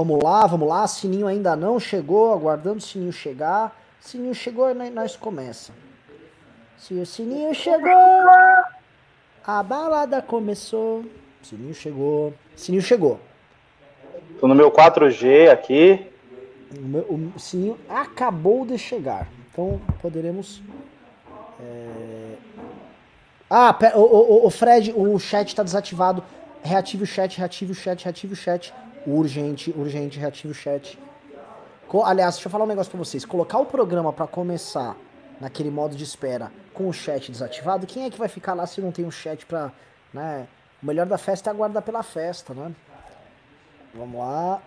Vamos lá, vamos lá. Sininho ainda não chegou, aguardando o sininho chegar. Sininho chegou, nós começa. Se o sininho chegou, a balada começou. Sininho chegou. Sininho chegou. Tô no meu 4G aqui. O, meu, o sininho acabou de chegar. Então poderemos. É... Ah, o, o, o, Fred, o chat está desativado. Reative o chat, reative o chat, reative o chat. Urgente, urgente, reative o chat. Aliás, deixa eu falar um negócio pra vocês. Colocar o programa para começar naquele modo de espera com o chat desativado, quem é que vai ficar lá se não tem um chat pra. Né? O melhor da festa é aguardar pela festa, né? Vamos lá.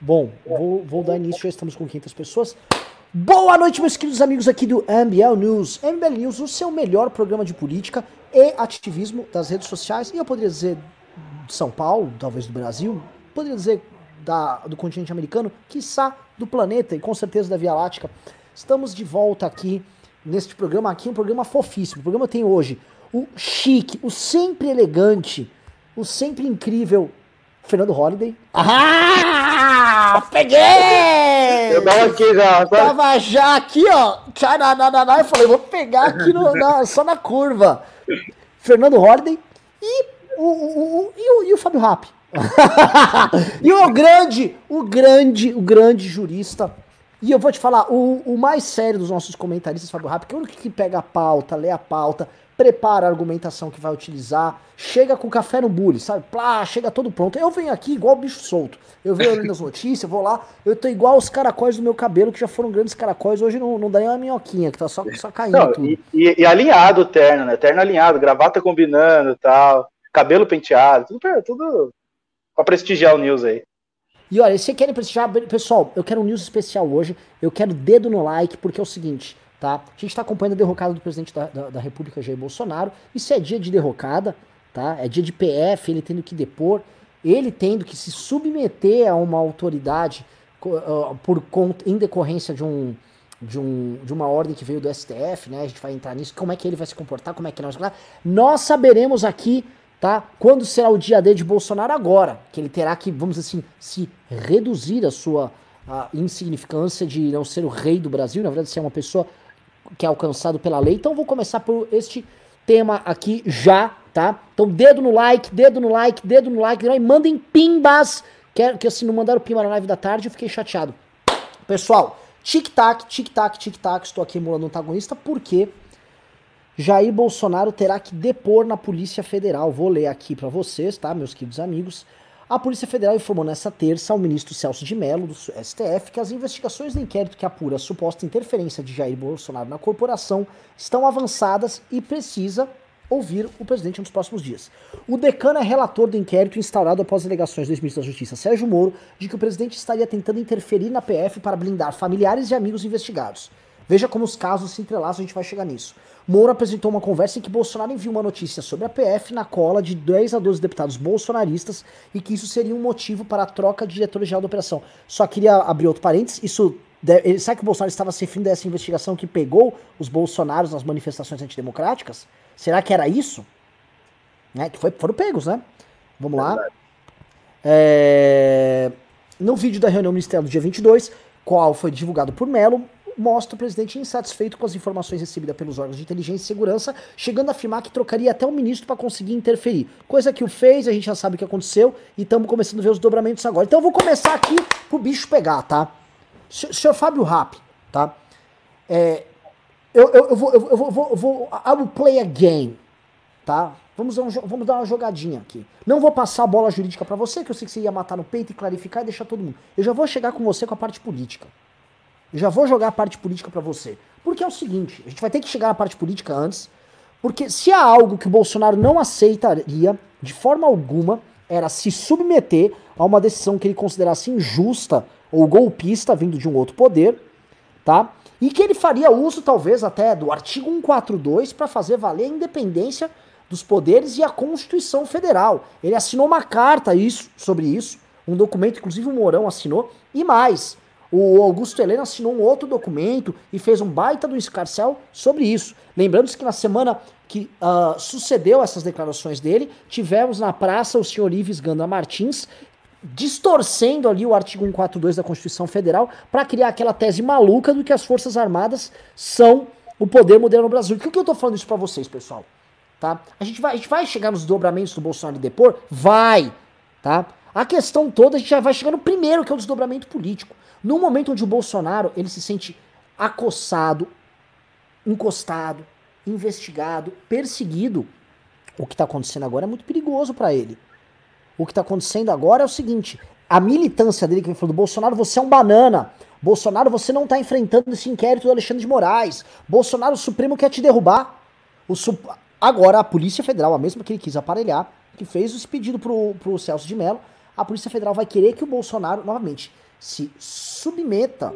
Bom, vou, vou dar início, já estamos com 500 pessoas. Boa noite, meus queridos amigos aqui do MBL News. MBL News, o seu melhor programa de política e ativismo das redes sociais. E eu poderia dizer de São Paulo, talvez do Brasil, poderia dizer da, do continente americano, quiçá do planeta e com certeza da Via Láctea. Estamos de volta aqui neste programa aqui, um programa fofíssimo. O programa tem hoje o chique, o sempre elegante, o sempre incrível Fernando Holliday. Ah! Peguei! Eu tava aqui já. Tava já aqui, ó. Eu falei, vou pegar aqui no, na, só na curva. Fernando Holliday e o, o, o, e o, e o Fábio Rapp. e o grande, o grande, o grande jurista e eu vou te falar, o, o mais sério dos nossos comentaristas, Fábio Rápido, que é o único que pega a pauta, lê a pauta, prepara a argumentação que vai utilizar, chega com café no bule, sabe? Plá, chega todo pronto. Eu venho aqui igual bicho solto. Eu venho olhando as notícias, vou lá, eu tô igual os caracóis do meu cabelo, que já foram grandes caracóis, hoje não, não dá nem uma minhoquinha, que tá só, só caindo não, tudo. E, e, alinhado o terno, né? Terno alinhado, gravata combinando tal, cabelo penteado, tudo, tudo pra prestigiar o news aí. E olha, se você querem prestigiar, pessoal, eu quero um news especial hoje, eu quero dedo no like, porque é o seguinte, tá? A gente está acompanhando a derrocada do presidente da, da, da, República, Jair Bolsonaro. Isso é dia de derrocada, tá? É dia de PF, ele tendo que depor, ele tendo que se submeter a uma autoridade uh, por em decorrência de um, de, um, de uma ordem que veio do STF, né? A gente vai entrar nisso, como é que ele vai se comportar, como é que nós. Nós saberemos aqui tá? Quando será o dia D de Bolsonaro? Agora, que ele terá que, vamos dizer assim, se reduzir a sua a insignificância de não ser o rei do Brasil, na verdade, ser uma pessoa que é alcançado pela lei. Então, vou começar por este tema aqui já, tá? Então, dedo no like, dedo no like, dedo no like, e mandem pimbas, que, que assim, não mandaram pimba na live da tarde, eu fiquei chateado. Pessoal, tic-tac, tic-tac, tic-tac, estou aqui emulando antagonista, porque Jair Bolsonaro terá que depor na Polícia Federal. Vou ler aqui para vocês, tá, meus queridos amigos. A Polícia Federal informou nesta terça ao ministro Celso de Mello, do STF, que as investigações do inquérito que apura a suposta interferência de Jair Bolsonaro na corporação estão avançadas e precisa ouvir o presidente nos próximos dias. O decano é relator do inquérito instaurado após alegações do ex-ministro da Justiça Sérgio Moro de que o presidente estaria tentando interferir na PF para blindar familiares e amigos investigados. Veja como os casos se entrelaçam, a gente vai chegar nisso. Moro apresentou uma conversa em que Bolsonaro enviou uma notícia sobre a PF na cola de 10 a 12 deputados bolsonaristas e que isso seria um motivo para a troca de diretor-geral da operação. Só queria abrir outro parênteses, isso deve, sabe que o Bolsonaro estava se referindo a essa investigação que pegou os bolsonaros nas manifestações antidemocráticas? Será que era isso? Né? Que foi, foram pegos, né? Vamos lá. É... No vídeo da reunião ministerial do dia 22, qual foi divulgado por Melo, mostra o presidente insatisfeito com as informações recebidas pelos órgãos de inteligência e segurança, chegando a afirmar que trocaria até o ministro para conseguir interferir. Coisa que o fez, a gente já sabe o que aconteceu e estamos começando a ver os dobramentos agora. Então eu vou começar aqui pro bicho pegar, tá? Senhor Fábio Rapp, tá? É, eu, eu, eu, vou, eu, eu, vou, eu vou. I will play a game, tá? Vamos dar, um, vamos dar uma jogadinha aqui. Não vou passar a bola jurídica para você, que eu sei que você ia matar no peito e clarificar e deixar todo mundo. Eu já vou chegar com você com a parte política. Já vou jogar a parte política para você. Porque é o seguinte, a gente vai ter que chegar na parte política antes, porque se há algo que o Bolsonaro não aceitaria de forma alguma, era se submeter a uma decisão que ele considerasse injusta ou golpista vindo de um outro poder, tá? E que ele faria uso talvez até do artigo 142 para fazer valer a independência dos poderes e a Constituição Federal. Ele assinou uma carta isso, sobre isso, um documento, inclusive o Mourão assinou, e mais, o Augusto Helena assinou um outro documento e fez um baita do escarcel sobre isso. Lembrando-se que na semana que uh, sucedeu essas declarações dele, tivemos na praça o senhor Ives Ganda Martins distorcendo ali o artigo 142 da Constituição Federal para criar aquela tese maluca do que as Forças Armadas são o poder moderno no Brasil. Por que eu tô falando isso para vocês, pessoal? Tá? A, gente vai, a gente vai chegar nos dobramentos do Bolsonaro e depor? Vai! Tá? A questão toda, a gente já vai chegar no primeiro, que é o desdobramento político. No momento onde o Bolsonaro ele se sente acossado, encostado, investigado, perseguido, o que está acontecendo agora é muito perigoso para ele. O que está acontecendo agora é o seguinte: a militância dele, que falou do Bolsonaro, você é um banana. Bolsonaro, você não está enfrentando esse inquérito do Alexandre de Moraes. Bolsonaro, o Supremo quer te derrubar. O. Agora, a Polícia Federal, a mesma que ele quis aparelhar, que fez esse pedido pro, pro Celso de Mello, a Polícia Federal vai querer que o Bolsonaro, novamente, se submeta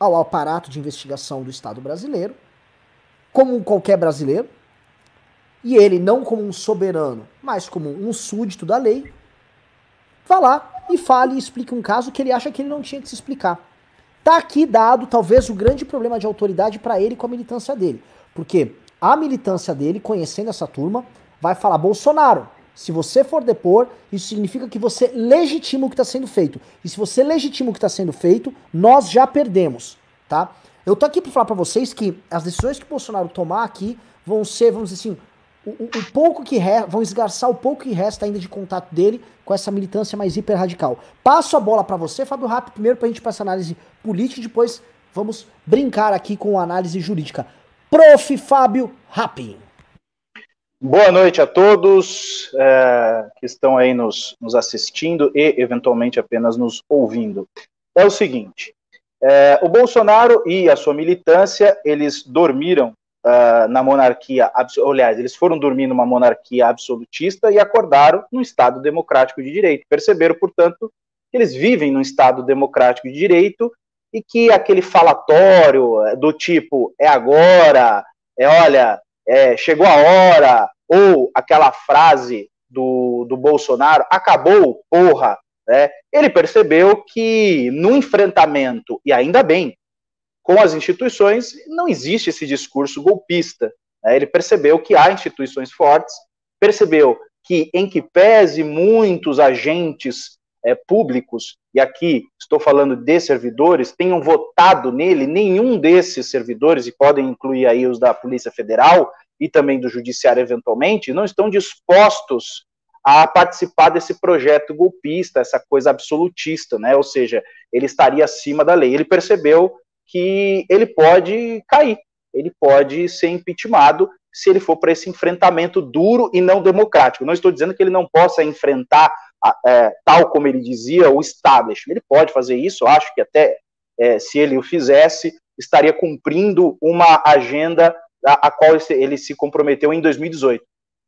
ao aparato de investigação do Estado brasileiro, como qualquer brasileiro, e ele, não como um soberano, mas como um súdito da lei, vá lá e fale e explique um caso que ele acha que ele não tinha que se explicar. Tá aqui dado talvez o grande problema de autoridade para ele com a militância dele. Porque a militância dele, conhecendo essa turma, vai falar: Bolsonaro, se você for depor, isso significa que você legitima o que está sendo feito. E se você legitima o que está sendo feito, nós já perdemos, tá? Eu tô aqui para falar para vocês que as decisões que o Bolsonaro tomar aqui vão ser, vamos dizer assim, o, o, pouco que resta, vão esgarçar o pouco que resta ainda de contato dele com essa militância mais hiper radical. Passo a bola para você, Fábio Rápido, primeiro para a gente passar análise política, depois vamos brincar aqui com a análise jurídica. Prof. Fábio Rappi. Boa noite a todos é, que estão aí nos, nos, assistindo e, eventualmente, apenas nos ouvindo. É o seguinte, é, o Bolsonaro e a sua militância, eles dormiram uh, na monarquia, aliás, eles foram dormir numa monarquia absolutista e acordaram num Estado democrático de direito. Perceberam, portanto, que eles vivem num Estado democrático de direito e que aquele falatório eh, do tipo é agora, é olha, é, chegou a hora, ou aquela frase do, do Bolsonaro, acabou, porra, né? ele percebeu que no enfrentamento, e ainda bem, com as instituições, não existe esse discurso golpista. Né? Ele percebeu que há instituições fortes, percebeu que, em que pese muitos agentes é, públicos, e aqui estou falando de servidores, tenham votado nele, nenhum desses servidores, e podem incluir aí os da Polícia Federal e também do Judiciário eventualmente, não estão dispostos a participar desse projeto golpista, essa coisa absolutista, né? Ou seja, ele estaria acima da lei. Ele percebeu que ele pode cair, ele pode ser impeachmentado se ele for para esse enfrentamento duro e não democrático. Não estou dizendo que ele não possa enfrentar, é, tal como ele dizia, o establishment. Ele pode fazer isso, acho que até é, se ele o fizesse, estaria cumprindo uma agenda a, a qual ele se comprometeu em 2018.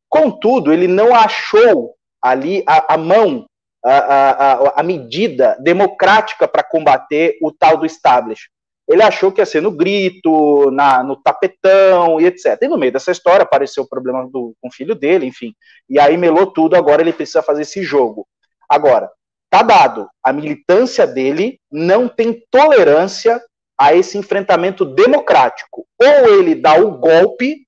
Contudo, ele não achou ali a, a mão, a, a, a medida democrática para combater o tal do establishment ele achou que ia ser no grito, na, no tapetão e etc. E no meio dessa história apareceu o problema do, com o filho dele, enfim. E aí melou tudo, agora ele precisa fazer esse jogo. Agora, tá dado, a militância dele não tem tolerância a esse enfrentamento democrático. Ou ele dá o golpe,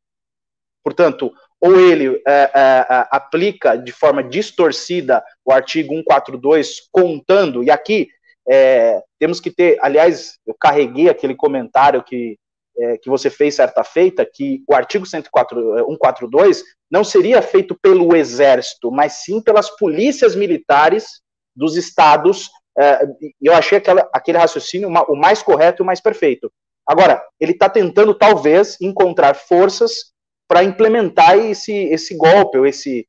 portanto, ou ele é, é, é aplica de forma distorcida o artigo 142, contando, e aqui é, temos que ter, aliás, eu carreguei aquele comentário que, é, que você fez certa feita, que o artigo 104, 142 é, não seria feito pelo Exército, mas sim pelas polícias militares dos estados. É, eu achei aquela, aquele raciocínio o mais correto e o mais perfeito. Agora, ele está tentando, talvez, encontrar forças para implementar esse, esse golpe, ou esse.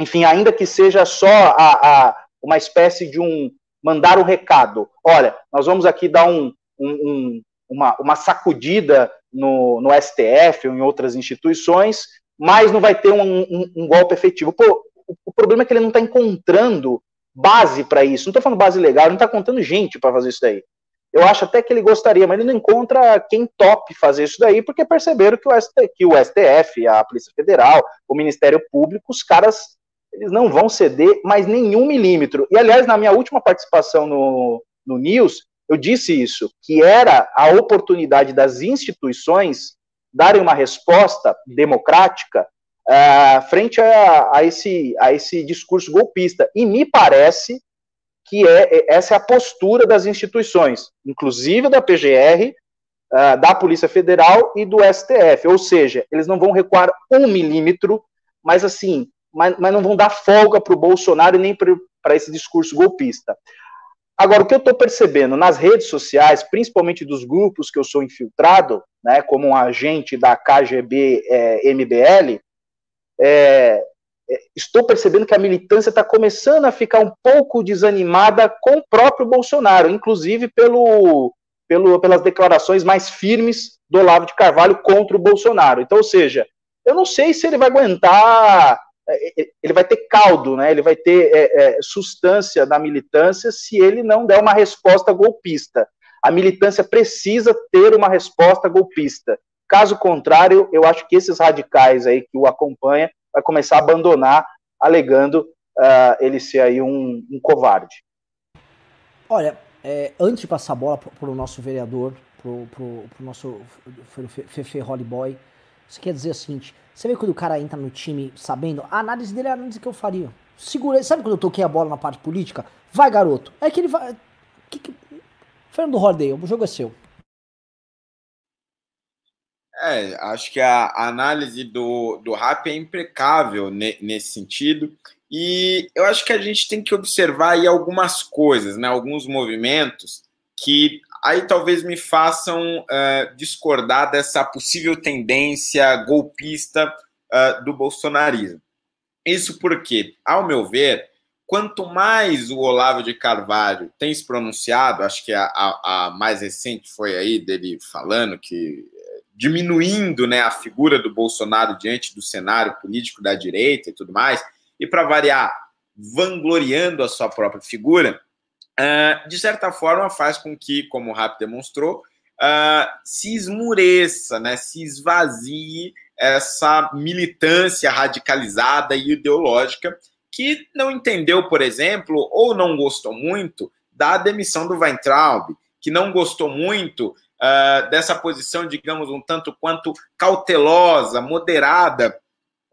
Enfim, ainda que seja só a, a uma espécie de um, mandar um recado. Olha, nós vamos aqui dar um, um, um, uma, uma sacudida no, no STF ou em outras instituições, mas não vai ter um, golpe efetivo. Pô, o, o, problema é que ele não está encontrando base para isso. Não estou falando base legal, não está contando gente para fazer isso daí. Eu acho até que ele gostaria, mas ele não encontra quem tope fazer isso daí, porque perceberam o, que o STF, a Polícia Federal, o Ministério Público, os caras eles não vão ceder mais nenhum milímetro. E, aliás, na minha última participação no, no News, eu disse isso, que era a oportunidade das instituições darem uma resposta democrática uh, frente a, a, esse, a esse discurso golpista. E me parece que é, é essa é a postura das instituições, inclusive da PGR, uh, ah, da Polícia Federal e do STF. Ou seja, eles não vão recuar um milímetro, mas assim, mas, mas não vão dar folga para o Bolsonaro nem para esse discurso golpista. Agora, o que eu estou percebendo nas redes sociais, principalmente dos grupos que eu sou infiltrado, né, como um agente da KGB é, MBL, é, é, estou percebendo que a militância está começando a ficar um pouco desanimada com o próprio Bolsonaro, inclusive pelo, pelo, pelas declarações mais firmes do Olavo de Carvalho contra o Bolsonaro. Então, ou seja, eu não sei se ele vai aguentar, ele vai ter caldo, né? ele vai ter é, é, substância na militância se ele não der uma resposta golpista. A militância precisa ter uma resposta golpista. Caso contrário, eu acho que esses radicais aí que o acompanham vai começar a abandonar, alegando uh, ele ser aí um, um covarde. Olha, é, antes de passar a bola para o nosso vereador, para o nosso Fefe Holly Boy, você quer dizer o seguinte: você vê quando o cara entra no time sabendo, a análise dele é a análise que eu faria. Segura, sabe quando eu toquei a bola na parte política? Vai, garoto. É que ele vai. Que, que... Fernando Holiday, o jogo é seu. É, acho que a, análise do, do rap é impecável ne, nesse sentido. E eu acho que a gente tem que observar aí algumas coisas, né? alguns movimentos que aí talvez me façam uh, discordar dessa possível tendência golpista uh, do bolsonarismo. Isso porque, ao meu ver, quanto mais o Olavo de Carvalho tem se pronunciado, acho que a, a, a mais recente foi aí dele falando que diminuindo né, a figura do Bolsonaro diante do cenário político da direita e tudo mais, e para variar, vangloriando a sua própria figura, uh, de certa forma faz com que, como o Rap demonstrou, uh, se esmureça, né, se esvazie essa militância radicalizada e ideológica que não entendeu, por exemplo, ou não gostou muito da demissão do Weintraub, que não gostou muito uh, dessa posição, digamos, um tanto quanto cautelosa, moderada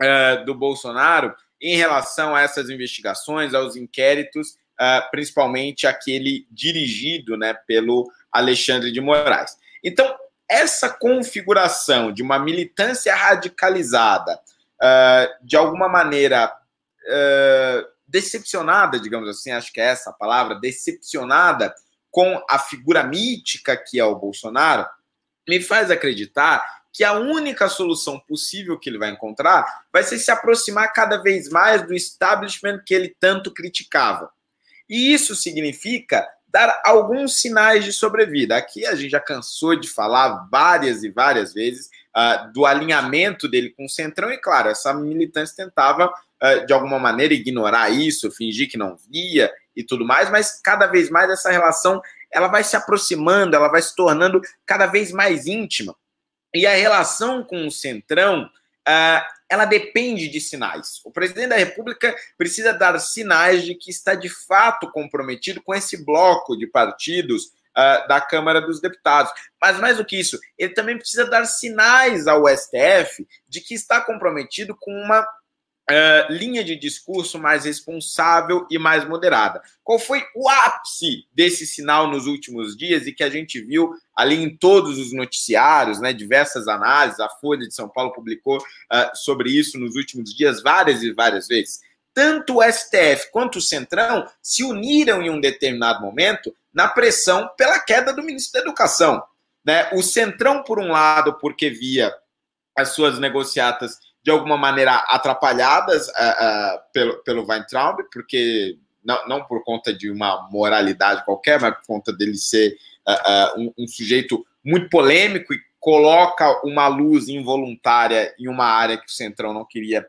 uh, do Bolsonaro em relação a essas investigações, aos inquéritos, uh, principalmente aquele dirigido né, pelo Alexandre de Moraes. Então, essa configuração de uma militância radicalizada, de alguma maneira decepcionada, digamos assim, acho que é essa a palavra, decepcionada com a figura mítica que é o Bolsonaro, me faz acreditar que a única solução possível que ele vai encontrar vai ser se aproximar cada vez mais do establishment que ele tanto criticava. E isso significa dar alguns sinais de sobrevida. Aqui a gente já cansou de falar várias e várias vezes uh, do alinhamento dele com o Centrão, e claro, essa militância tentava, uh, de alguma maneira, ignorar isso, fingir que não via e tudo mais, mas cada vez mais essa relação ela vai se aproximando, ela vai se tornando cada vez mais íntima. E a relação com o Centrão, ela depende de sinais. O presidente da República precisa dar sinais de que está de fato comprometido com esse bloco de partidos uh, da Câmara dos Deputados. Mas mais do que isso, ele também precisa dar sinais ao STF de que está comprometido com uma Uh, linha de discurso mais responsável e mais moderada. Qual foi o ápice desse sinal nos últimos dias e que a gente viu ali em todos os noticiários, né, diversas análises, a Folha de São Paulo publicou uh, sobre isso nos últimos dias várias e várias vezes. Tanto o STF quanto o Centrão se uniram em um determinado momento na pressão pela queda do ministro da Educação. Né? O Centrão, por um lado, porque via as suas negociatas de alguma maneira atrapalhadas uh, uh, pelo, pelo Weintraub, porque não, não por conta de uma moralidade qualquer, mas por conta dele ser uh, um, um, sujeito muito polêmico e coloca uma luz involuntária em uma área que o Centrão não queria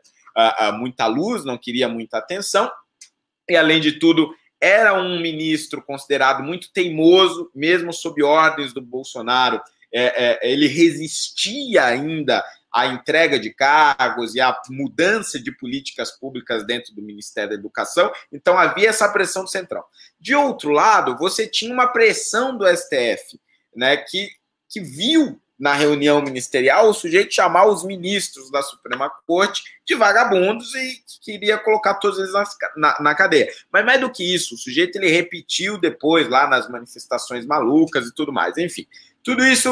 muita luz, não queria muita atenção. E, além de tudo, era um ministro considerado muito teimoso, mesmo sob ordens do Bolsonaro. É, é, ele resistia ainda a entrega de cargos e a mudança de políticas públicas dentro do Ministério da Educação. Então havia essa pressão do Centrão. De outro lado, você tinha uma pressão do STF, né, que, que viu na reunião ministerial, o sujeito chamar os ministros da Suprema Corte de vagabundos e queria colocar todos eles na, na, na, cadeia. Mas mais do que isso, o sujeito ele repetiu depois lá nas manifestações malucas e tudo mais. Enfim, tudo isso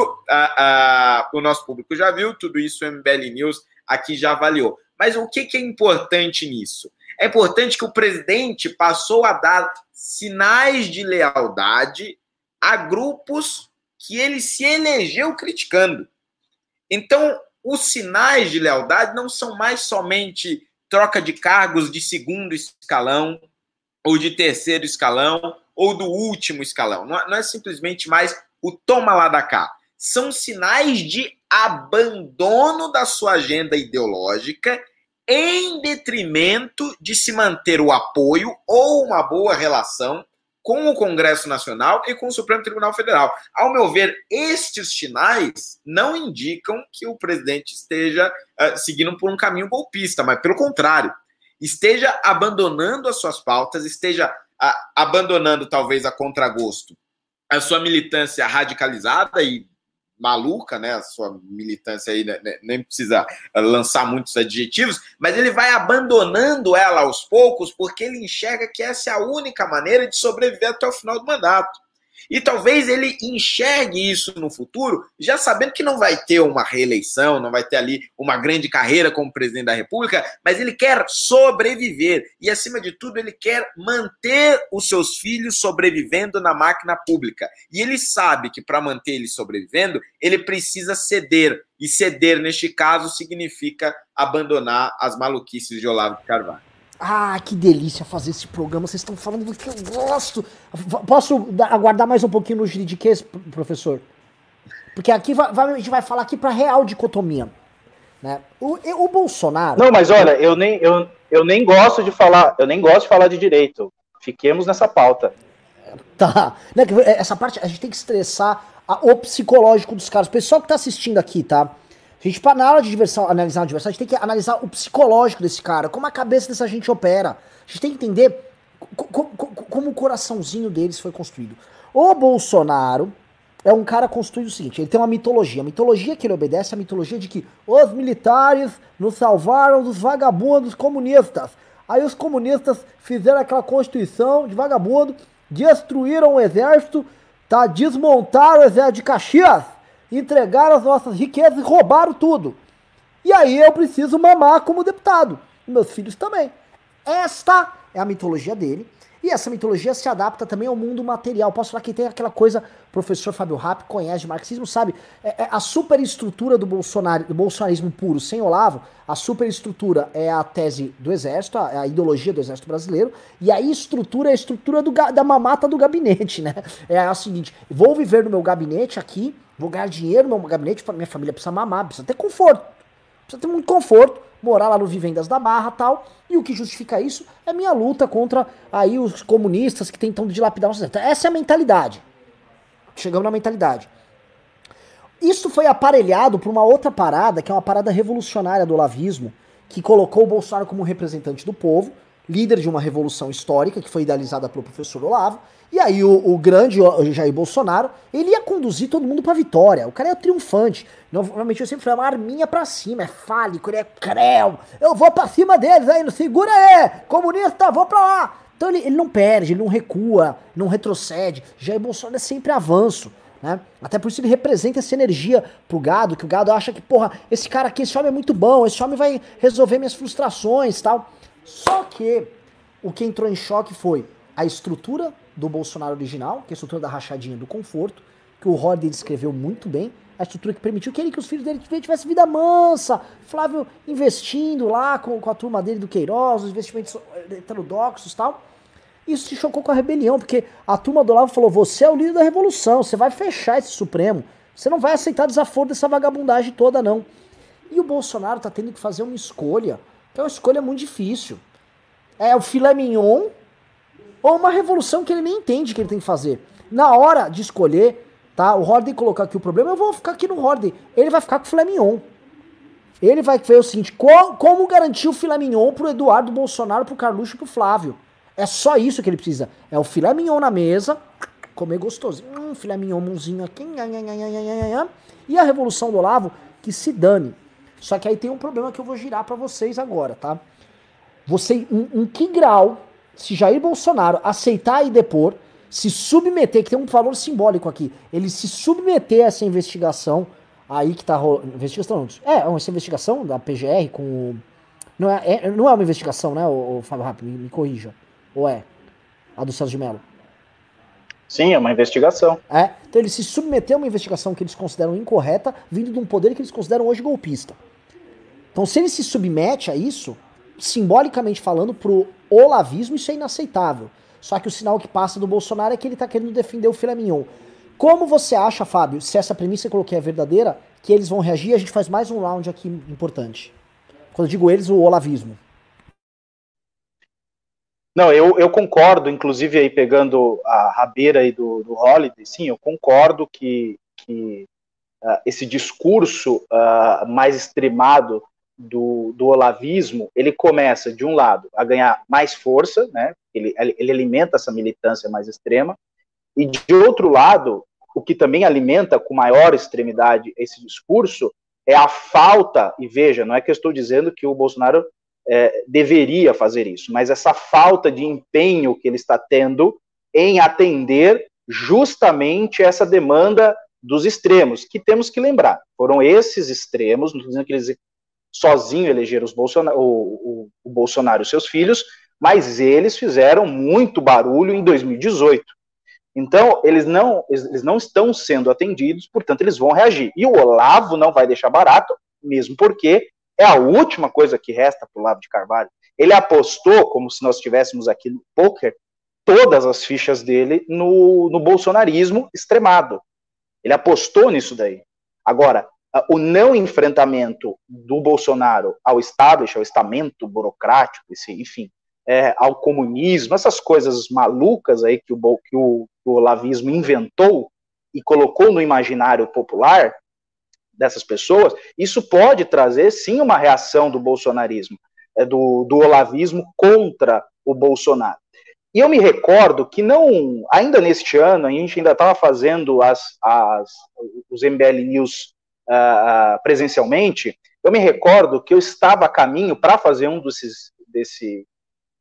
o nosso público já viu, tudo isso o MBL News aqui já avaliou. Mas o que, que é importante nisso? É importante que o presidente passou a dar sinais de lealdade a grupos que ele se elegeu criticando. Então, os sinais de lealdade não são mais somente troca de cargos de segundo escalão, ou de terceiro escalão, ou do último escalão. Não é, não é simplesmente mais o toma lá da cá. São sinais de abandono da sua agenda ideológica em detrimento de se manter o apoio ou uma boa relação com o Congresso Nacional e com o Supremo Tribunal Federal. Ao meu ver, estes sinais não indicam que o presidente esteja uh, seguindo por um caminho golpista, mas pelo contrário, esteja abandonando as suas pautas, esteja uh, abandonando, talvez a contragosto, a sua militância radicalizada e maluca, né? A sua militância aí né, nem precisa lançar muitos adjetivos, mas ele vai abandonando ela aos poucos porque ele enxerga que essa é a única maneira de sobreviver até o final do mandato. E talvez ele enxergue isso no futuro, já sabendo que não vai ter uma reeleição, não vai ter ali uma grande carreira como presidente da República, mas ele quer sobreviver. E, acima de tudo, ele quer manter os seus filhos sobrevivendo na máquina pública. E ele sabe que para manter eles sobrevivendo, ele precisa ceder. E ceder, neste caso, significa abandonar as maluquices de Olavo de Carvalho. Ah, que delícia fazer esse programa. Vocês estão falando do que eu gosto. Posso aguardar mais um pouquinho no juridiquês, professor? Porque aqui vai, vai, a gente vai falar aqui para real dicotomia. Né? O, o Bolsonaro. Não, mas olha, eu nem, eu, eu nem gosto de falar, eu nem gosto de falar de direito. Fiquemos nessa pauta. Tá. Né, essa parte a gente tem que estressar a, o psicológico dos caras. O pessoal que tá assistindo aqui, tá? A gente, para na aula de diversão, analisar a diversão, a gente tem que analisar o psicológico desse cara, como a cabeça dessa gente opera. A gente tem que entender como, como o coraçãozinho deles foi construído. O Bolsonaro é um cara construído o seguinte: ele tem uma mitologia. A mitologia que ele obedece é a mitologia de que os militares nos salvaram dos vagabundos comunistas. Aí os comunistas fizeram aquela constituição de vagabundo, destruíram o exército, tá? desmontaram o exército de Caxias entregaram as nossas riquezas e roubaram tudo. E aí eu preciso mamar como deputado. Meus filhos também. Esta é a mitologia dele. E essa mitologia se adapta também ao mundo material. Posso falar que tem aquela coisa, o professor Fábio Rapp conhece de marxismo, sabe? É, é a superestrutura do, Bolsonaro, do bolsonarismo puro, sem Olavo, a superestrutura é a tese do exército, a, a ideologia do exército brasileiro, e a estrutura é a estrutura do, da mamata do gabinete, né? É a seguinte, vou viver no meu gabinete aqui, Vou ganhar dinheiro no meu gabinete, minha família precisa mamar, precisa ter conforto. Precisa ter muito conforto, morar lá no Vivendas da Barra tal. E o que justifica isso é minha luta contra aí os comunistas que tentam dilapidar o Essa é a mentalidade. Chegamos na mentalidade. Isso foi aparelhado por uma outra parada, que é uma parada revolucionária do lavismo, que colocou o Bolsonaro como representante do povo, líder de uma revolução histórica que foi idealizada pelo professor Olavo, e aí o, o grande Jair Bolsonaro, ele ia conduzir todo mundo pra vitória. O cara é triunfante. Normalmente eu sempre falei, é uma arminha pra cima, é fálico, ele é creu. Eu vou pra cima deles aí, não segura aí, comunista, vou pra lá. Então ele, ele não perde, ele não recua, não retrocede. Jair Bolsonaro é sempre avanço. Né? Até por isso ele representa essa energia pro gado, que o gado acha que, porra, esse cara aqui, esse homem é muito bom, esse homem vai resolver minhas frustrações tal. Só que o que entrou em choque foi a estrutura do Bolsonaro original, que é a estrutura da rachadinha do conforto, que o Horden descreveu muito bem, a estrutura que permitiu que ele que os filhos dele tivessem vida mansa, Flávio investindo lá com, com a turma dele do Queiroz, os investimentos heterodoxos e tal. Isso se chocou com a rebelião, porque a turma do Olavo falou: você é o líder da revolução, você vai fechar esse Supremo, você não vai aceitar desaforo dessa vagabundagem toda, não. E o Bolsonaro tá tendo que fazer uma escolha, é uma escolha muito difícil. É o filé mignon ou uma revolução que ele nem entende que ele tem que fazer. Na hora de escolher, tá? O Horden colocar aqui o problema, eu vou ficar aqui no Horden. Ele vai ficar com o filé mignon. Ele vai ver o seguinte, qual, como garantir o filé mignon pro Eduardo Bolsonaro, pro Carluxo e pro Flávio. É só isso que ele precisa. É o filé mignon na mesa, comer gostoso. Hum, filé mignonzinho aqui, E a Revolução do Olavo, que se dane. Só que aí tem um problema que eu vou girar para vocês agora, tá? Você, em, em que grau, se Jair Bolsonaro aceitar e depor, se submeter, que tem um valor simbólico aqui, ele se submeter a essa investigação aí que tá rolando. Investigação não. É, essa investigação da PGR com o. Não é, é, não é uma investigação, né, o, o Fábio Rápido? Me, me, corrija. Ou é? A do Celso de Mello. Sim, é uma investigação. É. Então ele se submeteu a uma investigação que eles consideram incorreta, vindo de um poder que eles consideram hoje golpista. Então, se ele se submete a isso, simbolicamente falando, pro olavismo, isso é inaceitável. Só que o sinal que passa do Bolsonaro é que ele tá querendo defender o filé mignon. Como você acha, Fábio, se essa premissa que eu coloquei é verdadeira, que eles vão reagir? A gente faz mais um round aqui importante. Quando eu digo eles, o olavismo. Não, eu, eu concordo, inclusive aí pegando a rabeira aí do, do Holiday, sim, eu concordo que, que uh, esse discurso uh, mais extremado do, do olavismo, ele começa, de um lado, a ganhar mais força, né, ele, ele alimenta essa militância mais extrema, e de outro lado, o que também alimenta com maior extremidade esse discurso é a falta, e veja, não é que eu estou dizendo que o Bolsonaro é, deveria fazer isso, mas essa falta de empenho que ele está tendo em atender justamente essa demanda dos extremos, que temos que lembrar, foram esses extremos, não dizendo que eles sozinho elegeram os Bolsonaro, o, o, o Bolsonaro e seus filhos, mas eles fizeram muito barulho em 2018. Então, eles não, eles não estão sendo atendidos, portanto, eles vão reagir. E o Olavo não vai deixar barato, mesmo porque é a última coisa que resta para o Olavo de Carvalho. Ele apostou, como se nós estivéssemos aqui no poker, todas as fichas dele no, no bolsonarismo extremado. Ele apostou nisso daí. Agora, o não enfrentamento do Bolsonaro ao establishment, ao estamento burocrático, esse, enfim, é, ao comunismo, essas coisas malucas aí que o, que o, que o olavismo inventou e colocou no imaginário popular dessas pessoas, isso pode trazer sim uma reação do bolsonarismo, é, do, do olavismo contra o Bolsonaro. E eu me recordo que não, ainda neste ano, a gente ainda estava fazendo as, as, os MBL News uh, presencialmente, eu me recordo que eu estava a caminho para fazer um desses, desse,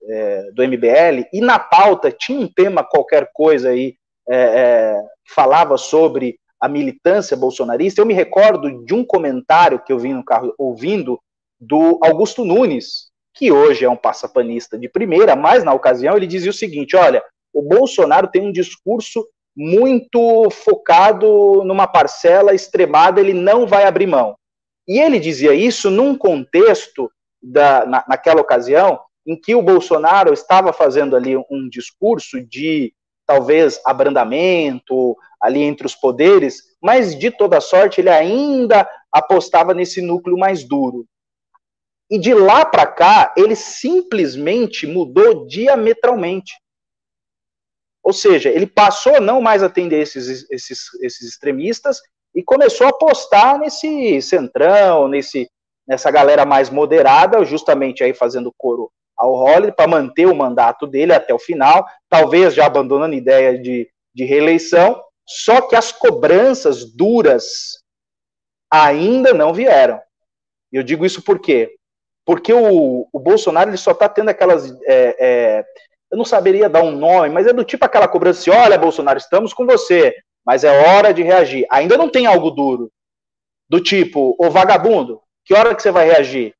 é, do MBL, e na pauta tinha um tema qualquer coisa aí, é, é, falava sobre a militância bolsonarista. Eu me recordo de um comentário que eu vi no carro ouvindo do Augusto Nunes, que hoje é um passapanista de primeira, mas na ocasião ele dizia o seguinte: olha, o Bolsonaro tem um discurso muito focado numa parcela extremada, ele não vai abrir mão. E ele dizia isso num contexto, da, na, naquela ocasião, em que o Bolsonaro estava fazendo ali um discurso de talvez abrandamento ali entre os poderes, mas de toda sorte ele ainda apostava nesse núcleo mais duro. E de lá para cá, ele simplesmente mudou diametralmente. Ou seja, ele passou a não mais atender esses, esses, esses extremistas e começou a apostar nesse centrão, nesse, nessa galera mais moderada, justamente aí fazendo coro ao Holliday para manter o mandato dele até o final, talvez já abandonando a ideia de, de reeleição, só que as cobranças duras ainda não vieram. E eu digo isso por quê? Porque o, o Bolsonaro ele só está tendo aquelas. É, é, eu não saberia dar um nome, mas é do tipo aquela cobrança assim: olha, Bolsonaro, estamos com você, mas é hora de reagir. Ainda não tem algo duro. Do tipo, ô vagabundo, que hora que você vai reagir?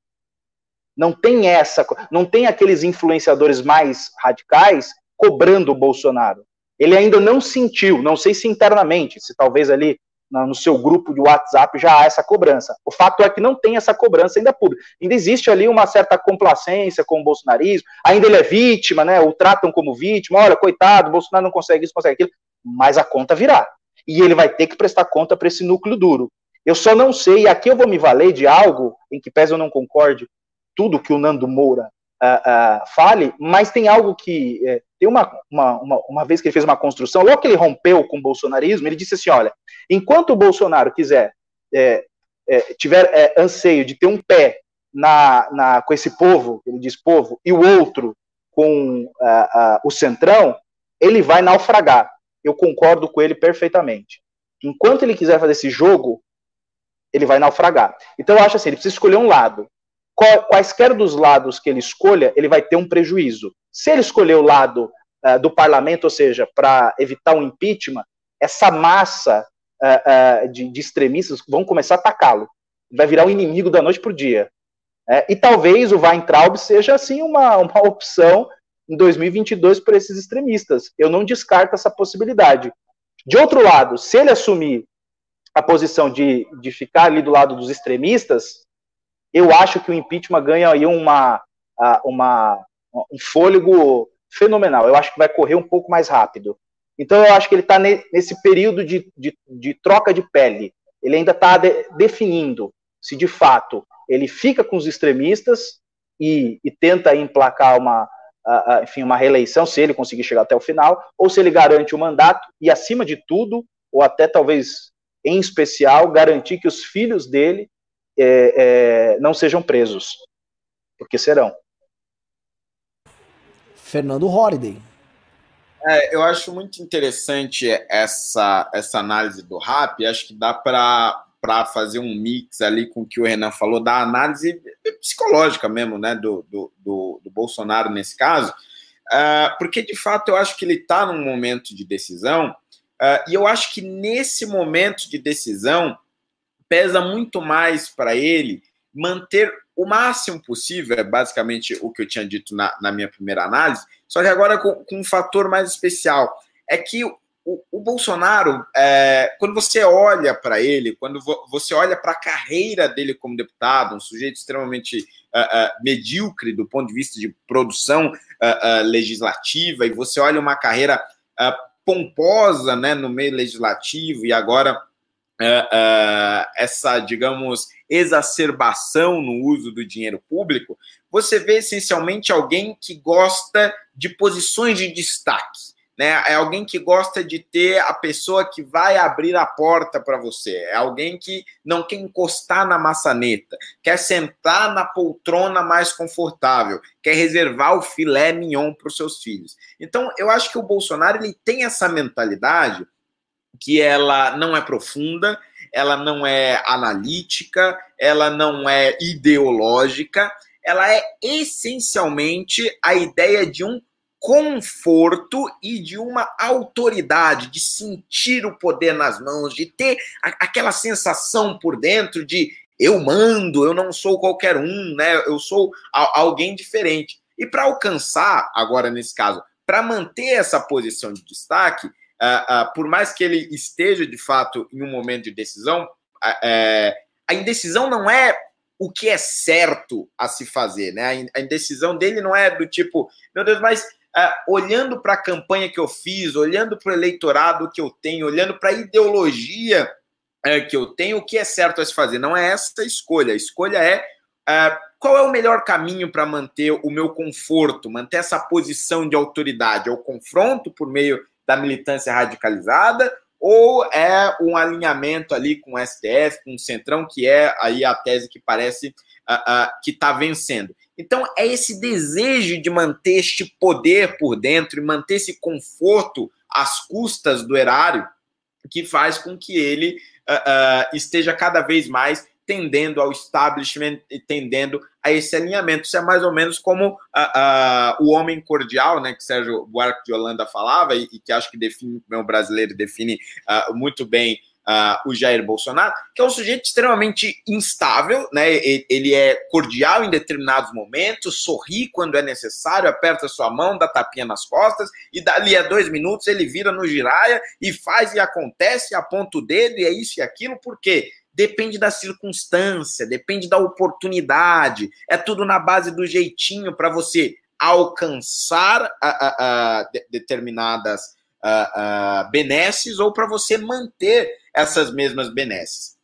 Não tem essa, não tem aqueles influenciadores mais radicais cobrando o Bolsonaro. Ele ainda não sentiu, não sei se internamente, se talvez ali no seu grupo de WhatsApp já há essa cobrança. O fato é que não tem essa cobrança ainda pública. Ainda existe ali uma certa complacência com o bolsonarismo, ainda ele é vítima, né? O tratam como vítima, olha, coitado, Bolsonaro não consegue isso, consegue aquilo, mas a conta virá. E ele vai ter que prestar conta para esse núcleo duro. Eu só não sei, e aqui eu vou me valer de algo em que pese eu não concorde tudo que o Nando Moura uh, uh, fale, mas tem algo que. Uh, tem uma, uma, uma, uma, vez que ele fez uma construção, logo que ele rompeu com o bolsonarismo, ele disse assim: olha, enquanto o Bolsonaro quiser, é, é, tiver é, anseio de ter um pé na, na, com esse povo, ele diz povo, e o outro com o centrão, ele vai naufragar. Eu concordo com ele perfeitamente. Enquanto ele quiser fazer esse jogo, ele vai naufragar. Então eu acho assim, ele precisa escolher um lado. Quaisquer dos lados que ele escolha, ele vai ter um prejuízo. Se ele escolher o lado uh, do parlamento, ou seja, para evitar um impeachment, essa massa uh, de, de, extremistas vão começar a atacá-lo. Vai virar um inimigo da noite para o dia. É, e talvez o Weintraub seja, assim, uma, uma opção em 2022 para esses extremistas. Eu não descarto essa possibilidade. De outro lado, se ele assumir a posição de, de ficar ali do lado dos extremistas, eu acho que o impeachment ganha aí uma, uma, um fôlego fenomenal. Eu acho que vai correr um pouco mais rápido. Então eu acho que ele está nesse período de, de, de, troca de pele. Ele ainda está de, definindo se de fato ele fica com os extremistas e, e tenta emplacar uma, enfim, uma reeleição, se ele conseguir chegar até o final, ou se ele garante o mandato e, acima de tudo, ou até talvez em especial, garantir que os filhos dele é, é, não sejam presos, porque serão. Fernando Holiday. É, eu acho muito interessante essa, essa análise do RAP. Acho que dá para fazer um mix ali com o que o Renan falou, da análise psicológica mesmo, né, do, do, do, do Bolsonaro nesse caso, uh, porque de fato eu acho que ele está num momento de decisão, uh, e eu acho que nesse momento de decisão pesa muito mais para ele manter o máximo possível, é basicamente o que eu tinha dito na, na minha primeira análise, só que agora com, com, um fator mais especial. É que o, o Bolsonaro, é, quando você olha para ele, quando vo, você olha para a carreira dele como deputado, um sujeito extremamente uh, uh, medíocre do ponto de vista de produção uh, legislativa, e você olha uma carreira pomposa né, no meio legislativo, e agora essa, digamos, exacerbação no uso do dinheiro público, você vê essencialmente alguém que gosta de posições de destaque. Né? É alguém que gosta de ter a pessoa que vai abrir a porta para você. É alguém que não quer encostar na maçaneta, quer sentar na poltrona mais confortável, quer reservar o filé mignon para os seus filhos. Então, eu acho que o Bolsonaro ele tem essa mentalidade que ela não é profunda, ela não é analítica, ela não é ideológica, ela é essencialmente a ideia de um conforto e de uma autoridade, de sentir o poder nas mãos, de ter aquela sensação por dentro de eu mando, eu não sou qualquer um, né? Eu sou alguém diferente. E para alcançar, agora nesse caso, para manter essa posição de destaque, uh, uh, por mais que ele esteja de fato em um momento de decisão, uh, a indecisão não é o que é certo a se fazer, né? A indecisão dele não é do tipo, meu Deus, mas olhando para a campanha que eu fiz, olhando para o eleitorado que eu tenho, olhando para a ideologia que eu tenho, o que é certo a se fazer? Não é essa a escolha. A escolha é qual é o melhor caminho para manter o meu conforto, manter essa posição de autoridade? É o confronto por meio da militância radicalizada ou é um alinhamento ali com o STF, com o Centrão, que é aí a tese que parece uh, uh, que está vencendo. Então, é esse desejo de manter este poder por dentro e manter esse conforto às custas do erário que faz com que ele uh, esteja cada vez mais tendendo ao establishment e tendendo a esse alinhamento. Isso é mais ou menos como uh, uh, o homem cordial, né, que Sérgio Buarque de Holanda falava e, e que acho que define, o brasileiro define uh, muito bem o Jair Bolsonaro, que é um sujeito extremamente instável, né, ele é cordial em determinados momentos, sorri quando é necessário, aperta sua mão, dá tapinha nas costas e dali a dois minutos ele vira no giraia e faz e acontece, aponta o dedo e é isso e aquilo, por quê? Depende da circunstância, depende da oportunidade, é tudo na base do jeitinho para você alcançar a, a, a de, determinadas a, benesses ou para você manter essas mesmas benesses.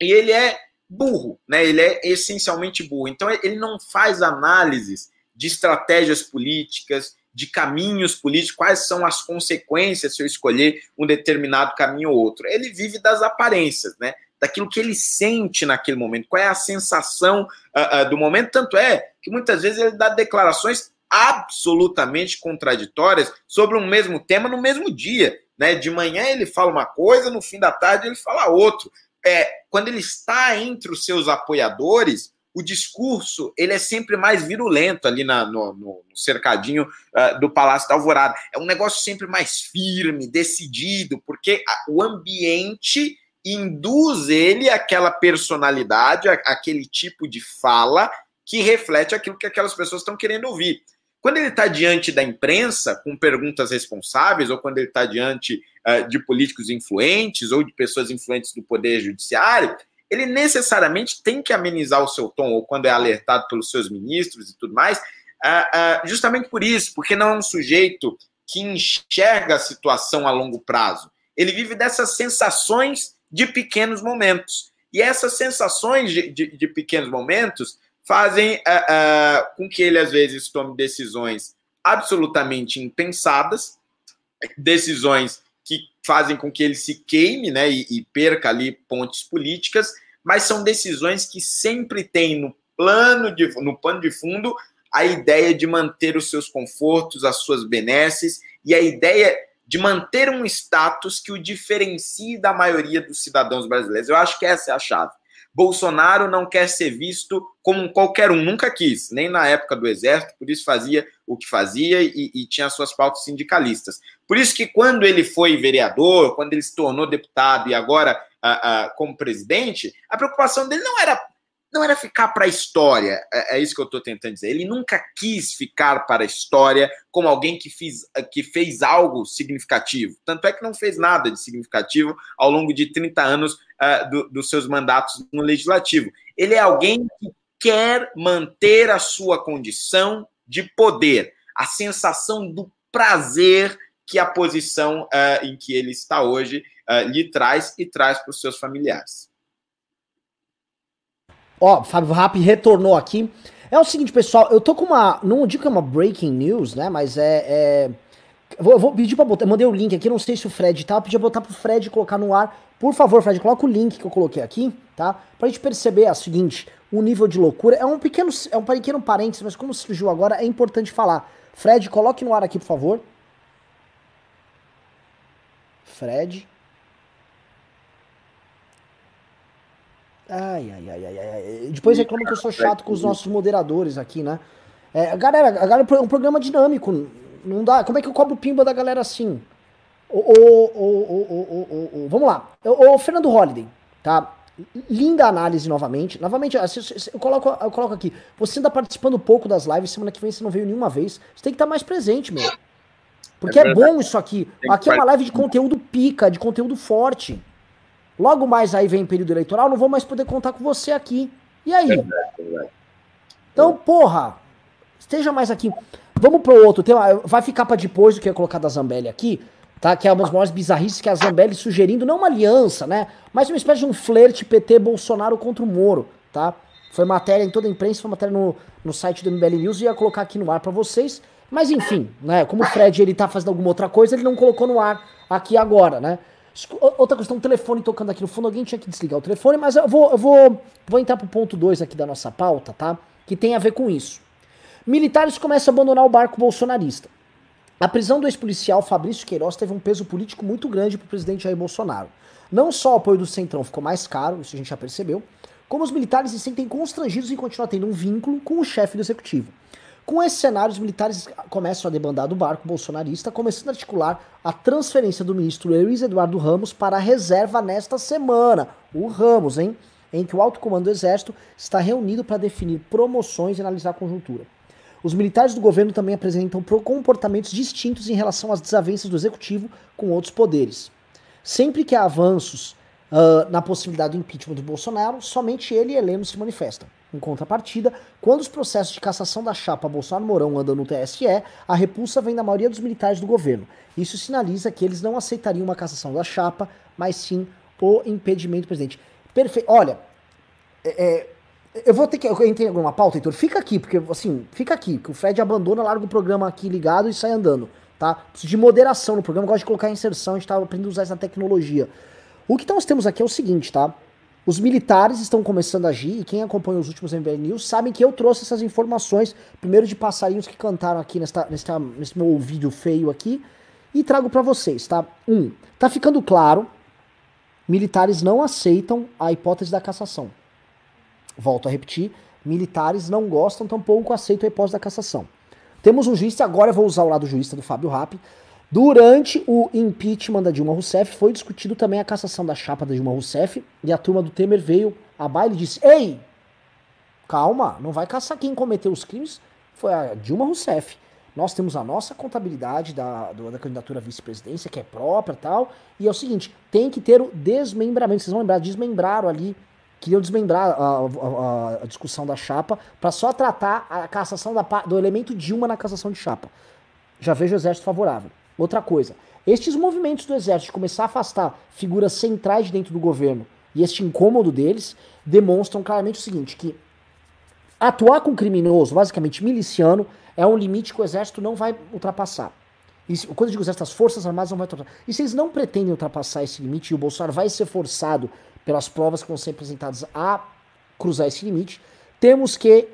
E ele é burro, né? Ele é essencialmente burro. Então ele não faz análises de estratégias políticas, de caminhos políticos, quais são as consequências se eu escolher um determinado caminho ou outro. Ele vive das aparências, né? Daquilo que ele sente naquele momento, qual é a sensação uh, uh, do momento. Tanto é que muitas vezes ele dá declarações absolutamente contraditórias sobre um mesmo tema no mesmo dia. Né? De manhã ele fala uma coisa, no fim da tarde ele fala outro. é, quando ele está entre os seus apoiadores, o discurso ele é sempre mais virulento ali na, no, no, cercadinho uh, do Palácio da Alvorada. É um negócio sempre mais firme, decidido, porque o ambiente induz ele aquela personalidade, aquele tipo de fala que reflete aquilo que aquelas pessoas estão querendo ouvir. Quando ele está diante da imprensa, com perguntas responsáveis, ou quando ele está diante uh, de políticos influentes ou de pessoas influentes do Poder Judiciário, ele necessariamente tem que amenizar o seu tom, ou quando é alertado pelos seus ministros e tudo mais, uh, uh, justamente por isso, porque não é um sujeito que enxerga a situação a longo prazo. Ele vive dessas sensações de pequenos momentos. E essas sensações de, de, de pequenos momentos fazem uh, com que ele, às vezes, tome decisões absolutamente impensadas, decisões que fazem com que ele se queime né, e, e perca ali pontes políticas, mas são decisões que sempre têm no plano de, no pano de fundo a ideia de manter os seus confortos, as suas benesses e a ideia de manter um status que o diferencie da maioria dos cidadãos brasileiros. Eu acho que essa é a chave. Bolsonaro não quer ser visto como qualquer um, nunca quis, nem na época do Exército, por isso fazia o que fazia e, e tinha suas pautas sindicalistas. Por isso que quando ele foi vereador, quando ele se tornou deputado e agora uh, uh, como presidente, a preocupação dele não era não era ficar para a história, é, é, isso que eu estou tentando dizer. Ele nunca quis ficar para a história como alguém que, fiz, que fez algo significativo. Tanto é que não fez nada de significativo ao longo de 30 anos uh, do, dos seus mandatos no legislativo. Ele é alguém que quer manter a sua condição de poder, a sensação do prazer que a posição uh, em que ele está hoje uh, lhe traz e traz para os seus familiares. Ó, Fábio Rap retornou aqui. É o seguinte, pessoal, eu tô com uma. Não digo que é uma breaking news, né? Mas é. é... Vou, eu vou pedir pra botar. Mandei o link aqui, não sei se o Fred tá. Eu pedi pra botar pro Fred colocar no ar. Por favor, Fred, coloca o link que eu coloquei aqui, tá? Pra gente perceber o seguinte: o nível de loucura. É um pequeno, é um pequeno parênteses, mas como surgiu agora, é importante falar. Fred, coloque no ar aqui, por favor. Fred. Ai, ai, ai, ai, ai. Depois reclama que eu sou chato com os nossos moderadores aqui, né? É, galera, galera é um programa dinâmico. Não dá. Como é que eu cobro pimba da galera assim? O, o, o, o, vamos lá. O, Fernando Holliday, tá? Linda análise novamente. Novamente, eu coloco, eu coloco aqui. Você ainda participando pouco das lives, semana que vem você não veio nenhuma vez. Você tem que estar mais presente, meu. Porque é, é bom isso aqui. Aqui é uma live de conteúdo pica, de conteúdo forte. Logo mais aí vem período eleitoral, não vou mais poder contar com você aqui. E aí? Então, porra, esteja mais aqui. Vamos pro outro tema. Vai ficar para depois do que eu colocar da Zambelli aqui, tá? Que é uma das maiores bizarrices que é a Zambelli sugerindo, não uma aliança, né? Mas uma espécie de um flerte PT Bolsonaro contra o Moro, tá? Foi matéria em toda a imprensa, foi matéria no, no site do MBL News e ia colocar aqui no ar para vocês. Mas enfim, né? Como o Fred ele tá fazendo alguma outra coisa, ele não colocou no ar aqui agora, né? Outra questão, um telefone tocando aqui no fundo, alguém tinha que desligar o telefone, mas eu vou, eu vou, vou entrar pro ponto 2 aqui da nossa pauta, tá? Que tem a ver com isso. Militares começam a abandonar o barco bolsonarista. A prisão do ex-policial Fabrício Queiroz teve um peso político muito grande pro presidente Jair Bolsonaro. Não só o apoio do Centrão ficou mais caro, isso a gente já percebeu, como os militares se sentem constrangidos em continuar tendo um vínculo com o chefe do executivo. Com esse cenário, os militares começam a debandar do barco bolsonarista, começando a articular a transferência do ministro Luiz Eduardo Ramos para a reserva nesta semana. O Ramos, hein? Em que o alto comando do Exército está reunido para definir promoções e analisar a conjuntura. Os militares do governo também apresentam comportamentos distintos em relação às desavenças do executivo com outros poderes. Sempre que há avanços uh, na possibilidade do impeachment do Bolsonaro, somente ele e Heleno se manifestam. Em contrapartida, quando os processos de cassação da chapa Bolsonaro-Mourão andam no TSE, a repulsa vem da maioria dos militares do governo. Isso sinaliza que eles não aceitariam uma cassação da chapa, mas sim o impedimento do presidente. Perfeito. Olha, é, é, eu vou ter que. Eu entrei alguma pauta, Heitor? Fica aqui, porque assim, fica aqui, que o Fred abandona, larga o programa aqui ligado e sai andando, tá? Preciso de moderação no programa, gosto de colocar inserção, a gente tá aprendendo a usar essa tecnologia. O que nós temos aqui é o seguinte, tá? Os militares estão começando a agir e quem acompanha os últimos MBL News sabem que eu trouxe essas informações, primeiro de passarinhos que cantaram aqui nesta, nesta, nesse meu vídeo feio aqui, e trago para vocês, tá? Um, tá ficando claro, militares não aceitam a hipótese da cassação. Volto a repetir, militares não gostam, tampouco aceitam a hipótese da cassação. Temos um juiz, agora eu vou usar o lado jurista do Fábio Rappi. Durante o impeachment da Dilma Rousseff, foi discutido também a cassação da chapa da Dilma Rousseff, e a turma do Temer veio a baile e disse: Ei, calma, não vai caçar quem cometeu os crimes, foi a Dilma Rousseff. Nós temos a nossa contabilidade da, da candidatura à vice-presidência, que é própria tal. E é o seguinte: tem que ter o desmembramento. Vocês vão lembrar, desmembraram ali, queriam desmembrar a, a, a discussão da chapa para só tratar a cassação da, do elemento Dilma na cassação de chapa. Já vejo o exército favorável. Outra coisa, estes movimentos do exército de começar a afastar figuras centrais dentro do governo e este incômodo deles demonstram claramente o seguinte: que atuar com criminoso, basicamente miliciano, é um limite que o exército não vai ultrapassar. E, quando eu digo exército, as forças armadas não vão ultrapassar. E se eles não pretendem ultrapassar esse limite, e o Bolsonaro vai ser forçado pelas provas que vão ser apresentadas a cruzar esse limite, temos que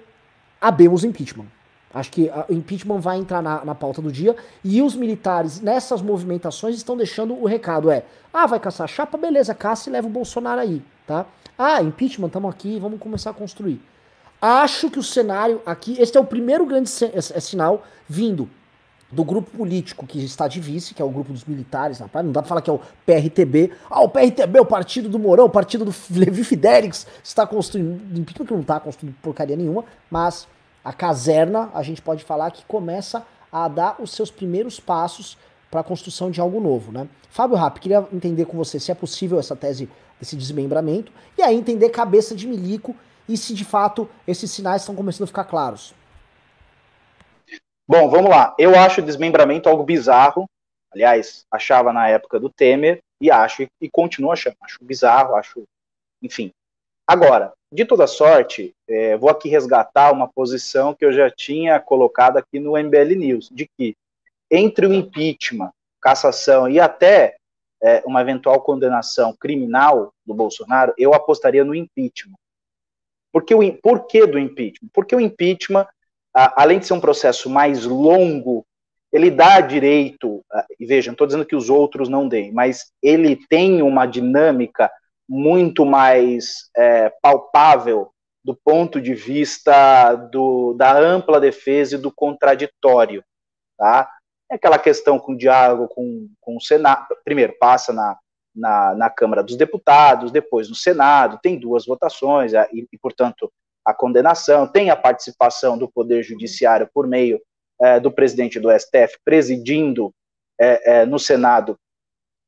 abemos impeachment. Acho que o impeachment vai entrar na, na, pauta do dia e os militares nessas movimentações estão deixando o recado é: ah, vai caçar chapa, beleza, caça e leva o Bolsonaro aí, tá? Ah, impeachment, estamos aqui, vamos começar a construir. Acho que o cenário aqui, este é o primeiro grande sinal vindo do grupo político que está de vice, que é o grupo dos militares praia, não dá pra falar que é o PRTB. Ah, o PRTB, o partido do Mourão, o partido do Levi Fidelix, está construindo, impeachment que não está construindo porcaria nenhuma, mas a caserna, a gente pode falar que começa a dar os seus primeiros passos para a construção de algo novo, né? Fábio Rapp, queria entender com você se é possível essa tese desse desmembramento e aí entender cabeça de milico e se de fato esses sinais estão começando a ficar claros. Bom, vamos lá. Eu acho o desmembramento algo bizarro. Aliás, achava na época do Temer e acho e continuo achando. Acho bizarro, acho, enfim. Agora, de toda sorte, é, vou aqui resgatar uma posição que eu já tinha colocado aqui no MBL News, de que entre o impeachment, cassação e até é, uma eventual condenação criminal do Bolsonaro, eu apostaria no impeachment. Porque o, por que do impeachment? Porque o impeachment, a, além de ser um processo mais longo, ele dá direito, a, e vejam, não estou dizendo que os outros não deem, mas ele tem uma dinâmica muito mais é, palpável do ponto de vista do, da ampla defesa e do contraditório. Tá? É aquela questão com o diálogo com, com o Senado. Primeiro, passa na, na, na Câmara dos Deputados, depois no Senado, tem duas votações, e, e portanto, a condenação, tem a participação do Poder Judiciário por meio é, do presidente do STF presidindo é, é, no Senado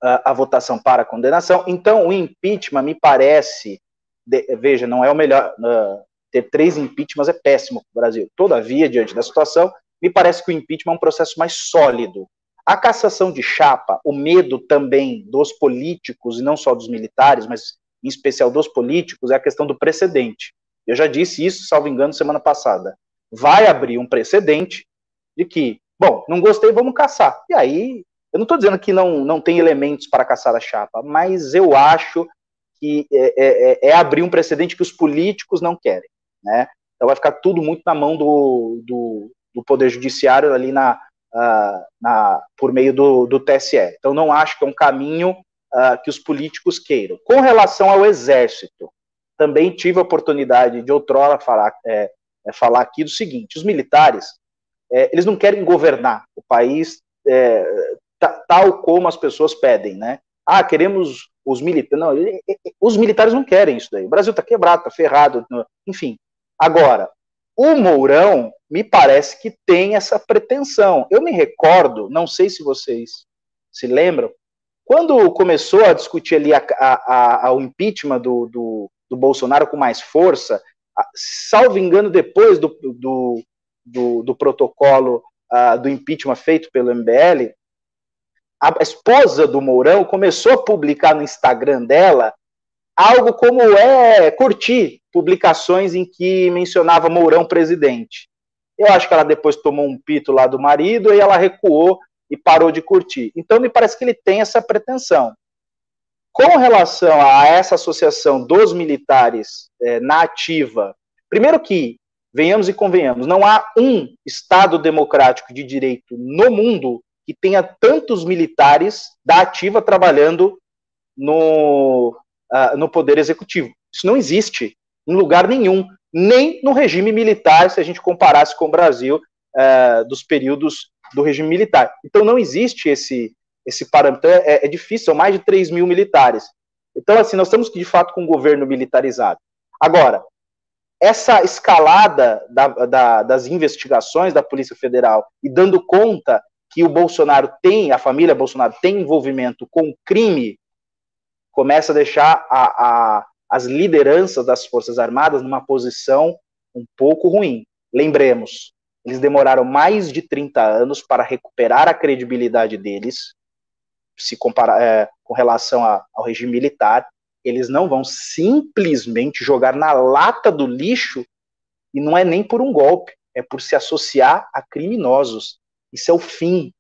a, votação para a condenação. Então, o impeachment me parece, de, veja, não é o melhor, uh, ter três impeachments é péssimo para o Brasil. Todavia, diante da situação, me parece que o impeachment é um processo mais sólido, a cassação de chapa, o medo também dos políticos, e não só dos militares, mas em especial dos políticos, é a questão do precedente. Eu já disse isso, salvo engano, semana passada. Vai abrir um precedente de que, bom, não gostei, vamos caçar. E aí, eu não estou dizendo que não, não tem elementos para caçar a chapa, mas eu acho que é, é, é, abrir um precedente que os políticos não querem. Né? Então vai ficar tudo muito na mão do, do, do Poder Judiciário ali na, uh, na, por meio do, do, TSE. Então, não acho que é um caminho uh, que os políticos queiram. Com relação ao Exército, também tive a oportunidade de outrora falar, é, é, falar aqui do seguinte: os militares, é, eles não querem governar o país é, tal como as pessoas pedem, né? Ah, queremos os militares. Não, os militares não querem isso daí. O Brasil está quebrado, está ferrado, enfim. Agora, o Mourão me parece que tem essa pretensão. Eu me recordo, não sei se vocês se lembram, quando começou a discutir ali a, a, a, o impeachment do, do, do, Bolsonaro com mais força, salvo engano, depois do, do, do, protocolo uh, do impeachment feito pelo MBL, a esposa do Mourão começou a publicar no Instagram dela algo como é curtir publicações em que mencionava Mourão presidente. Eu acho que ela depois tomou um pito lá do marido e ela recuou e parou de curtir. Então me parece que ele tem essa pretensão. Com relação a essa associação dos militares é, na ativa, primeiro que, venhamos e convenhamos, não há um Estado democrático de direito no mundo que tenha tantos militares da ativa trabalhando no, uh, no poder executivo. Isso não existe em lugar nenhum, nem no regime militar, se a gente comparasse com o Brasil uh, dos períodos do regime militar. Então não existe esse, esse parâmetro, é, é difícil, são mais de 3 mil militares. Então, assim, nós estamos de fato com um governo militarizado. Agora, essa escalada da, da, das investigações da Polícia Federal e dando conta que o Bolsonaro tem, a família Bolsonaro tem envolvimento com crime, começa a deixar a, a, as lideranças das Forças Armadas numa posição um pouco ruim. Lembremos, eles demoraram mais de 30 anos para recuperar a credibilidade deles, se comparar é, com relação a, ao regime militar, eles não vão simplesmente jogar na lata do lixo e não é nem por um golpe, é por se associar a criminosos. Isso é o fim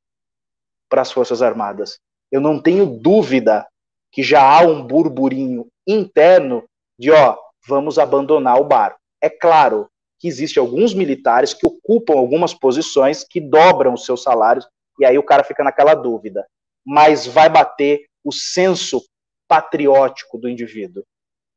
para as Forças Armadas. Eu não tenho dúvida que já há um burburinho interno de, ó, vamos abandonar o bar. É claro que existe alguns militares que ocupam algumas posições que dobram os seus salários e aí o cara fica naquela dúvida. Mas vai bater o senso patriótico do indivíduo.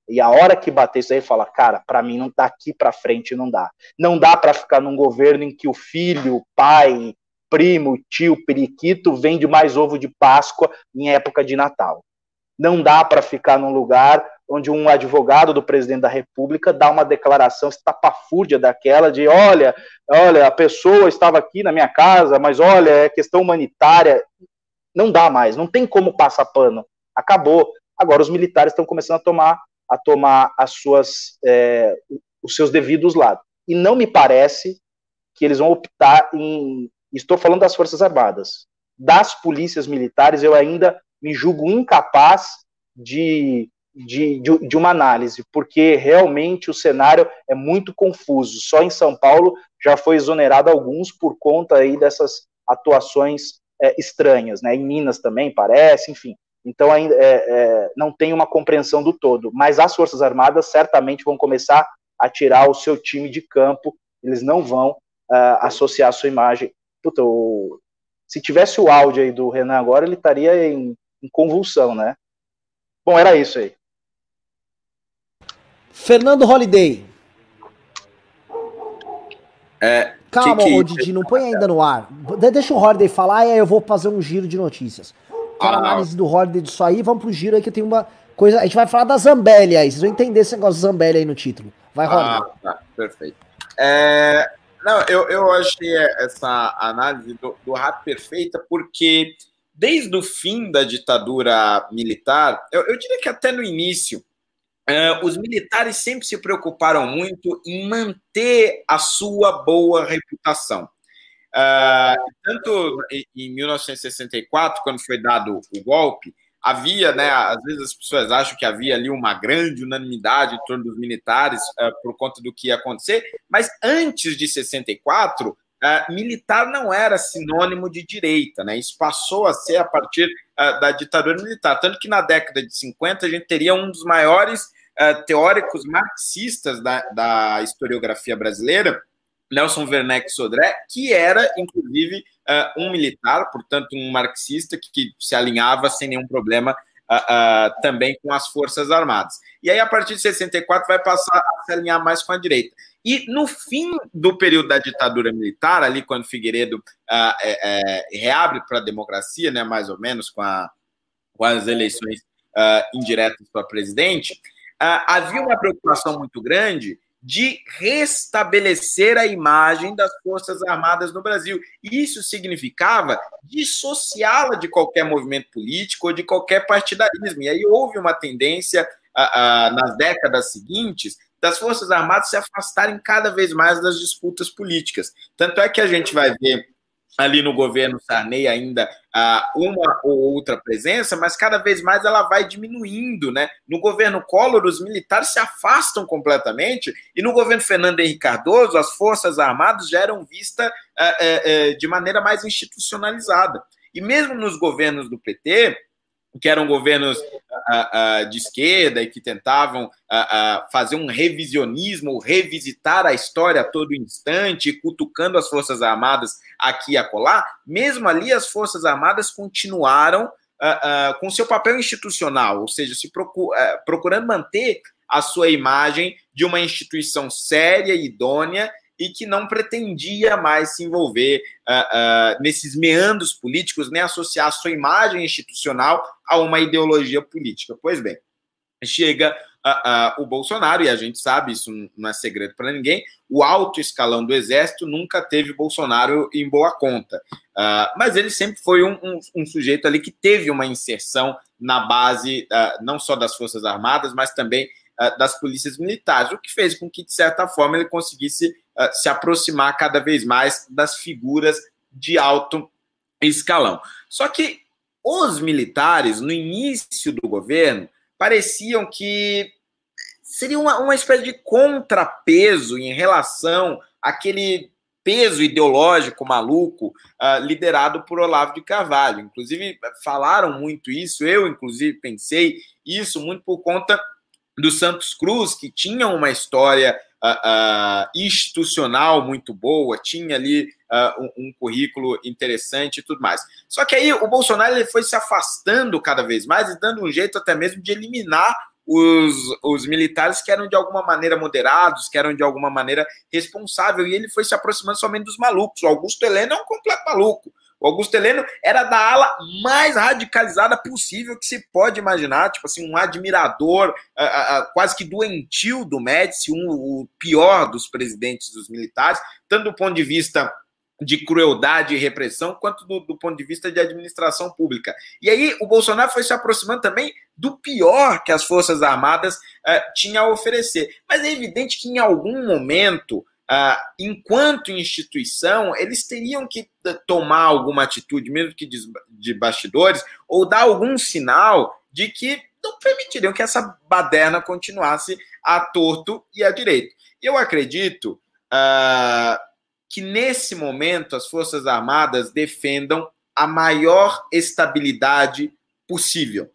E a hora que bater isso aí, fala, cara, para mim não daqui para frente não dá. Não dá para ficar num governo em que o filho, pai, primo, tio, periquito vende mais ovo de Páscoa em época de Natal. Não dá para ficar num lugar onde um advogado do presidente da República dá uma declaração estapafúrdia daquela de, olha, olha, a pessoa estava aqui na minha casa, mas olha, é questão humanitária. Não dá mais, não tem como passar pano. Acabou. Agora os militares estão começando a tomar a tomar as suas é, os seus devidos lados. E não me parece que eles vão optar em estou falando das Forças Armadas. Das polícias militares eu ainda me julgo incapaz de de, de, de, uma análise, porque realmente o cenário é muito confuso. Só em São Paulo já foi exonerado alguns por conta aí dessas atuações é, estranhas, né? Em Minas também parece, enfim. Então ainda é, é, não tem uma compreensão do todo. Mas as Forças Armadas certamente vão começar a tirar o seu time de campo. Eles não vão uh, associar a sua imagem. Puta, o... se tivesse o áudio aí do Renan agora, ele estaria em, em convulsão, né? Bom, era isso aí. Fernando Holiday. É, Calma, que, Didi, não põe ainda no ar. Deixa o Holiday falar e aí eu vou fazer um giro de notícias. Quero ah, análise do Holiday disso aí, vamos pro giro aí que eu tenho uma coisa. A gente vai falar da Zambelli aí, vocês vão entender esse negócio de Zambelli aí no título. Vai, Holiday. Ah, tá, perfeito. É, não, eu, eu achei essa análise do, do rato perfeita porque desde o fim da ditadura militar, eu, eu diria que até no início, Uh, os militares sempre se preocuparam muito em manter a sua boa reputação. Uh, tanto em 1964, quando foi dado o golpe, havia, né, às vezes as pessoas acham que havia ali uma grande unanimidade em torno dos militares uh, por conta do que ia acontecer, mas antes de 64, uh, militar não era sinônimo de direita, né? Isso passou a ser a partir uh, da ditadura militar, tanto que na década de 50 a gente teria um dos maiores teóricos marxistas da, da historiografia brasileira, Nelson Werneck Sodré, que era, inclusive, uh, um militar, portanto, um marxista que, que se alinhava sem nenhum problema uh, uh, também com as Forças Armadas. E aí, a partir de 64, vai passar a se alinhar mais com a direita. E no fim do período da ditadura militar, ali quando Figueiredo é, é, reabre para a democracia, né, mais ou menos, com, a, com as eleições indiretas para presidente, havia uma preocupação muito grande de restabelecer a imagem das Forças Armadas no Brasil. Isso significava dissociá-la de qualquer movimento político ou de qualquer partidarismo. E aí houve uma tendência nas décadas seguintes das Forças Armadas se afastarem cada vez mais das disputas políticas. Tanto é que a gente vai ver ali no governo Sarney ainda uh, uma ou outra presença, mas cada vez mais ela vai diminuindo, né? No governo Collor, os militares se afastam completamente, e no governo Fernando Henrique Cardoso, as Forças Armadas já eram vistas uh, uh, de maneira mais institucionalizada. E mesmo nos governos do PT, que eram governos uh, uh, de esquerda e que tentavam uh, fazer um revisionismo, revisitar a história a todo instante, cutucando as Forças Armadas aqui e acolá, mesmo ali as Forças Armadas continuaram com seu papel institucional, ou seja, se procu uh, procurando manter a sua imagem de uma instituição séria e idônea e que não pretendia mais se envolver nesses meandros políticos, nem associar sua imagem institucional a uma ideologia política. Pois bem, chega uh, uh, o Bolsonaro, e a gente sabe, isso não é segredo para ninguém, o alto escalão do Exército nunca teve Bolsonaro em boa conta. Uh, mas ele sempre foi um, um, um, sujeito ali que teve uma inserção na base, não só das Forças Armadas, mas também das polícias militares, o que fez com que, de certa forma, ele conseguisse se aproximar cada vez mais das figuras de alto escalão. Só que os militares, no início do governo, pareciam que seria uma, uma espécie de contrapeso em relação àquele peso ideológico maluco uh, liderado por Olavo de Carvalho. Inclusive, falaram muito isso, eu, inclusive, pensei isso muito por conta do Santos Cruz, que tinha uma história uh, uh, institucional muito boa, tinha ali uh, um, um, currículo interessante e tudo mais. Só que aí o Bolsonaro ele foi se afastando cada vez mais e dando um jeito até mesmo de eliminar os, os militares que eram de alguma maneira moderados, que eram de alguma maneira responsáveis, e ele foi se aproximando somente dos malucos. O Augusto Heleno é um completo maluco. O Augusto Heleno era da ala mais radicalizada possível que se pode imaginar, tipo assim, um admirador uh, quase que doentio do Médici, um, o pior dos presidentes dos militares, tanto do ponto de vista de crueldade e repressão, quanto do, do, ponto de vista de administração pública. E aí o Bolsonaro foi se aproximando também do pior que as Forças Armadas uh, tinham a oferecer. Mas é evidente que em algum momento Uh, enquanto instituição, eles teriam que tomar alguma atitude, mesmo que de, de bastidores, ou dar algum sinal de que não permitiriam que essa baderna continuasse a torto e a direito. Eu acredito uh, que nesse momento as Forças Armadas defendam a maior estabilidade possível.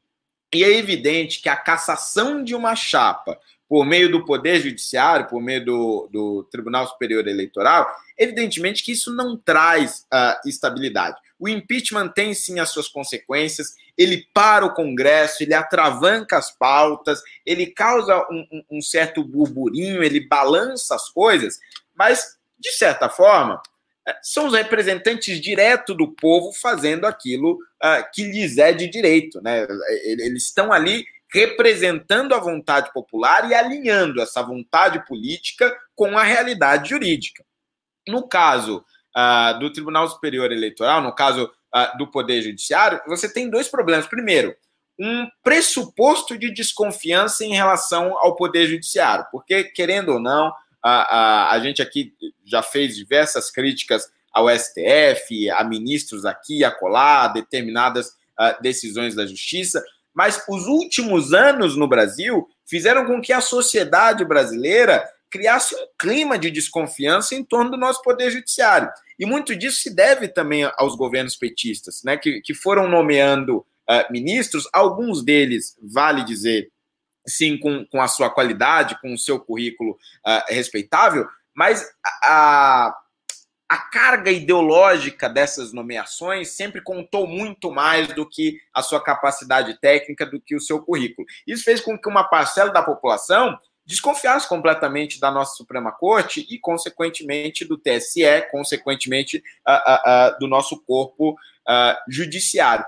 E é evidente que a cassação de uma chapa por meio do Poder Judiciário, por meio do, do Tribunal Superior Eleitoral, evidentemente que isso não traz uh, estabilidade. O impeachment tem sim as suas consequências, ele para o Congresso, ele atravanca as pautas, ele causa um, um, um certo burburinho, ele balança as coisas, mas, de certa forma, eh, são os representantes direto do povo fazendo aquilo uh, que lhes é de direito. Né? Eles estão ali representando a vontade popular e alinhando essa vontade política com a realidade jurídica. No caso uh, do Tribunal Superior Eleitoral, no caso uh, do Poder Judiciário, você tem dois problemas. Primeiro, um pressuposto de desconfiança em relação ao Poder Judiciário, porque, querendo ou não, a, a, a gente aqui já fez diversas críticas ao STF, a ministros aqui, a colar, determinadas uh, decisões da Justiça, mas os últimos anos no Brasil fizeram com que a sociedade brasileira criasse um clima de desconfiança em torno do nosso poder judiciário. E muito disso se deve também aos governos petistas, né, que, que foram nomeando uh, ministros, alguns deles, vale dizer, sim, com, com a sua qualidade, com o seu currículo uh, respeitável, mas a, a a carga ideológica dessas nomeações sempre contou muito mais do que a sua capacidade técnica, do que o seu currículo. Isso fez com que uma parcela da população desconfiasse completamente da nossa Suprema Corte e, consequentemente, do TSE, consequentemente, uh, uh, uh, do nosso corpo judiciário.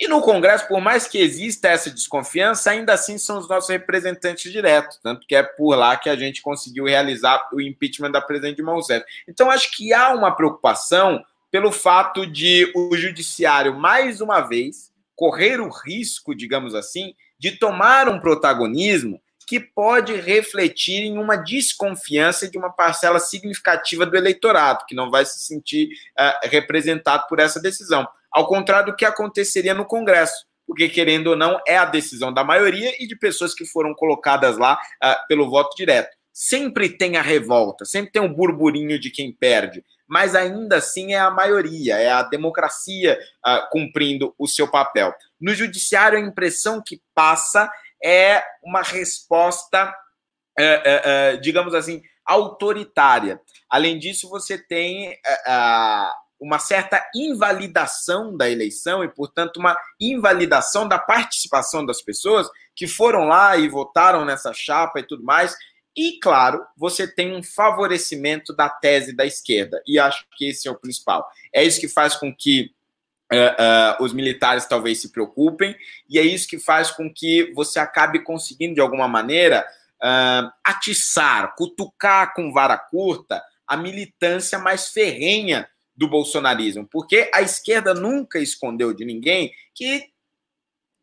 E no Congresso, por mais que exista essa desconfiança, ainda assim são os nossos representantes diretos, tanto que é por lá que a gente conseguiu realizar o impeachment da presidente Dilma Rousseff. Então, acho que há uma preocupação pelo fato de o judiciário, mais uma vez, correr o risco, digamos assim, de tomar um protagonismo que pode refletir em uma desconfiança de uma parcela significativa do eleitorado, que não vai se sentir uh, representado por essa decisão ao contrário do que aconteceria no Congresso, porque, querendo ou não, é a decisão da maioria e de pessoas que foram colocadas lá uh, pelo voto direto. Sempre tem a revolta, sempre tem o um burburinho de quem perde, mas ainda assim é a maioria, é a democracia uh, cumprindo o seu papel. No judiciário, a impressão que passa é uma resposta, uh, digamos assim, autoritária. Além disso, você tem a uma certa invalidação da eleição e, portanto, uma invalidação da participação das pessoas que foram lá e votaram nessa chapa e tudo mais. E, claro, você tem um favorecimento da tese da esquerda, e acho que esse é o principal. É isso que faz com que uh, uh, os militares talvez se preocupem, e é isso que faz com que você acabe conseguindo, de alguma maneira, uh, atiçar, cutucar com vara curta a militância mais ferrenha do bolsonarismo, porque a esquerda nunca escondeu de ninguém que,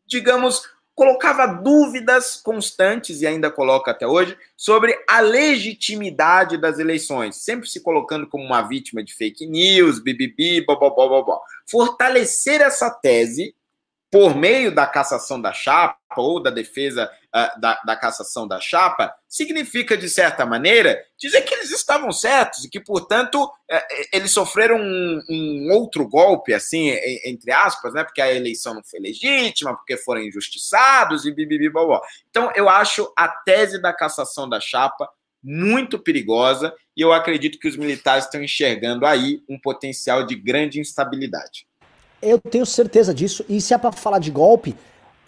digamos, colocava dúvidas constantes, e ainda coloca até hoje, sobre a legitimidade das eleições, sempre se colocando como uma vítima de fake news, bibibi, bobobó. Fortalecer essa tese por meio da cassação da chapa ou da defesa uh, da, da, cassação da chapa, significa, de certa maneira, dizer que eles estavam certos e que, portanto, uh, eles sofreram um, um, outro golpe, assim, entre aspas, né? Porque a eleição não foi legítima, porque foram injustiçados e bibibibobó. Então, eu acho a tese da cassação da chapa muito perigosa e eu acredito que os militares estão enxergando aí um potencial de grande instabilidade. Eu tenho certeza disso. E se é pra falar de golpe,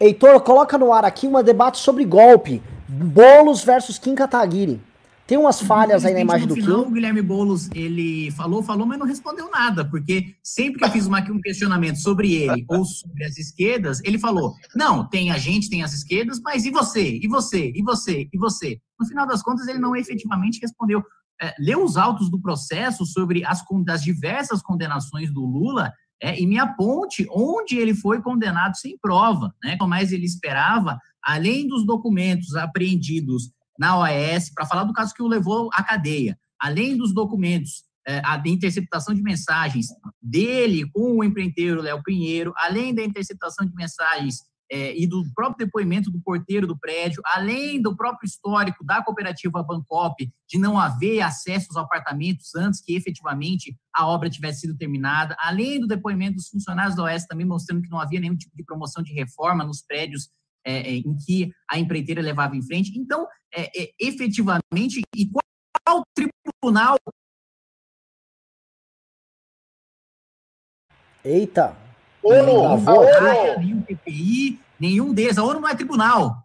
Heitor, coloca no ar aqui um debate sobre golpe. Boulos versus Kim Kataguiri. Tem umas falhas aí na imagem do final, Kim. O Guilherme Boulos, ele falou, falou, mas não respondeu nada, porque sempre que eu fiz uma, um questionamento sobre ele ou sobre as esquerdas, ele falou: não, tem a gente, tem as esquerdas, mas e você? E você? E você? E você? No final das contas, ele não efetivamente respondeu. É, leu os autos do processo sobre as, as diversas condenações do Lula é, e me aponte onde ele foi condenado sem prova, né? Mais ele esperava, além dos documentos apreendidos na OAS, para falar do caso que o levou à cadeia, além dos documentos, é, a interceptação de mensagens dele com o empreiteiro Léo Pinheiro, além da interceptação de mensagens é, e do próprio depoimento do porteiro do prédio, além do próprio histórico da cooperativa Bancop de não haver acesso aos apartamentos antes que efetivamente a obra tivesse sido terminada, além do depoimento dos funcionários da OS também mostrando que não havia nenhum tipo de promoção de reforma nos prédios é, é, em que a empreiteira levava em frente. Então, é, é, efetivamente, e qual tribunal Eita, ONU, a ONU. Nenhum PPI, nenhum deles. A ONU não é tribunal.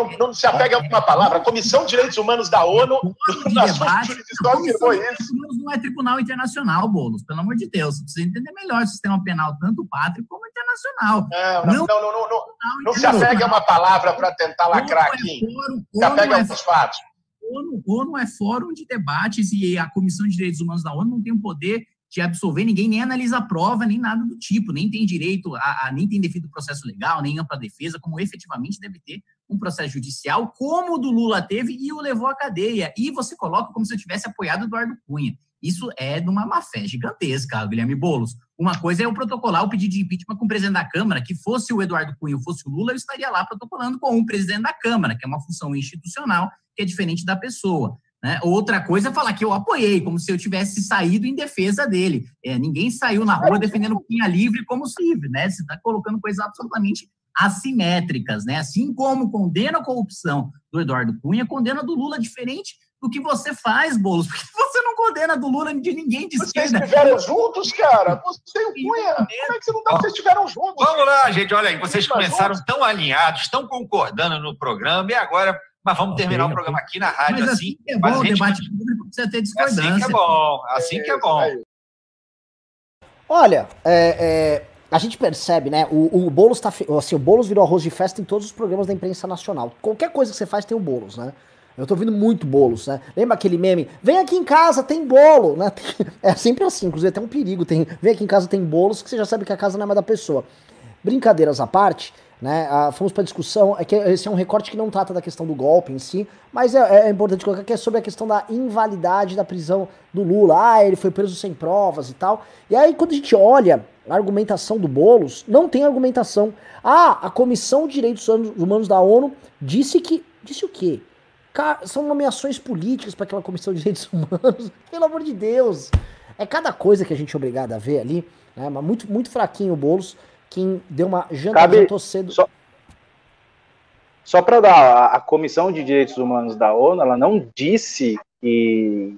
Não, não, se apega a uma palavra. A Comissão de Direitos Humanos da ONU, na sua jurisdição, afirmou isso. não é tribunal internacional, Boulos, pelo amor de Deus. Você precisa entender melhor o sistema penal, tanto pátrio como internacional. Não, não, não, não, não, não, se apega a uma palavra para tentar lacrar é aqui. Se apega aos fatos. ONU, ONU é fórum de debates e a Comissão de Direitos Humanos da ONU não tem o poder de absolver ninguém, nem analisa a prova, nem nada do tipo, nem tem direito a, a nem tem devido processo legal, nem ampla defesa, como efetivamente deve ter um processo judicial, como o do Lula teve e o levou à cadeia. E você coloca como se eu tivesse apoiado Eduardo Cunha. Isso é de uma má fé gigantesca, Guilherme Boulos. Uma coisa é eu protocolar o pedido de impeachment com o presidente da Câmara, que fosse o Eduardo Cunha ou fosse o Lula, eu estaria lá protocolando com o presidente da Câmara, que é uma função institucional que é diferente da pessoa. Né? Outra coisa é falar que eu apoiei, como se eu tivesse saído em defesa dele. É, ninguém saiu na rua defendendo o Cunha livre como livre, né? Você está colocando coisas absolutamente assimétricas, né? Assim como condena a corrupção do Eduardo Cunha, condena do Lula diferente do que você faz, Boulos, porque você não condena do Lula de ninguém de Vocês esquerda. Vocês estiveram juntos, cara? Você e o Cunha, como é que você não dá? Vocês estiveram juntos. Vamos lá, gente, olha aí, vocês começaram tão alinhados, tão concordando no programa, e agora mas vamos terminar okay. o programa aqui na rádio mas assim. assim é bom, o debate público precisa ter discordância. Assim que é bom, assim que é bom. Olha, é, é, a gente percebe, né? O, o Boulos tá. Assim, o Boulos virou arroz de festa em todos os programas da imprensa nacional. Qualquer coisa que você faz tem o Boulos, né? Eu tô ouvindo muito bolos, né? Lembra aquele meme? Vem aqui em casa, tem bolo, né? É sempre assim, inclusive até um perigo. Tem, vem aqui em casa, tem bolos, que você já sabe que a casa não é mais da pessoa. Brincadeiras à parte, né? Ah, fomos para discussão, é que esse é um recorte que não trata da questão do golpe em si, mas é, é, importante colocar que é sobre a questão da invalidade da prisão do Lula. Ah, ele foi preso sem provas e tal. E aí, quando a gente olha a argumentação do Bolos, não tem argumentação. Ah, a Comissão de Direitos Humanos da ONU disse que. Disse o quê? São nomeações políticas para aquela Comissão de Direitos Humanos. Pelo amor de Deus. É cada coisa que a gente é obrigado a ver ali. Né? Mas muito, muito fraquinho o Boulos quem deu uma janta Cabe, cedo. Só, só para dar, a, a, Comissão de Direitos Humanos da ONU, ela não disse que,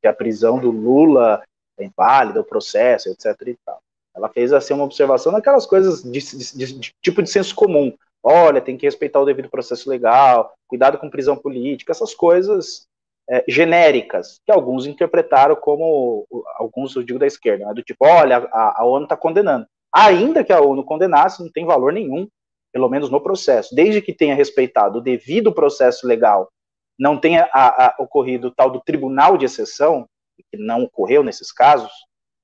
que a prisão do Lula é inválida, o processo, etc. E tal. Ela fez assim uma observação daquelas coisas de, de, de, de, tipo de senso comum. Olha, tem que respeitar o devido processo legal, cuidado com prisão política, essas coisas é, genéricas, que alguns interpretaram como, alguns, eu digo da esquerda, né, do tipo, olha, a, a ONU está condenando. Ainda que a ONU condenasse, não tem valor nenhum, pelo menos no processo. Desde que tenha respeitado o devido processo legal, não tenha a, a, ocorrido tal do tribunal de exceção, que não ocorreu nesses casos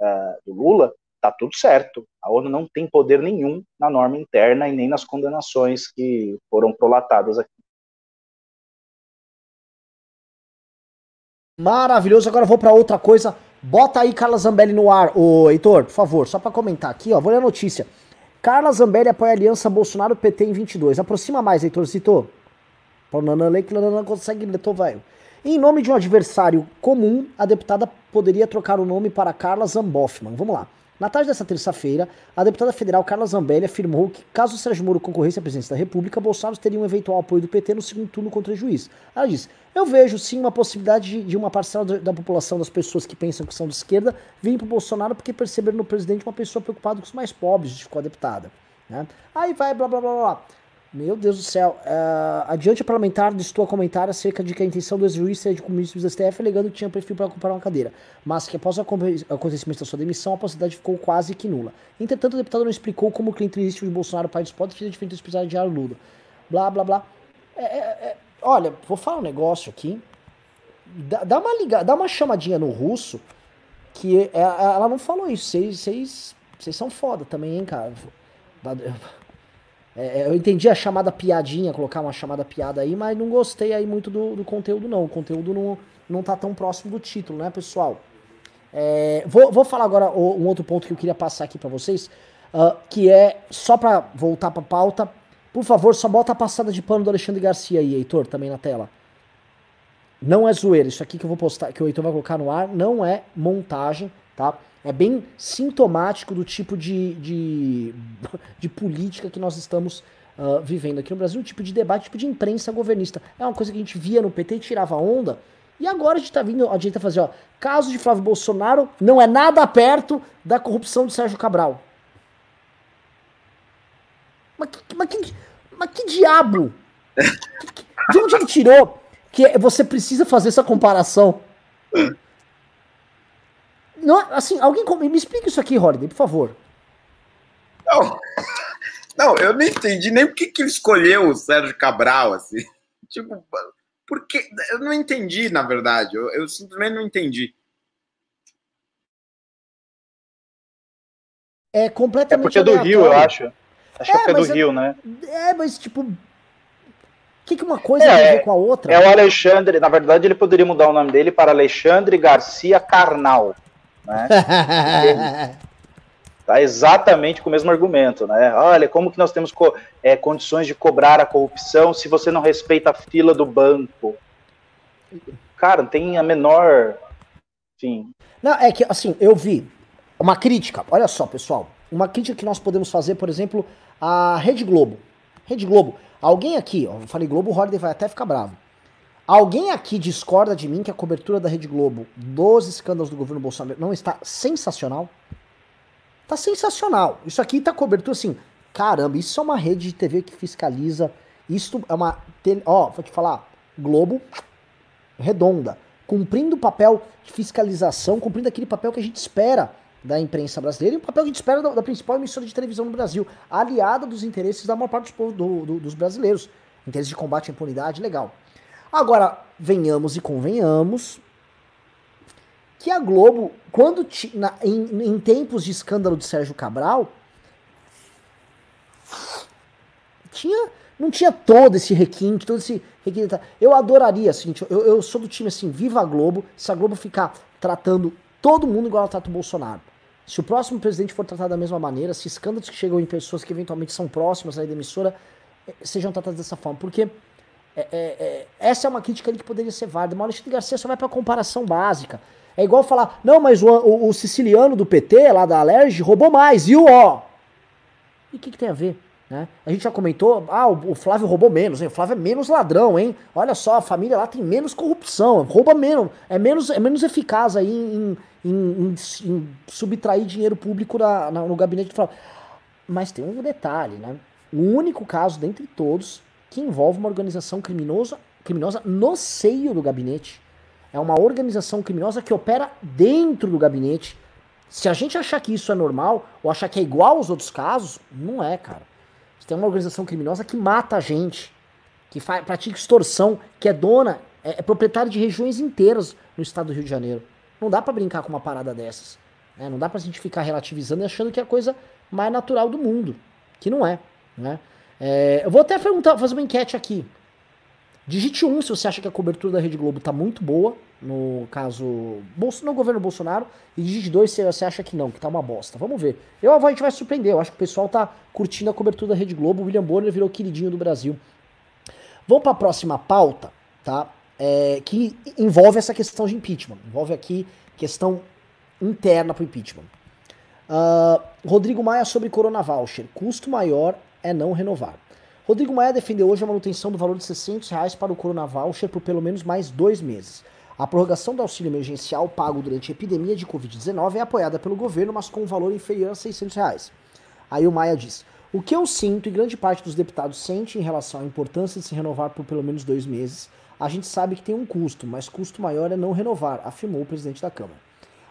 uh, do Lula, tá tudo certo. A ONU não tem poder nenhum na norma interna e nem nas condenações que foram prolatadas aqui. Maravilhoso. Agora vou para outra coisa. Bota aí Carla Zambelli no ar, ô Heitor, por favor, só para comentar aqui, ó, vou ler a notícia. Carla Zambelli apoia a aliança Bolsonaro-PT em 22. Aproxima mais, Heitor, citou. Nanã que Nanã consegue tô velho. Em nome de um adversário comum, a deputada poderia trocar o nome para Carla Zamboffman. Vamos lá. Na tarde dessa terça-feira, a deputada federal Carla Zambelli afirmou que, caso Sérgio Moro concorresse à presidência da República, Bolsonaro teria um eventual apoio do PT no segundo turno contra o juiz. Ela disse: Eu vejo sim uma possibilidade de, uma parcela da população, das pessoas que pensam que são de esquerda, vir para o Bolsonaro porque perceberam no presidente uma pessoa preocupada com os mais pobres, ficou a deputada. Né? Aí vai, blá blá blá blá. Meu Deus do céu. Uh, adiante parlamentar distou comentário acerca de que a intenção do ex-juiz seria de ministros do STF, alegando que tinha perfil para ocupar uma cadeira. Mas que após o acontecimento da sua demissão, a possibilidade ficou quase que nula. Entretanto, o deputado não explicou como o clientelismo de Bolsonaro, pai dos pode fazer diferente do precisar de Lula. Blá, blá, blá. É, é, é, olha, vou falar um negócio aqui. Dá, dá, uma liga, dá uma chamadinha no russo, que é, ela não falou isso. Vocês são foda também, hein, cara. É, é, eu entendi a chamada piadinha, colocar uma chamada piada aí, mas não gostei aí muito do, do conteúdo, não. O conteúdo não, não tá tão próximo do título, né, pessoal? É, vou, vou falar agora um outro ponto que eu queria passar aqui para vocês, uh, que é, só para voltar pra pauta, por favor, só bota a passada de pano do Alexandre Garcia aí, Heitor, também na tela. Não é zoeira, isso aqui que eu vou postar, que o Heitor vai colocar no ar, não é montagem, tá? É bem sintomático do tipo de, de, de política que nós estamos uh, vivendo aqui no Brasil, um tipo de debate, tipo de imprensa governista. É uma coisa que a gente via no PT e tirava onda. E agora a gente está vindo, a gente tá fazendo, ó, caso de Flávio Bolsonaro não é nada perto da corrupção de Sérgio Cabral. Mas que, mas que, mas que diabo? De onde ele tirou que você precisa fazer essa comparação? Não, assim, alguém me explica isso aqui, Holiday, por favor. Não, não eu não entendi nem por que, que ele escolheu o Sérgio Cabral, assim. Tipo, porque eu não entendi, na verdade. Eu, eu simplesmente não entendi. É completamente. É porque é do aleatório. Rio, eu acho. Acho é, que é do é, Rio, né? É, mas tipo. O que, que uma coisa é, tem a ver com a outra? É o Alexandre, na verdade, ele poderia mudar o nome dele para Alexandre Garcia Carnal. Né? tá exatamente com o mesmo argumento, né? Olha, como que nós temos co é, condições de cobrar a corrupção se você não respeita a fila do banco? Cara, não tem a menor. Enfim. Não, é que assim, eu vi uma crítica. Olha só, pessoal. Uma crítica que nós podemos fazer, por exemplo, a Rede Globo. Rede Globo. Alguém aqui, ó, eu falei Globo, o Holiday vai até ficar bravo. Alguém aqui discorda de mim que a cobertura da Rede Globo dos escândalos do governo Bolsonaro não está sensacional? Tá sensacional. Isso aqui tá cobertura assim. Caramba, isso é uma rede de TV que fiscaliza. Isso é uma. Ó, vou te falar. Globo redonda. Cumprindo o papel de fiscalização, cumprindo aquele papel que a gente espera da imprensa brasileira e o papel que a gente espera da, da principal emissora de televisão no Brasil, aliada dos interesses da maior parte do, do, dos brasileiros. Interesses de combate à impunidade, legal. Agora, venhamos e convenhamos que a Globo, quando na, em, em, tempos de escândalo de Sérgio Cabral, tinha, não tinha todo esse requinte, todo esse requinte. Eu adoraria, assim, eu, eu sou do time assim, viva a Globo, se a Globo ficar tratando todo mundo igual ela trata o Bolsonaro. Se o próximo presidente for tratado da mesma maneira, se escândalos que chegam em pessoas que eventualmente são próximas aí da emissora eh, sejam tratados dessa forma. Porque é, é, é, essa é uma crítica ali que poderia ser válida. Mas o Alexandre Garcia só vai para comparação básica. É igual falar, não, mas o, o, o, siciliano do PT, lá da Alerj, roubou mais, viu, ó. E o que, que, tem a ver? Né? A gente já comentou, ah, o Flávio roubou menos, hein? O Flávio é menos ladrão, hein? Olha só, a família lá tem menos corrupção, rouba menos, é menos, é menos eficaz aí em, em, em, em subtrair dinheiro público na, na, no gabinete do Flávio. Mas tem um detalhe, né? O único caso dentre todos que envolve uma organização criminosa, criminosa no seio do gabinete. É uma organização criminosa que opera dentro do gabinete. Se a gente achar que isso é normal, ou achar que é igual aos outros casos, não é, cara. Você tem uma organização criminosa que mata a gente, que faz, pratica extorsão, que é dona, é, é proprietária de regiões inteiras no estado do Rio de Janeiro. Não dá para brincar com uma parada dessas. Né? Não dá pra gente ficar relativizando e achando que é a coisa mais natural do mundo. Que não é. Né? É, eu vou até perguntar, fazer uma enquete aqui. Digite um se você acha que a cobertura da Rede Globo está muito boa, no caso no governo Bolsonaro, e digite dois se você acha que não, que tá uma bosta. Vamos ver. Eu, a gente vai surpreender, eu acho que o pessoal tá curtindo a cobertura da Rede Globo, o William Bonner virou queridinho do Brasil. Vamos para a próxima pauta, tá? É, que envolve essa questão de impeachment, envolve aqui questão interna para o impeachment. Uh, Rodrigo Maia sobre Corona Voucher. Custo maior é não renovar. Rodrigo Maia defendeu hoje a manutenção do valor de 600 reais para o Corona Voucher por pelo menos mais dois meses. A prorrogação do auxílio emergencial pago durante a epidemia de Covid-19 é apoiada pelo governo, mas com um valor inferior a 600 reais. Aí o Maia diz: O que eu sinto e grande parte dos deputados sente em relação à importância de se renovar por pelo menos dois meses, a gente sabe que tem um custo, mas custo maior é não renovar, afirmou o presidente da Câmara.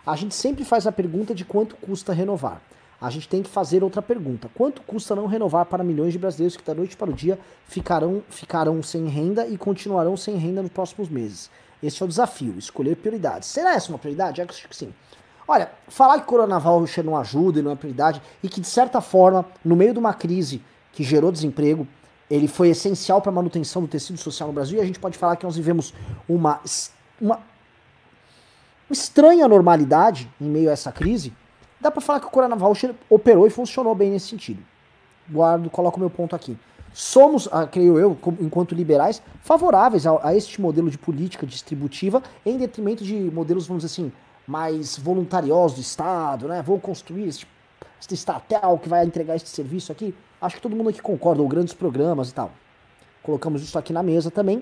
A gente sempre faz a pergunta de quanto custa renovar a gente tem que fazer outra pergunta. Quanto custa não renovar para milhões de brasileiros que da noite para o dia ficarão, ficarão sem renda e continuarão sem renda nos próximos meses? Esse é o desafio, escolher prioridades. Será essa uma prioridade? Eu acho que sim. Olha, falar que Coronavac não ajuda e não é prioridade, e que de certa forma, no meio de uma crise que gerou desemprego, ele foi essencial para a manutenção do tecido social no Brasil, e a gente pode falar que nós vivemos uma, uma estranha normalidade em meio a essa crise, Dá para falar que o Corona Voucher operou e funcionou bem nesse sentido. Guardo, coloco meu ponto aqui. Somos, ah, creio eu, enquanto liberais, favoráveis a, a este modelo de política distributiva em detrimento de modelos, vamos dizer assim, mais voluntariosos do Estado, né? Vou construir este, este estatal que vai entregar este serviço aqui. Acho que todo mundo aqui concorda, ou grandes programas e tal. Colocamos isso aqui na mesa também.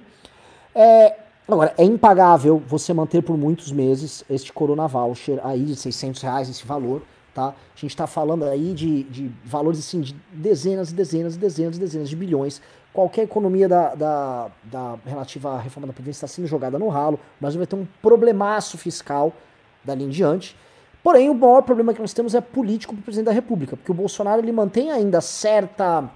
É, Agora, é impagável você manter por muitos meses este Corona Voucher aí de 600 reais, esse valor, tá? A gente está falando aí de, de valores assim, de dezenas e dezenas e dezenas e dezenas de bilhões. Qualquer economia da, da, da relativa à reforma da Previdência está sendo jogada no ralo. Brasil vai ter um problemaço fiscal dali em diante. Porém, o maior problema que nós temos é político para o presidente da República, porque o Bolsonaro ele mantém ainda certa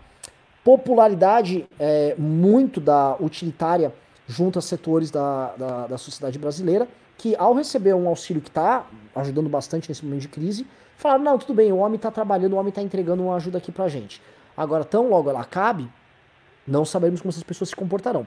popularidade é, muito da utilitária junto a setores da, da, da sociedade brasileira, que ao receber um auxílio que está ajudando bastante nesse momento de crise, falaram, não, tudo bem, o homem está trabalhando, o homem está entregando uma ajuda aqui pra gente. Agora, tão logo ela acabe, não saberemos como essas pessoas se comportarão.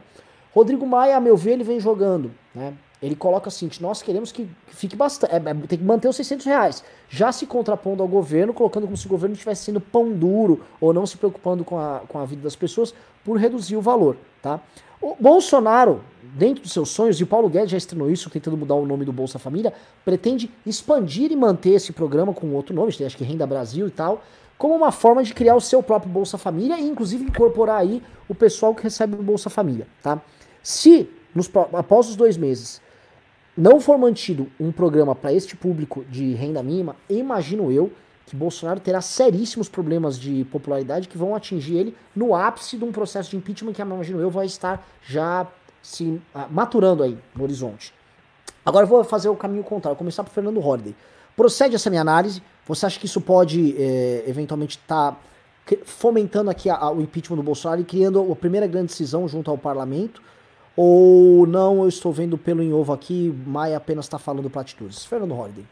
Rodrigo Maia, a meu ver, ele vem jogando, né? Ele coloca assim, nós queremos que fique bastante, é, é, tem que manter os 600 reais, já se contrapondo ao governo, colocando como se o governo estivesse sendo pão duro, ou não se preocupando com a, com a vida das pessoas, por reduzir o valor, tá? O Bolsonaro, dentro dos seus sonhos, e o Paulo Guedes já estrenou isso, tentando mudar o nome do Bolsa Família, pretende expandir e manter esse programa com outro nome, acho que Renda Brasil e tal, como uma forma de criar o seu próprio Bolsa Família e inclusive incorporar aí o pessoal que recebe o Bolsa Família, tá? Se nos, após os dois meses não for mantido um programa para este público de renda mínima, imagino eu que Bolsonaro terá seríssimos problemas de popularidade que vão atingir ele no ápice de um processo de impeachment que, imagino eu, vai estar já se uh, maturando aí no horizonte. Agora eu vou fazer o caminho contrário, vou começar por Fernando Holliday. Procede essa minha análise, você acha que isso pode é, eventualmente estar tá fomentando aqui a, a, o impeachment do Bolsonaro e criando a primeira grande decisão junto ao parlamento? Ou não, eu estou vendo pelo em ovo aqui, Maia apenas está falando platitudes? Fernando Holliday.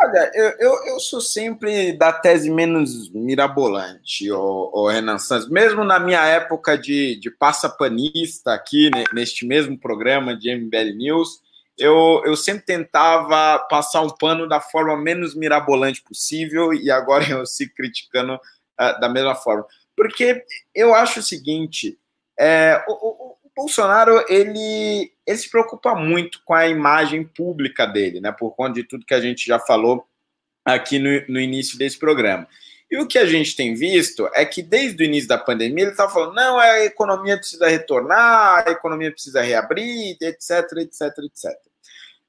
Olha, eu, eu, eu, sou sempre da tese menos mirabolante, o, o Renan Santos. Mesmo na minha época de, de passapanista aqui, né, neste mesmo programa de MBL News, eu, eu sempre tentava passar um pano da forma menos mirabolante possível e agora eu sigo criticando uh, da mesma forma. Porque eu acho o seguinte, é, o, Bolsonaro ele, ele se preocupa muito com a imagem pública dele, né? Por conta de tudo que a gente já falou aqui no, no início desse programa. E o que a gente tem visto é que desde o início da pandemia ele está falando: não, a economia precisa retornar, a economia precisa reabrir, etc, etc, etc.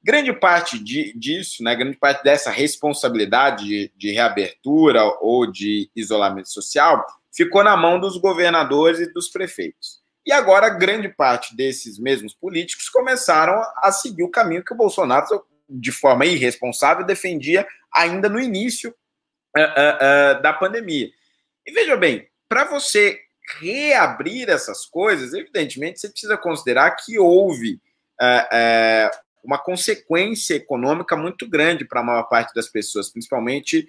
Grande parte de, disso, né, grande parte dessa responsabilidade de, de reabertura ou de isolamento social ficou na mão dos governadores e dos prefeitos. E agora, grande parte desses mesmos políticos começaram a seguir o caminho que o Bolsonaro, de forma irresponsável, defendia ainda no início uh, uh, uh, da pandemia. E veja bem, para você reabrir essas coisas, evidentemente você precisa considerar que houve uma consequência econômica muito grande para a maior parte das pessoas, principalmente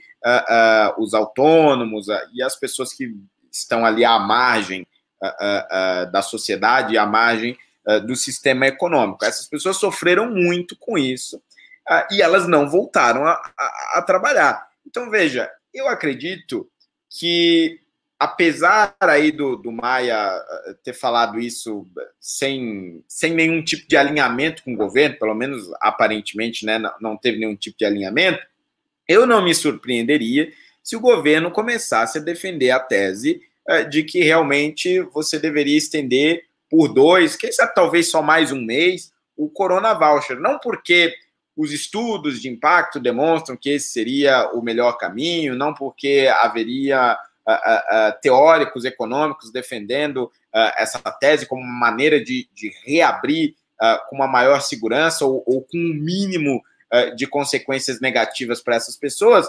os autônomos e as pessoas que estão ali à margem da sociedade, à margem do sistema econômico. Essas pessoas sofreram muito com isso e elas não voltaram a, a, a trabalhar. Então, veja, eu acredito que, apesar aí do, do Maia eh, ter falado isso sem, sem nenhum tipo de alinhamento com o governo, pelo menos aparentemente né, não teve nenhum tipo de alinhamento, eu não me surpreenderia se o governo começasse a defender a tese eh, de que realmente você deveria estender por dois, quem sabe talvez só mais um mês, o Corona Voucher. Não porque os estudos de impacto demonstram que esse seria o melhor caminho, não porque haveria uh, uh, uh, teóricos econômicos defendendo essa tese como uma maneira de, de reabrir com uma maior segurança ou, ou com um mínimo de consequências negativas para essas pessoas,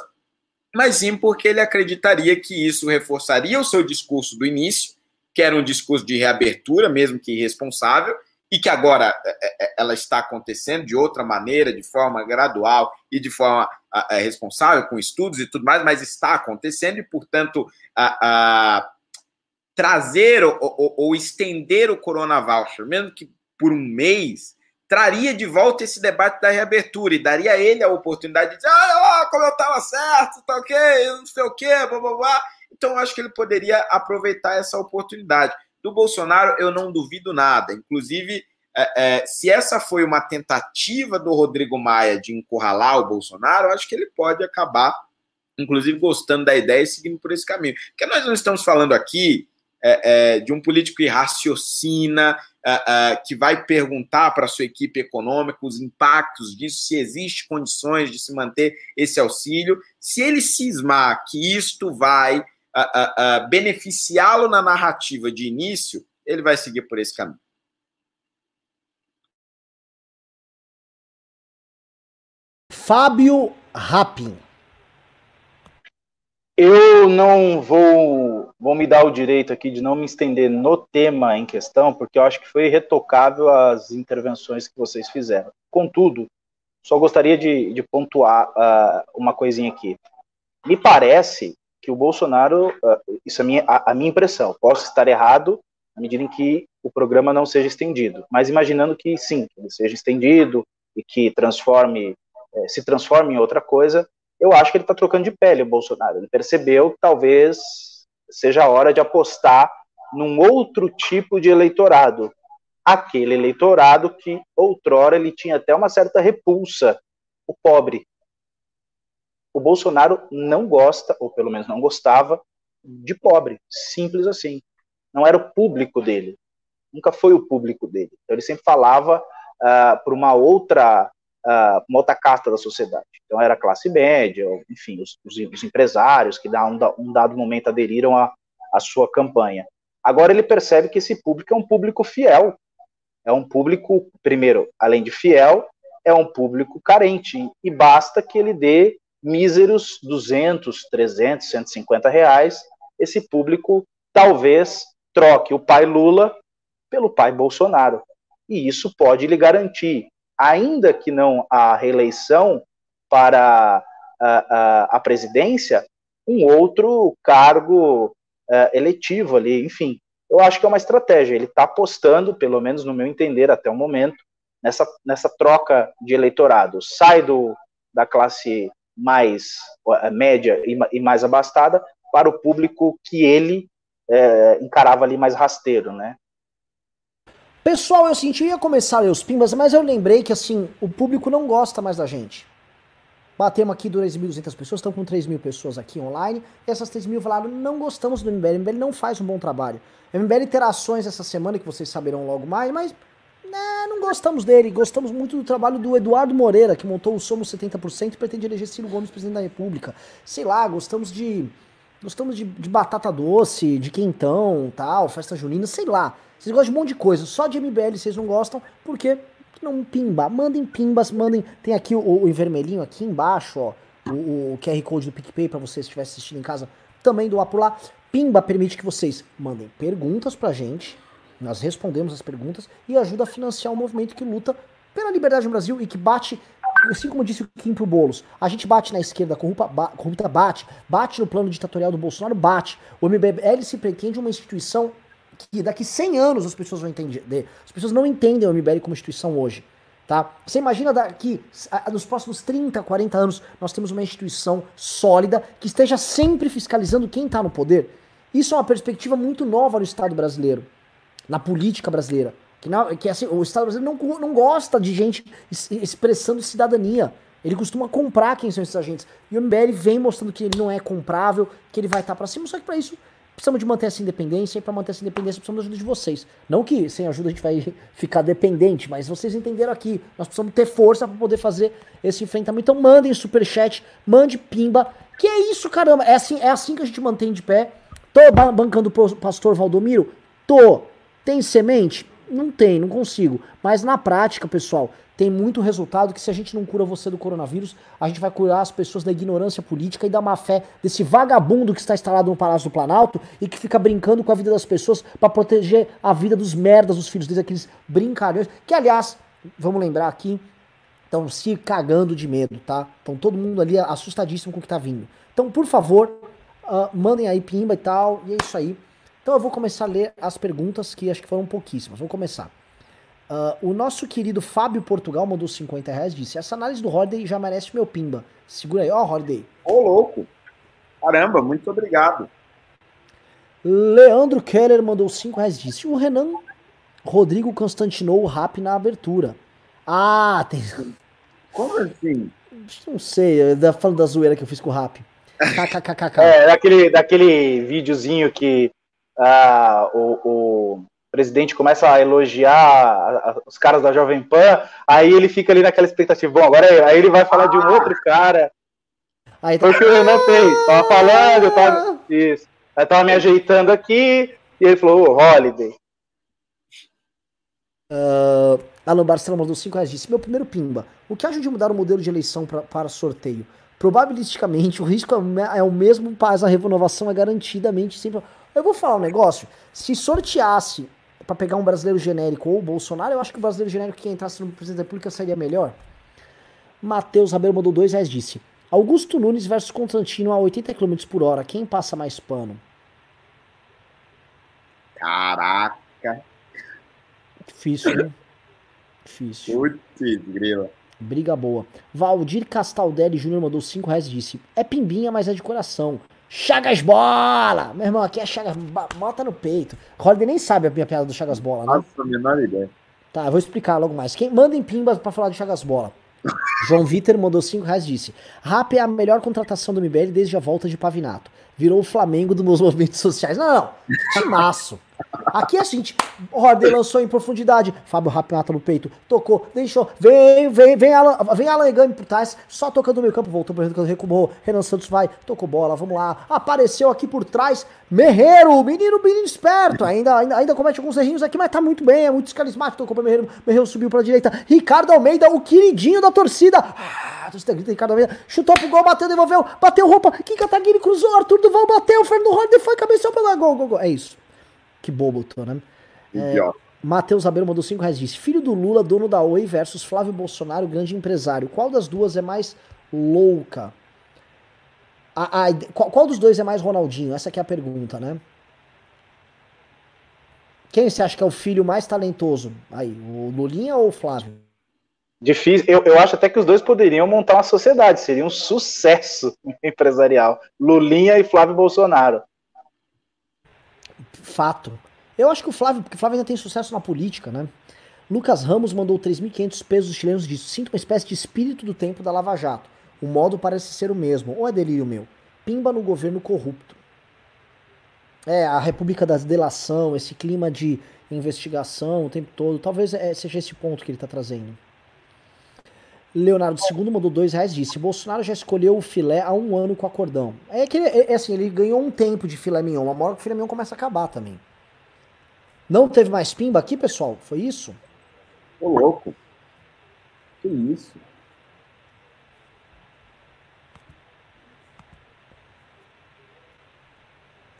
mas sim porque ele acreditaria que isso reforçaria o seu discurso do início, que era um discurso de reabertura, mesmo que irresponsável, e que agora é, é, é, ela está acontecendo de outra maneira, de forma gradual e de forma responsável, com estudos e tudo mais, mas está acontecendo e, portanto, a, a trazer ou, ou, ou, estender o Corona Voucher, mesmo que por um mês, traria de volta esse debate da reabertura e daria a ele a oportunidade de dizer, ah, como eu estava certo, tá ok, não sei o quê, blá, blá, blá. Então, acho que ele poderia aproveitar essa oportunidade. Do Bolsonaro, eu não duvido nada. Inclusive, é, é, se essa foi uma tentativa do Rodrigo Maia de encurralar o Bolsonaro, acho que ele pode acabar, inclusive, gostando da ideia e seguindo por esse caminho. Porque nós não estamos falando aqui é, é de um político que raciocina, é, é, que vai perguntar para a sua equipe econômica os impactos disso, se existe condições de se manter esse auxílio. Se ele cismar que isto vai beneficiá-lo na narrativa de início, ele vai seguir por esse caminho. Fábio Rappin. Eu não vou, vou me dar o direito aqui de não me estender no tema em questão, porque eu acho que foi retocável as intervenções que vocês fizeram. Contudo, só gostaria de, de pontuar uh, uma coisinha aqui. Me parece que o Bolsonaro, uh, isso é a minha, a, a minha impressão, posso estar errado na medida em que o programa não seja estendido, mas imaginando que sim, que ele seja estendido e que transforme, eh, se transforme em outra coisa, eu acho que ele está trocando de pele o Bolsonaro. Ele percebeu que talvez seja a hora de apostar num outro tipo de eleitorado, aquele eleitorado que outrora ele tinha até uma certa repulsa, o pobre, o Bolsonaro não gosta, ou pelo menos não gostava, de pobre. Simples assim. Não era o público dele. Nunca foi o público dele. Então ele sempre falava uh, ah, para uma outra uh, uma outra casta da sociedade. Então era a classe média, enfim, os, os, os empresários que dá um, um, dado momento aderiram à sua campanha. Agora ele percebe que esse público é um público fiel. É um público, primeiro, além de fiel, é um público carente. E basta que ele dê míseros 200, 300, 150 reais, esse público talvez troque o pai Lula pelo pai Bolsonaro. E isso pode lhe garantir, ainda que não a reeleição para a, a, a presidência, um outro cargo uh, eletivo ali, enfim. Eu acho que é uma estratégia. Ele está apostando, pelo menos no meu entender até o momento, nessa, nessa troca de eleitorado. Sai do, da classe mais média e, mais abastada para o público que ele é, encarava ali mais rasteiro, né? Pessoal, eu senti ia começar a ler os pimbas, mas eu lembrei que assim, o público não gosta mais da gente. Batemos aqui 2.200 pessoas, estão com 3 mil pessoas aqui online. E essas 3 mil falaram: não gostamos do MBL, o MBL não faz um bom trabalho. O MBL terá ações essa semana que vocês saberão logo mais, mas né, não gostamos dele. Gostamos muito do trabalho do Eduardo Moreira, que montou o Somos 70% e pretende eleger Ciro Gomes presidente da República. Sei lá, gostamos de. Gostamos de, de batata doce, de quentão, tal, festa junina, sei lá. Vocês gostam de um monte de coisa. Só de MBL vocês não gostam, porque não pimba. Mandem pimbas, mandem. Tem aqui o, o vermelhinho aqui embaixo, ó. O, o QR Code do PicPay para vocês que estiverem assistindo em casa. Também doar por lá. Pimba permite que vocês mandem perguntas pra gente. Nós respondemos as perguntas e ajuda a financiar o um movimento que luta pela liberdade no Brasil e que bate, assim como disse o Kim pro Boulos, a gente bate na esquerda corrupta, ba, corrupta bate, bate no plano ditatorial do Bolsonaro, bate. O MBL se pretende uma instituição que daqui 100 anos as pessoas vão entender. As pessoas não entendem o MBL como instituição hoje. Tá? Você imagina daqui, nos próximos 30, 40 anos, nós temos uma instituição sólida que esteja sempre fiscalizando quem está no poder? Isso é uma perspectiva muito nova no Estado brasileiro, na política brasileira. Que, na, que assim, o Estado brasileiro não, não gosta de gente expressando cidadania. Ele costuma comprar quem são esses agentes. E o MBL vem mostrando que ele não é comprável, que ele vai estar tá para cima, só que para isso precisamos de manter essa independência e para manter essa independência precisamos da ajuda de vocês. Não que sem ajuda a gente vai ficar dependente, mas vocês entenderam aqui. Nós precisamos ter força para poder fazer esse enfrentamento. Então mandem super chat, mande pimba. Que é isso, caramba? É assim, é assim que a gente mantém de pé. Tô bancando o pastor Valdomiro? Tô. Tem semente? Não tem, não consigo. Mas na prática, pessoal, tem muito resultado que se a gente não cura você do coronavírus, a gente vai curar as pessoas da ignorância política e da má fé desse vagabundo que está instalado no Palácio do Planalto e que fica brincando com a vida das pessoas para proteger a vida dos merdas, dos filhos deles, aqueles brincalhões, que aliás, vamos lembrar aqui, estão se cagando de medo, tá? Estão todo mundo ali assustadíssimo com o que tá vindo. Então, por favor, uh, mandem aí pimba e tal, e é isso aí. Então eu vou começar a ler as perguntas que acho que foram pouquíssimas. Vamos começar. Uh, o nosso querido Fábio Portugal mandou 50 reais disse: Essa análise do Holiday já merece meu pimba. Segura aí, ó, Holiday. Ô, louco. Caramba, muito obrigado. Leandro Keller mandou 5 reais disse: O Renan Rodrigo Constantinou o rap na abertura. Ah, tem. Como assim? Não sei, falando da zoeira que eu fiz com o rap. KKKK. É, daquele, daquele videozinho que uh, o, o o presidente começa a elogiar a, a, os caras da Jovem Pan, aí ele fica ali naquela expectativa, bom, agora aí ele vai falar de um outro cara. Aí tá... Foi o que o Renan fez, tava falando, eu tava, isso, eu tava me ajeitando aqui, e ele falou, oh, Holiday. Uh, Alan Barcelona mandou 5 reais, disse, meu primeiro pimba, o que acha de mudar o modelo de eleição pra, para sorteio? Probabilisticamente, o risco é, é o mesmo, mas a renovação é garantidamente sempre... Eu vou falar um negócio, se sorteasse para pegar um brasileiro genérico ou o Bolsonaro, eu acho que o brasileiro genérico que entrasse no presidente da República seria melhor. Matheus Rabelo mandou dois reais disse: Augusto Nunes versus Constantino a 80 km por hora, quem passa mais pano? Caraca. Difícil, né? Difícil. Putz, grila. Briga boa. Valdir Castaldelli Júnior mandou 5 reais e disse: É pimbinha, mas é de coração. Chagas Bola! Meu irmão, aqui é Chagas. Bota no peito. Holiday nem sabe a minha piada do Chagas Bola, né? Nossa, a menor ideia. Tá, eu vou explicar logo mais. Quem mandem pimbas para falar de Chagas Bola. João Vitor mandou 5 reais disse: Rap é a melhor contratação do MBL desde a volta de Pavinato. Virou o Flamengo dos meus movimentos sociais. Não, não. Timaço. Aqui é assim, Rodney lançou em profundidade. Fábio Rap mata no peito. Tocou, deixou. Vem, vem, vem Alan, vem Alan por trás. Só tocando no meio campo. Voltou para o recuou. Renan Santos vai. Tocou bola, vamos lá. Apareceu aqui por trás. Merreiro, menino, menino esperto. Ainda, ainda, ainda comete alguns errinhos aqui, mas tá muito bem. É muito carismático. Tocou para Merreiro. Merreiro subiu para direita. Ricardo Almeida, o queridinho da torcida. Ah, torcida grita Ricardo Almeida. Chutou pro gol, bateu, devolveu. Bateu roupa. Kika Taguiri cruzou. Arthur Duval bateu. Fernando Rodney foi, cabeceou para gol, gol, gol. É isso. Que bobo tô, né? É, Matheus Abel mandou 5 reais disse: Filho do Lula, dono da Oi versus Flávio Bolsonaro, grande empresário. Qual das duas é mais louca? A, a, qual, qual, dos dois é mais Ronaldinho? Essa aqui é a pergunta, né? Quem você acha que é o filho mais talentoso? Aí, o Lulinha ou o Flávio? Difícil. Eu, eu acho até que os dois poderiam montar uma sociedade. Seria um sucesso empresarial. Lulinha e Flávio Bolsonaro. Fato. Eu acho que o Flávio, porque o Flávio ainda tem sucesso na política, né? Lucas Ramos mandou 3.500 pesos chilenos de sinto uma espécie de espírito do tempo da Lava Jato. O modo parece ser o mesmo. Ou é delírio meu? Pimba no governo corrupto. É, a República da Delação, esse clima de investigação o tempo todo. Talvez é, seja esse ponto que ele está trazendo. Leonardo II mandou dois reais disse: Bolsonaro já escolheu o filé há um ano com acordão. É que ele, é, é assim, ele ganhou um tempo de filé mignon. Uma hora que o filé mignon começa a acabar também. Não teve mais pimba aqui, pessoal? Foi isso? Ô, louco. Que isso?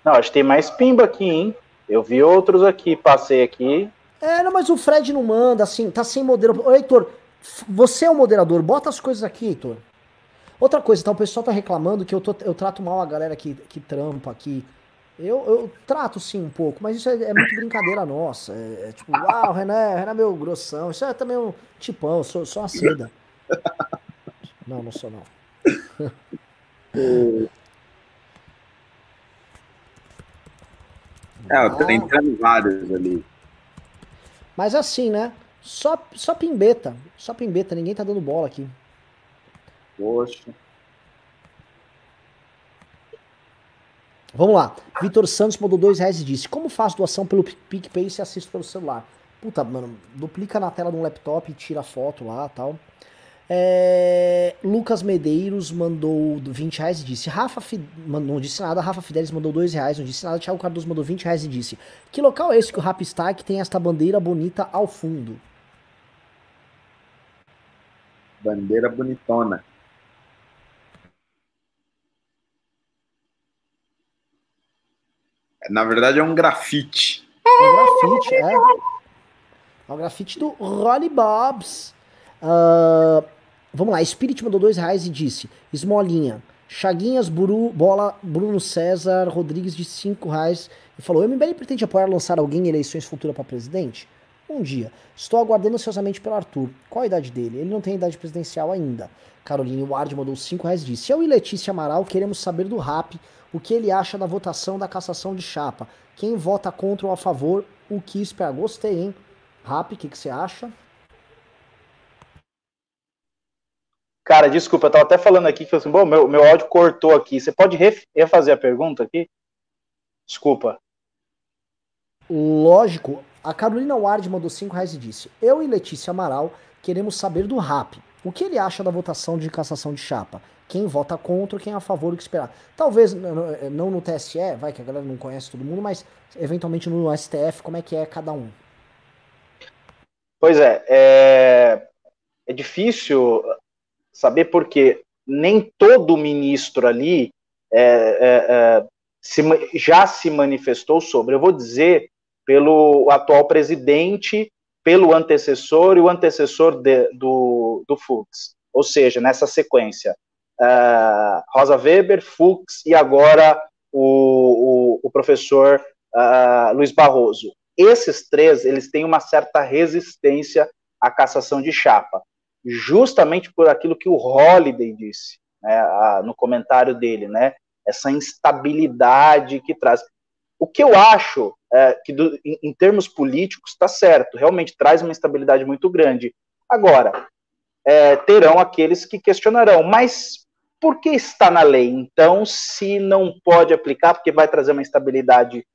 Não, acho que tem mais pimba aqui, hein? Eu vi outros aqui, passei aqui. É, não, mas o Fred não manda, assim, tá sem modelo. Ô, Heitor, você é o moderador, bota as coisas aqui, Heitor. Outra coisa, tá, o pessoal tá reclamando que eu, tô, eu trato mal a galera que, que trampa aqui. Eu, eu trato sim um pouco, mas isso é, é muito brincadeira nossa. É, é tipo, ah, o Renan, o Renan é meu grossão. Isso é também um tipão, sou, sou uma seda. Não, não sou não. É, tá entrando vários ali. Mas assim, né? Só, só pimbeta. Só pimbeta, ninguém tá dando bola aqui. Poxa. Vamos lá. Vitor Santos mandou dois reais e disse: Como faço doação pelo PicPay se assisto pelo celular? Puta, mano, duplica na tela de um laptop e tira foto lá tal. É, Lucas Medeiros mandou 20 reais e disse: Rafa, Fi... não disse nada. Rafa Fidelis mandou 2 reais, não disse nada. Thiago Cardoso mandou 20 reais e disse: Que local é esse que o Rap está que tem esta bandeira bonita ao fundo? Bandeira bonitona. Na verdade é um grafite. É um grafite, é. É um grafite do Rolly Bobs. Uh, Vamos lá, Spirit mandou dois reais e disse: Esmolinha, Chaguinhas, Buru, Bola, Bruno César, Rodrigues de cinco reais e falou: O MBL pretende apoiar lançar alguém em eleições futuras para presidente? Um dia. Estou aguardando ansiosamente pelo Arthur. Qual a idade dele? Ele não tem idade presidencial ainda. Caroline Ward mandou cinco reais disse: Eu e Letícia Amaral queremos saber do RAP o que ele acha da votação da cassação de chapa. Quem vota contra ou a favor, o que espera? Gostei, hein? RAP, o que, que você acha? Cara, desculpa, eu tava até falando aqui que assim, bom, meu, meu áudio cortou aqui. Você pode refazer a pergunta aqui? Desculpa. Lógico. A Carolina Ward mandou 5 reais e disse: Eu e Letícia Amaral queremos saber do RAP. O que ele acha da votação de cassação de chapa? Quem vota contra, quem é a favor, o que esperar? Talvez não no TSE, vai que a galera não conhece todo mundo, mas eventualmente no STF, como é que é cada um? Pois é, é, é difícil saber porque nem todo ministro ali é, é, é, se, já se manifestou sobre. Eu vou dizer pelo atual presidente, pelo antecessor e o antecessor de, do, do Fux. Ou seja, nessa sequência, uh, Rosa Weber, Fux e agora o, o, o professor uh, Luiz Barroso. Esses três, eles têm uma certa resistência à cassação de chapa justamente por aquilo que o Holiday disse né, a, no comentário dele, né? Essa instabilidade que traz. O que eu acho é, que, do, em, em, termos políticos, está certo, realmente traz uma instabilidade muito grande. Agora, é, terão aqueles que questionarão, mas por que está na lei? Então, se não pode aplicar, porque vai trazer uma instabilidade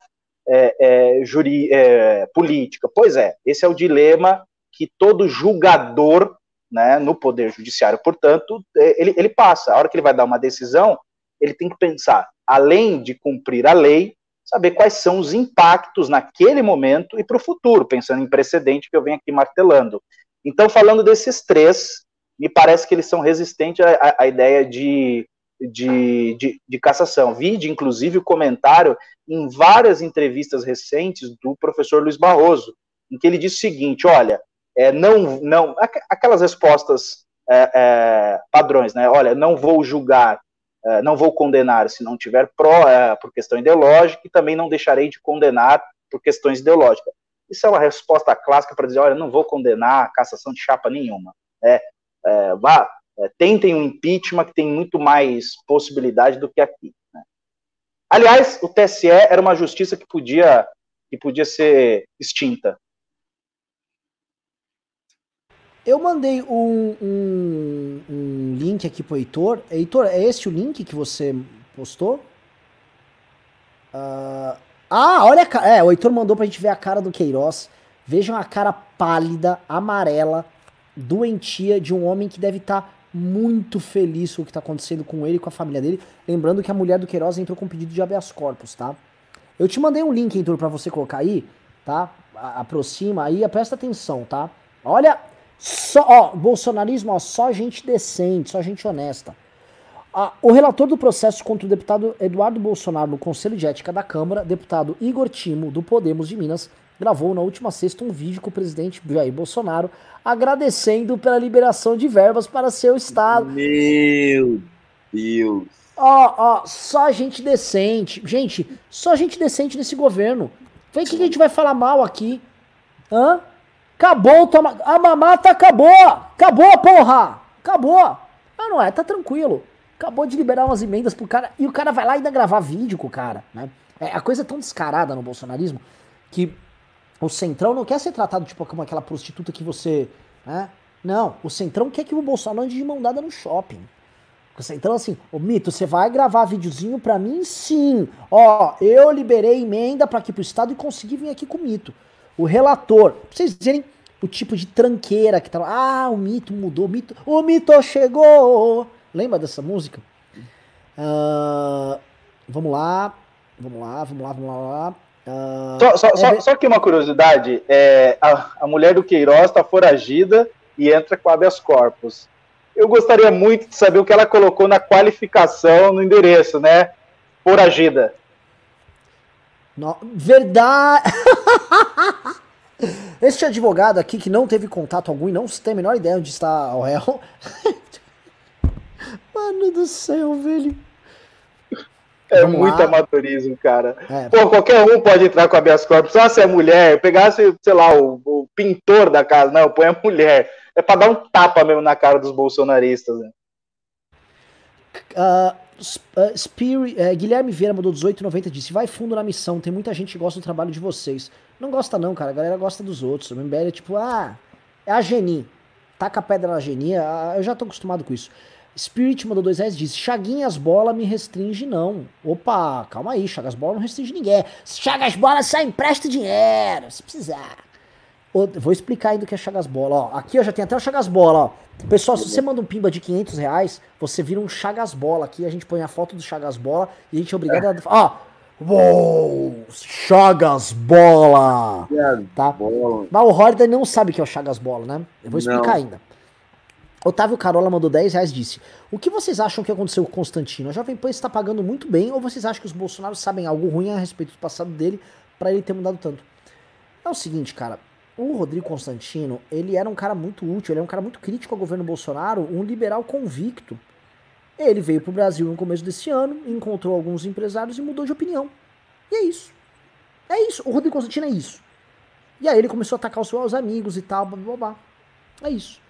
é, é, juri, é, política. Pois é, esse é o dilema que todo julgador né, no Poder Judiciário. Portanto, é, ele, ele passa. A hora que ele vai dar uma decisão, ele tem que pensar, além de cumprir a lei, saber quais são os impactos naquele momento e para o futuro, pensando em precedente que eu venho aqui martelando. Então, falando desses três, me parece que eles são resistentes à, à ideia de, de, de, de cassação. Vide, inclusive, o comentário em várias entrevistas recentes do professor Luiz Barroso, em que ele diz o seguinte: olha, é, não, não, aquelas respostas é, é, padrões, né? Olha, não vou julgar, não vou condenar se não tiver pró é, por questão ideológica e também não deixarei de condenar por questões ideológicas. Isso é uma resposta clássica para dizer, olha, não vou condenar cassação de chapa nenhuma. Né? É, vá, tentem um impeachment que tem muito mais possibilidade do que aqui. Né? Aliás, o TSE era uma justiça que podia, que podia ser extinta. Eu mandei um, um aqui pro Heitor. Heitor, é esse o link que você postou? Uh, ah, olha a cara. É, o Heitor mandou pra gente ver a cara do Queiroz. Vejam a cara pálida, amarela, doentia de um homem que deve estar tá muito feliz com o que está acontecendo com ele e com a família dele. Lembrando que a mulher do Queiroz entrou com pedido de habeas corpus, tá? Eu te mandei um link, Heitor, pra você colocar aí, tá? Aproxima aí, presta atenção, tá? Olha, só, ó, bolsonarismo, ó, só gente decente, só gente honesta. Ah, o relator do processo contra o deputado Eduardo Bolsonaro no Conselho de Ética da Câmara, deputado Igor Timo, do Podemos de Minas, gravou na última sexta um vídeo com o presidente Jair Bolsonaro agradecendo pela liberação de verbas para seu estado. Meu Deus. Ó, ó, só gente decente. Gente, só gente decente nesse governo. Vem que a gente vai falar mal aqui. Hã? Acabou, toma... a mamata acabou! Acabou, porra! Acabou! Ah, não é, tá tranquilo. Acabou de liberar umas emendas pro cara e o cara vai lá ainda gravar vídeo com o cara, né? É, a coisa é tão descarada no bolsonarismo que o Centrão não quer ser tratado tipo como aquela prostituta que você. Né? Não, o Centrão quer que o Bolsonaro ande de mão dada no shopping. O Centrão assim, ô Mito, você vai gravar videozinho pra mim? Sim. Ó, eu liberei emenda pra aqui pro Estado e consegui vir aqui com o Mito. O relator, pra vocês dizerem o tipo de tranqueira que tá Ah, o Mito mudou, o Mito, o Mito chegou. Lembra dessa música? Uh, vamos lá, vamos lá, vamos lá, vamos lá. Vamos lá. Uh, só, só, é... só, só, que uma curiosidade: é, a, a mulher do Queiroz está foragida e entra com habeas corpus. Eu gostaria muito de saber o que ela colocou na qualificação no endereço, né? Foragida. No, verdade! Este advogado aqui que não teve contato algum e não tem a menor ideia onde está o réu. Mano do céu, velho. É Vamos muito lá. amadorismo, cara. É, Pô, qualquer um pode entrar com a habeas corpus. Só se é mulher, pegasse, sei lá, o, o, pintor da casa. Não, põe a mulher. É pra dar um tapa mesmo na cara dos bolsonaristas, né? Uh, uh, Spirit, uh, Guilherme Vieira mandou 18,90 disse: Vai fundo na missão, tem muita gente que gosta do trabalho de vocês. Não gosta, não, cara. A galera gosta dos outros. O MBL é tipo, ah, é a Geni. Taca a pedra na Geni. Ah, eu já tô acostumado com isso. Spirit mandou dois reais disse: Chaguinhas bola me restringe, não. Opa, calma aí, Chagas bola não restringe ninguém. Chagas bola só empresta dinheiro, se precisar. Vou explicar ainda o que é Chagas bola. Ó, aqui eu já tem até o Chagas bola. Ó. Pessoal, se você manda um pimba de 500 reais, você vira um Chagas bola. Aqui a gente põe a foto do Chagas bola e a gente é obrigado a. Ó, Uou! Chagas Bola! Tá? Mas o Holiday não sabe o que é o Chagas Bola, né? Eu vou explicar não. ainda. Otávio Carola mandou 10 reais disse: O que vocês acham que aconteceu com o Constantino? A Jovem Pan está pagando muito bem ou vocês acham que os bolsonaros sabem algo ruim a respeito do passado dele para ele ter mudado tanto? É o seguinte, cara. O Rodrigo Constantino, ele era um cara muito útil, ele é um cara muito crítico ao governo Bolsonaro, um liberal convicto. Ele veio pro Brasil no começo desse ano, encontrou alguns empresários e mudou de opinião. E é isso. É isso. O Rodrigo Constantino é isso. E aí ele começou a atacar os seus amigos e tal, blá blá blá. É isso.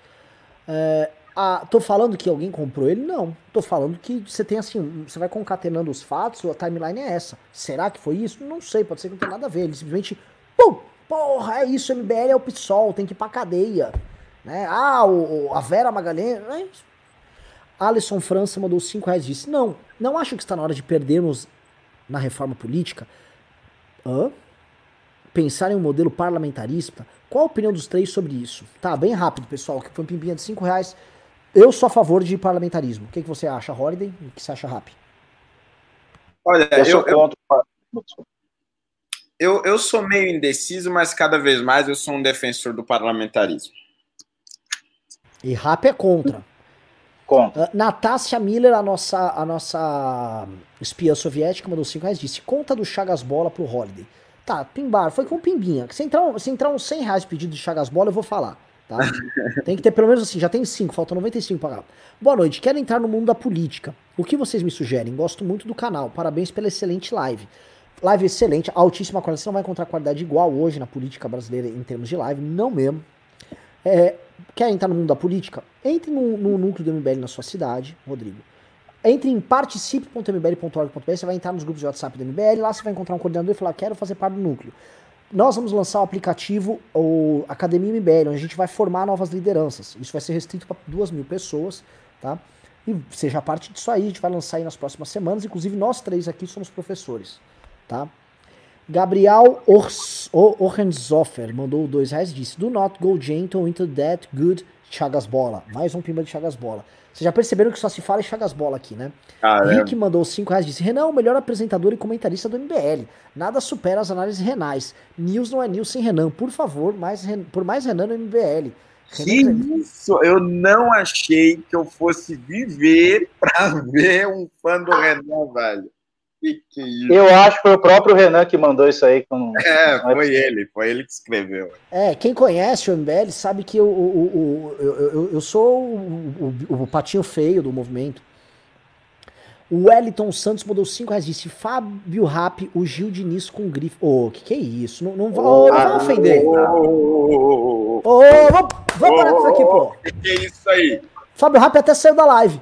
É, a, tô falando que alguém comprou ele? Não. Tô falando que você tem assim, você vai concatenando os fatos, a timeline é essa. Será que foi isso? Não sei, pode ser que não tenha nada a ver. Ele simplesmente, pum, porra, é isso, MBL é o PSOL, tem que ir pra cadeia. Né? Ah, o, a Vera Magalhães, é isso. Alisson França mandou 5 reais e disse: Não, não acho que está na hora de perdermos na reforma política. Hã? Pensar em um modelo parlamentarista qual a opinião dos três sobre isso? Tá, bem rápido, pessoal, que foi um pimbinha de 5 reais. Eu sou a favor de parlamentarismo. O que, que você acha, Holiday? O que você acha, Rap? Olha, eu, eu, eu, eu, eu sou meio indeciso, mas cada vez mais eu sou um defensor do parlamentarismo. E Rap é contra. Contra. Uh, Natácia Miller, a nossa, a nossa espiã soviética, mandou 5 reais disse: conta do Chagas Bola pro Holiday. Tá, pimbar, foi com pimbinha. Se entrar, se entrar uns 100 reais pedido de Chagas Bola, eu vou falar. Tá? tem que ter pelo menos assim, já tem 5, faltam 95 para Boa noite, quero entrar no mundo da política. O que vocês me sugerem? Gosto muito do canal. Parabéns pela excelente live. Live excelente, altíssima qualidade. Você não vai encontrar qualidade igual hoje na política brasileira em termos de live, não mesmo. É, quer entrar no mundo da política? Entre no, no núcleo do MBL na sua cidade, Rodrigo. Entre em participe.mbl.org.br, você vai entrar nos grupos de WhatsApp do MBL, lá você vai encontrar um coordenador e falar, quero fazer parte do núcleo. Nós vamos lançar o aplicativo, o Academia MBL, onde a gente vai formar novas lideranças. Isso vai ser restrito para duas mil pessoas, tá? E seja parte disso aí, a gente vai lançar aí nas próximas semanas. Inclusive, nós três aqui somos professores, tá? Gabriel Orhenzoffer mandou dois reais disse: Do not go gentle into that good Chagas Bola. Mais um pimba de Chagas Bola. Vocês já perceberam que só se fala em Chagas Bola aqui, né? Ah, é. Rick mandou 5 reais disse: Renan, o melhor apresentador e comentarista do MBL. Nada supera as análises renais. News não é news sem Renan. Por favor, mais, por mais Renan no MBL. Que isso! Eu não achei que eu fosse viver para ver um fã do Renan, velho. Que que é isso? Eu acho que foi o próprio Renan que mandou isso aí. Com... É, foi ele, foi ele que escreveu. É, quem conhece o MBL sabe que eu, eu, eu, eu, eu sou o, o, o, patinho feio do movimento. O Wellington Santos mandou 5 reais. Disse Fábio Rap, o Gil Diniz com grife. Ô, oh, que que é isso? Não, não, oh, não vai ofender. Ô, oh, oh, vamos, vamos parar com isso aqui, pô. Que que é isso aí? Fábio Rap até saiu da live.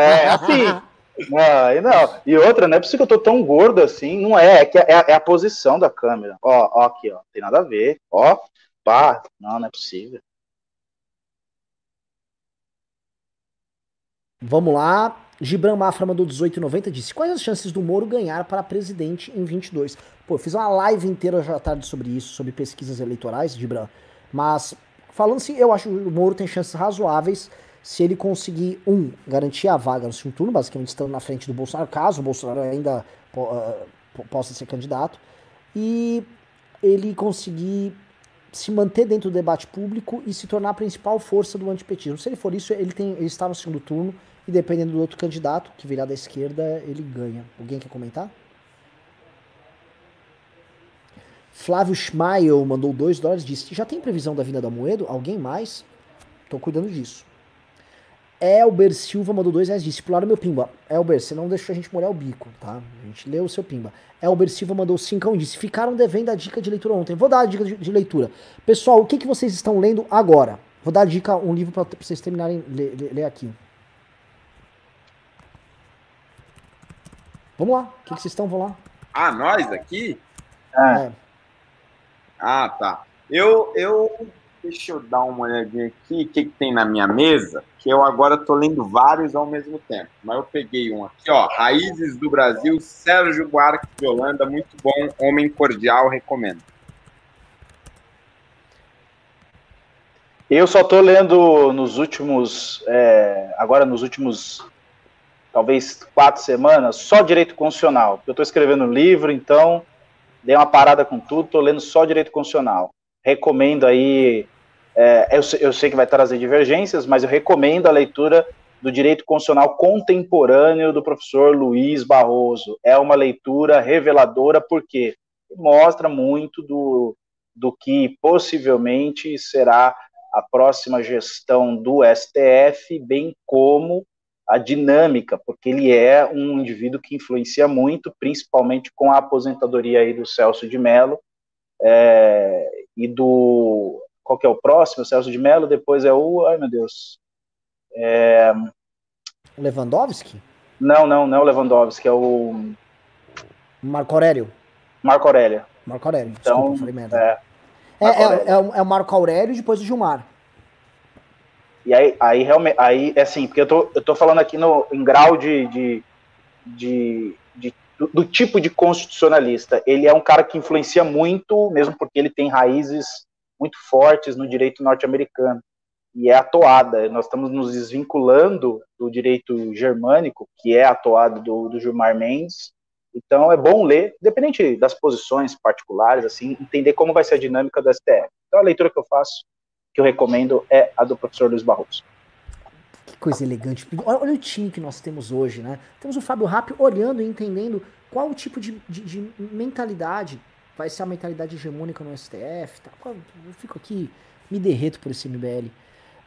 É, assim. Não, e não. E outra, não é possível que eu tô tão gordo assim. Não é, é, que é, é a posição da câmera. Ó, ó, aqui, ó. Tem nada a ver. Ó, pá. Não, não é possível. Vamos lá. Gibran Mafra mandou 18,90 disse: Quais as chances do Moro ganhar para presidente em 22? Pô, fiz uma live inteira já tarde sobre isso, sobre pesquisas eleitorais, Gibran. Mas, falando assim, eu acho que o Moro tem chances razoáveis se ele conseguir, um, garantir a vaga no segundo turno, basicamente estando na frente do Bolsonaro, caso o Bolsonaro ainda uh, possa ser candidato, e ele conseguir se manter dentro do debate público e se tornar a principal força do antipetismo. Se ele for isso, ele, tem, ele está no segundo turno, e dependendo do outro candidato, que virar da esquerda, ele ganha. Alguém quer comentar? Flávio Schmael mandou 2 dólares disse: Já tem previsão da vinda da Moedo? Alguém mais? Tô cuidando disso. Elber Silva mandou dois reais, disse, pularam meu pimba. Elber, você não deixou a gente molhar o bico, tá? A gente leu o seu pimba. Elber Silva mandou cincão e disse, ficaram devendo a dica de leitura ontem. Vou dar a dica de, de leitura. Pessoal, o que, que vocês estão lendo agora? Vou dar a dica, um livro para vocês terminarem ler, ler, ler aqui. Vamos lá, o que, que vocês estão? Vamos lá. Ah, nós aqui? É. Ah, tá. Eu, eu Deixa eu dar uma olhadinha aqui, o que, que tem na minha mesa, que eu agora estou lendo vários ao mesmo tempo. Mas eu peguei um aqui, ó, Raízes do Brasil, Sérgio Buarque de Holanda, muito bom, homem cordial, recomendo. Eu só estou lendo nos últimos, é, agora nos últimos, talvez quatro semanas, só direito constitucional. Eu estou escrevendo um livro, então dei uma parada com tudo, estou lendo só direito constitucional. Recomendo aí é, eu, eu, sei que vai trazer divergências, mas eu recomendo a leitura do Direito Constitucional Contemporâneo do professor Luiz Barroso. É uma leitura reveladora porque mostra muito do, do que possivelmente será a próxima gestão do STF, bem como a dinâmica, porque ele é um indivíduo que influencia muito, principalmente com a aposentadoria aí do Celso de Mello é, e do qual que é o próximo? O Celso de Mello, depois é o. Ai, meu Deus. É... Lewandowski? Não, não, não é o Lewandowski, é o. Marco Aurélio. Marco Aurélio. Marco Aurélio, então, desculpa. É, é, é, é, é, o Marco Aurélio e depois o Gilmar. E aí, aí realmente, aí é assim, porque eu tô, eu tô falando aqui no, em grau de, de, de, de do, do, tipo de constitucionalista. Ele é um cara que influencia muito, mesmo porque ele tem raízes muito fortes no direito norte-americano. E é a toada. Nós estamos nos desvinculando do direito germânico, que é a toada do, do Gilmar Mendes. Então é bom ler, independente das posições particulares, assim, entender como vai ser a dinâmica do STF. Então a leitura que eu faço, que eu recomendo, é a do professor Luiz Barroso. Que coisa elegante. Olha o time que nós temos hoje, né? Temos o Fábio Rapp olhando e entendendo qual o tipo de, de, de mentalidade vai ser a mentalidade hegemônica no STF. Tá? Eu fico aqui, me derreto por esse MBL.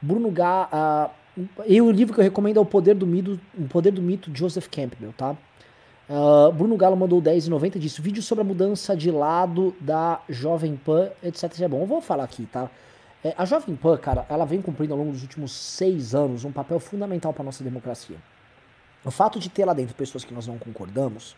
Bruno Gá. Uh, e o livro que eu recomendo é O Poder do Mito, o Poder do Mito Joseph Campbell, tá? Uh, Bruno Galo mandou 10,90 e disse: vídeo sobre a mudança de lado da Jovem Pan, etc. É bom, eu vou falar aqui, tá? É, a Jovem Pan, cara, ela vem cumprindo ao longo dos últimos seis anos um papel fundamental para nossa democracia. O fato de ter lá dentro pessoas que nós não concordamos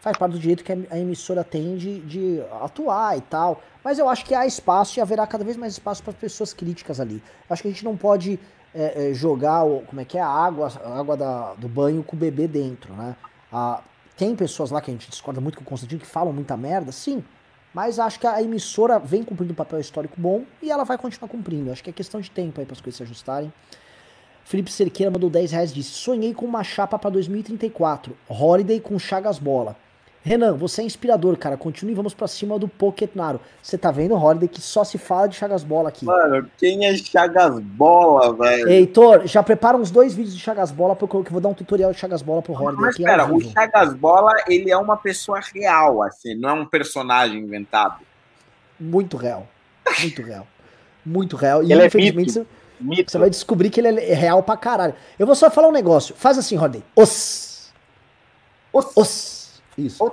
faz parte do direito que a emissora tem de, de atuar e tal. Mas eu acho que há espaço e haverá cada vez mais espaço para pessoas críticas ali. Eu acho que a gente não pode é, é, jogar, como é que é, a água, a água da, do banho com o bebê dentro, né? Tem pessoas lá que a gente discorda muito com o Constantino que falam muita merda, sim. Mas acho que a emissora vem cumprindo um papel histórico bom e ela vai continuar cumprindo. Acho que é questão de tempo aí para as coisas se ajustarem. Felipe Cerqueira mandou 10 reais disse: Sonhei com uma chapa para 2034. Holiday com Chagas Bola. Renan, você é inspirador, cara. Continue vamos pra cima do Pokétnaro. Você tá vendo, Holiday, que só se fala de Chagas Bola aqui. Mano, quem é Chagas Bola, velho? Heitor, já prepara uns dois vídeos de Chagas Bola, porque eu vou dar um tutorial de Chagas Bola pro Holiday. Mas espera, o Chagas Bola, ele é uma pessoa real, assim, não é um personagem inventado. Muito real. Muito real. Muito real. E ele é infelizmente é mito. Você, você vai descobrir que ele é real pra caralho. Eu vou só falar um negócio. Faz assim, Holiday. Os. Os. Os. Isso.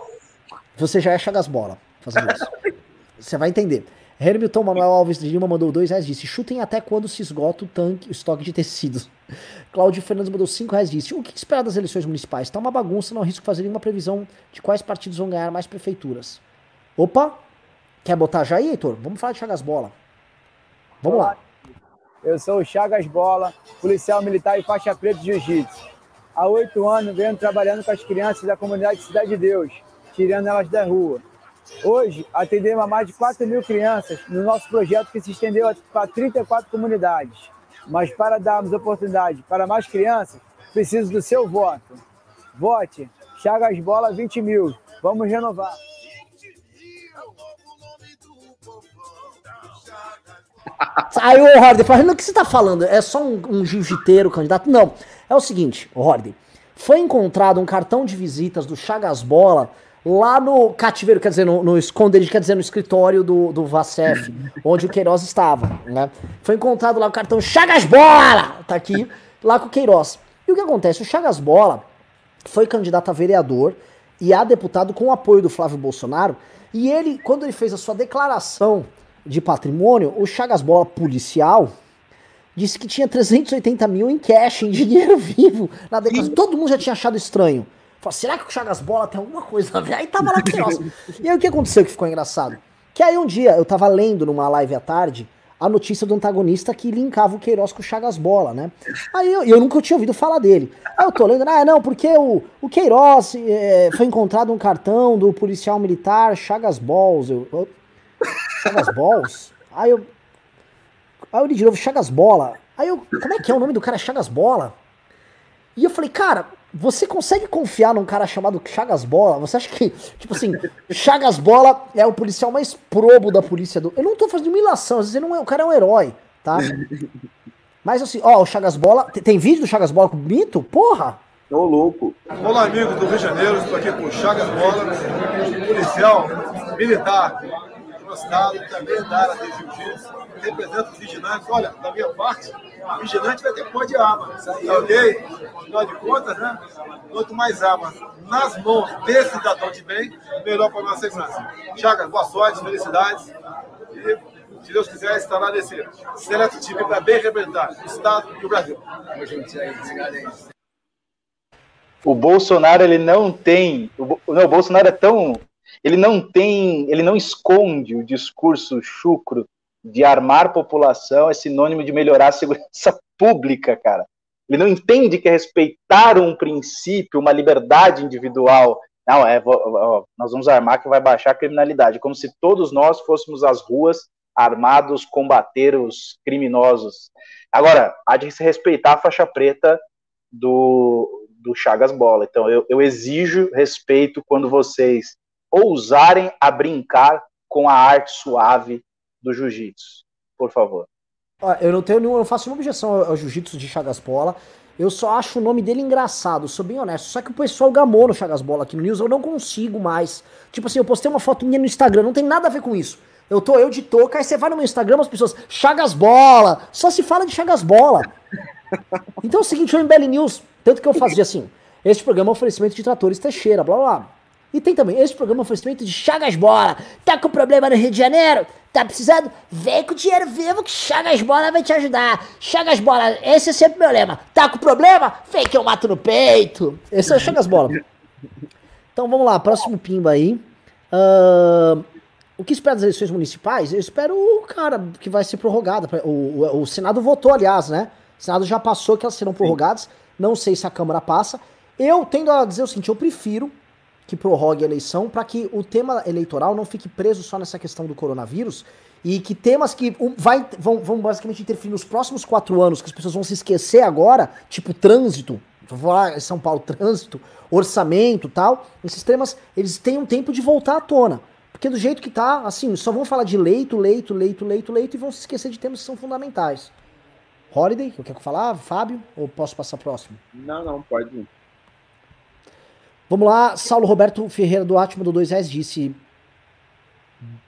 Você já é Chagas Bola fazendo isso. Você vai entender. Hamilton Manuel Alves de Lima mandou dois reais disse: chutem até quando se esgota o tanque, o estoque de tecidos. Cláudio Fernandes mandou cinco reais disse: o que esperar das eleições municipais? Tá uma bagunça, não arrisco fazer nenhuma previsão de quais partidos vão ganhar mais prefeituras. Opa! Quer botar já aí, Heitor? Vamos falar de Chagas Bola. Vamos Olá. lá. Eu sou o Chagas Bola, policial militar e faixa preta de jiu-jitsu há oito anos venho trabalhando com as crianças da comunidade Cidade de Deus, tirando elas da rua. Hoje, atendemos a mais de 4 mil crianças no nosso projeto que se estendeu para 34 comunidades. Mas para darmos oportunidade para mais crianças, preciso do seu voto. Vote Chagas Bola 20 mil. Vamos renovar. Aí o Hardy fala, o que você está falando? É só um, um jiu-jiteiro candidato? Não. É o seguinte, Horde, foi encontrado um cartão de visitas do Chagas Bola lá no cativeiro, quer dizer, no, no esconderijo, quer dizer, no escritório do, do Vacef, onde o Queiroz estava, né? Foi encontrado lá o cartão Chagas Bola, tá aqui, lá com o Queiroz. E o que acontece? O Chagas Bola foi candidato a vereador e a deputado com o apoio do Flávio Bolsonaro, e ele, quando ele fez a sua declaração de patrimônio, o Chagas Bola policial, disse que tinha 380 mil em cash, em dinheiro vivo, na declaração. Todo mundo já tinha achado estranho. Falei, será que o Chagas Bola tem alguma coisa a ver? Aí tava lá que E aí o que aconteceu que ficou engraçado? Que aí um dia eu tava lendo numa live à tarde a notícia do antagonista que linkava o Queiroz com o Chagas Bola, né? Aí eu, eu nunca tinha ouvido falar dele. Aí eu tô lendo, ah, não, porque o, o Queiroz é, foi encontrado um cartão do policial militar Chagas Balls. Eu, eu, Chagas Balls? Aí eu, Aí eu li de novo Chagas Bola. Aí eu, como é que é o nome do cara? Chagas Bola? E eu falei, cara, você consegue confiar num cara chamado Chagas Bola? Você acha que, tipo assim, Chagas Bola é o policial mais probo da polícia do. Eu não tô fazendo humilhação, às vezes não é, o cara é um herói, tá? Mas assim, ó, o Chagas Bola. Tem, tem vídeo do Chagas Bola com o Mito? Porra! Tô louco. Olá, amigos do Rio de Janeiro, estou aqui com o Chagas Bola, policial militar do estado, também da área de jiu-jitsu representa os vigilantes. Olha, da minha parte, o vigilante vai ter pó de arma, tá ok? Afinal de contas, né? Quanto mais armas nas mãos desse cidadão de bem, melhor para a nossa segurança. Chagas, boa sorte, felicidades. E, se Deus quiser, estará nesse seleto time para bem representar o Estado e o Brasil. O Bolsonaro, ele não tem. O, não, o Bolsonaro é tão ele não tem, ele não esconde o discurso chucro de armar população é sinônimo de melhorar a segurança pública, cara. Ele não entende que é respeitar um princípio, uma liberdade individual. Não, é, nós vamos armar que vai baixar a criminalidade, como se todos nós fôssemos às ruas armados combater os criminosos. Agora, há de se respeitar a faixa preta do, do Chagas Bola. Então, eu, eu exijo respeito quando vocês ousarem a brincar com a arte suave do jiu-jitsu, por favor. Eu não tenho nenhum, eu faço uma objeção ao, jiu-jitsu de Chagas Bola. Eu só acho o nome dele engraçado, sou bem honesto. Só que o pessoal gamou no Chagas Bola aqui no News, eu não consigo mais. Tipo assim, eu postei uma foto minha no Instagram, não tem nada a ver com isso. Eu tô eu de touca, aí você vai no meu Instagram, as pessoas, Chagas Bola, só se fala de Chagas Bola. Então é o seguinte, o MBL News, tanto que eu fazia assim, este programa é um oferecimento de tratores Teixeira, blá blá. E tem também, esse programa um oferecimento de Chagas Bola. Tá com problema no Rio de Janeiro? Tá precisando? Vem com dinheiro vivo que Chagas Bola vai te ajudar. Chagas Bola, esse é sempre meu lema. Tá com problema? Vem que eu mato no peito. Esse é o Chagas Bola. Então vamos lá, próximo pimba aí. Uh, o que espera das eleições municipais? Eu espero, cara, que vai ser prorrogada. O, o, o Senado votou, aliás, né? O Senado já passou que elas serão prorrogadas. Não sei se a Câmara passa. Eu tendo a dizer o seguinte: eu prefiro que prorrogue a eleição para que o tema eleitoral não fique preso só nessa questão do coronavírus e que temas que vai, vão, vão basicamente interferir nos próximos quatro anos, que as pessoas vão se esquecer agora, tipo trânsito, vou falar São Paulo, trânsito, orçamento tal, esses temas, eles têm um tempo de voltar à tona. Porque do jeito que tá, assim, só vão falar de leito, leito, leito, leito, leito e vão se esquecer de temas que são fundamentais. Holiday, eu quero falar, Fábio, ou posso passar próximo? Não, não, pode ir. Vamos lá, Saulo Roberto Ferreira do Átimo do 2 reais disse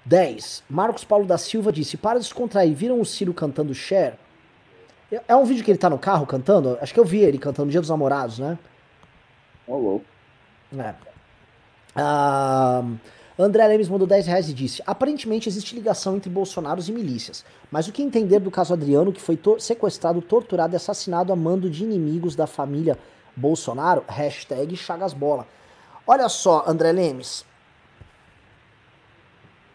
10. Marcos Paulo da Silva disse: Para descontrair, viram o Ciro cantando Cher? É um vídeo que ele tá no carro cantando? Acho que eu vi ele cantando Dia dos Namorados, né? Ô, louco. É. Ah, André Lemes mandou 10 reais e disse: Aparentemente existe ligação entre Bolsonaros e milícias. Mas o que entender do caso Adriano, que foi tor sequestrado, torturado e assassinado a mando de inimigos da família Bolsonaro? Hashtag Chagasbola. Olha só, André Lemes.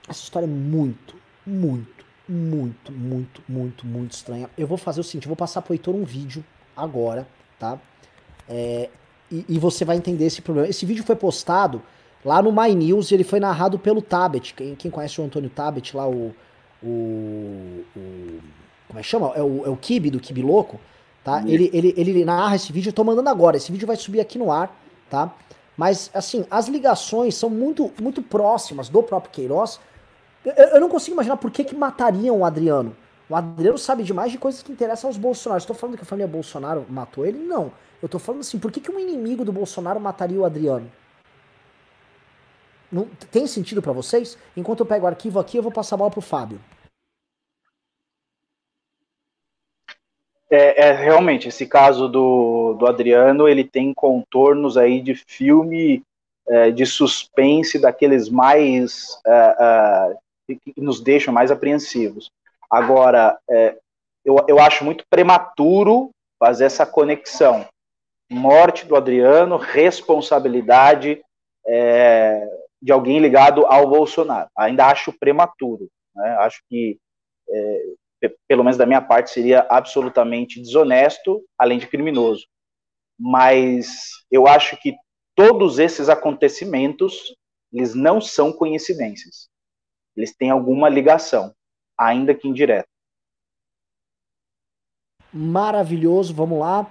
Essa história é muito, muito, muito, muito, muito, muito estranha. Eu vou fazer o seguinte, vou passar pro Heitor um vídeo agora, tá? É, e, e, você vai entender esse problema. Esse vídeo foi postado lá no My News e ele foi narrado pelo Tabet. Quem, quem conhece o Antônio Tabet lá, o, o, o como é que chama? É o, é o Kibe, do Kibe Louco, tá? Ele, ele, ele narra esse vídeo, eu tô mandando agora. Esse vídeo vai subir aqui no ar, tá? Mas, assim, as ligações são muito, muito próximas do próprio Queiroz eu, eu, não consigo imaginar por que, que matariam o Adriano. O Adriano sabe demais de coisas que interessam aos Bolsonaro. Estou falando que a família Bolsonaro matou ele? Não. Eu estou falando assim, por que, que um inimigo do Bolsonaro mataria o Adriano? Não, tem sentido para vocês? Enquanto eu pego o arquivo aqui, eu vou passar a bola pro Fábio. É, é, realmente esse caso do, do Adriano ele tem contornos aí de filme é, de suspense daqueles mais é, que nos deixam mais apreensivos. Agora, é, eu, eu acho muito prematuro fazer essa conexão. Morte do Adriano, responsabilidade é, de alguém ligado ao Bolsonaro. Ainda acho prematuro. Né? Acho que, é, pelo menos da minha parte, seria absolutamente desonesto, além de criminoso. Mas eu acho que todos esses acontecimentos, eles não são coincidências eles têm alguma ligação, ainda que indireta. Maravilhoso, vamos lá.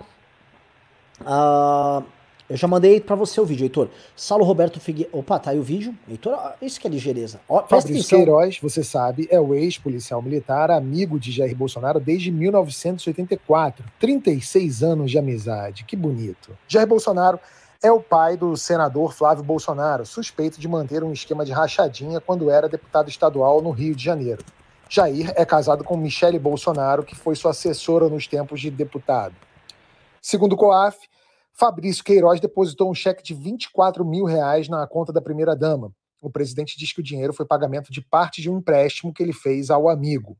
Uh, eu já mandei para você o vídeo, Heitor. Saulo Roberto Figueiredo. Opa, tá aí o vídeo. Heitor, isso que é ligeireza. Ó, Fabrício Queiroz, você sabe, é o ex-policial militar, amigo de Jair Bolsonaro desde 1984. 36 anos de amizade. Que bonito. Jair Bolsonaro é o pai do senador Flávio Bolsonaro, suspeito de manter um esquema de rachadinha quando era deputado estadual no Rio de Janeiro. Jair é casado com Michele Bolsonaro, que foi sua assessora nos tempos de deputado. Segundo o COAF, Fabrício Queiroz depositou um cheque de 24 mil reais na conta da primeira-dama. O presidente diz que o dinheiro foi pagamento de parte de um empréstimo que ele fez ao amigo.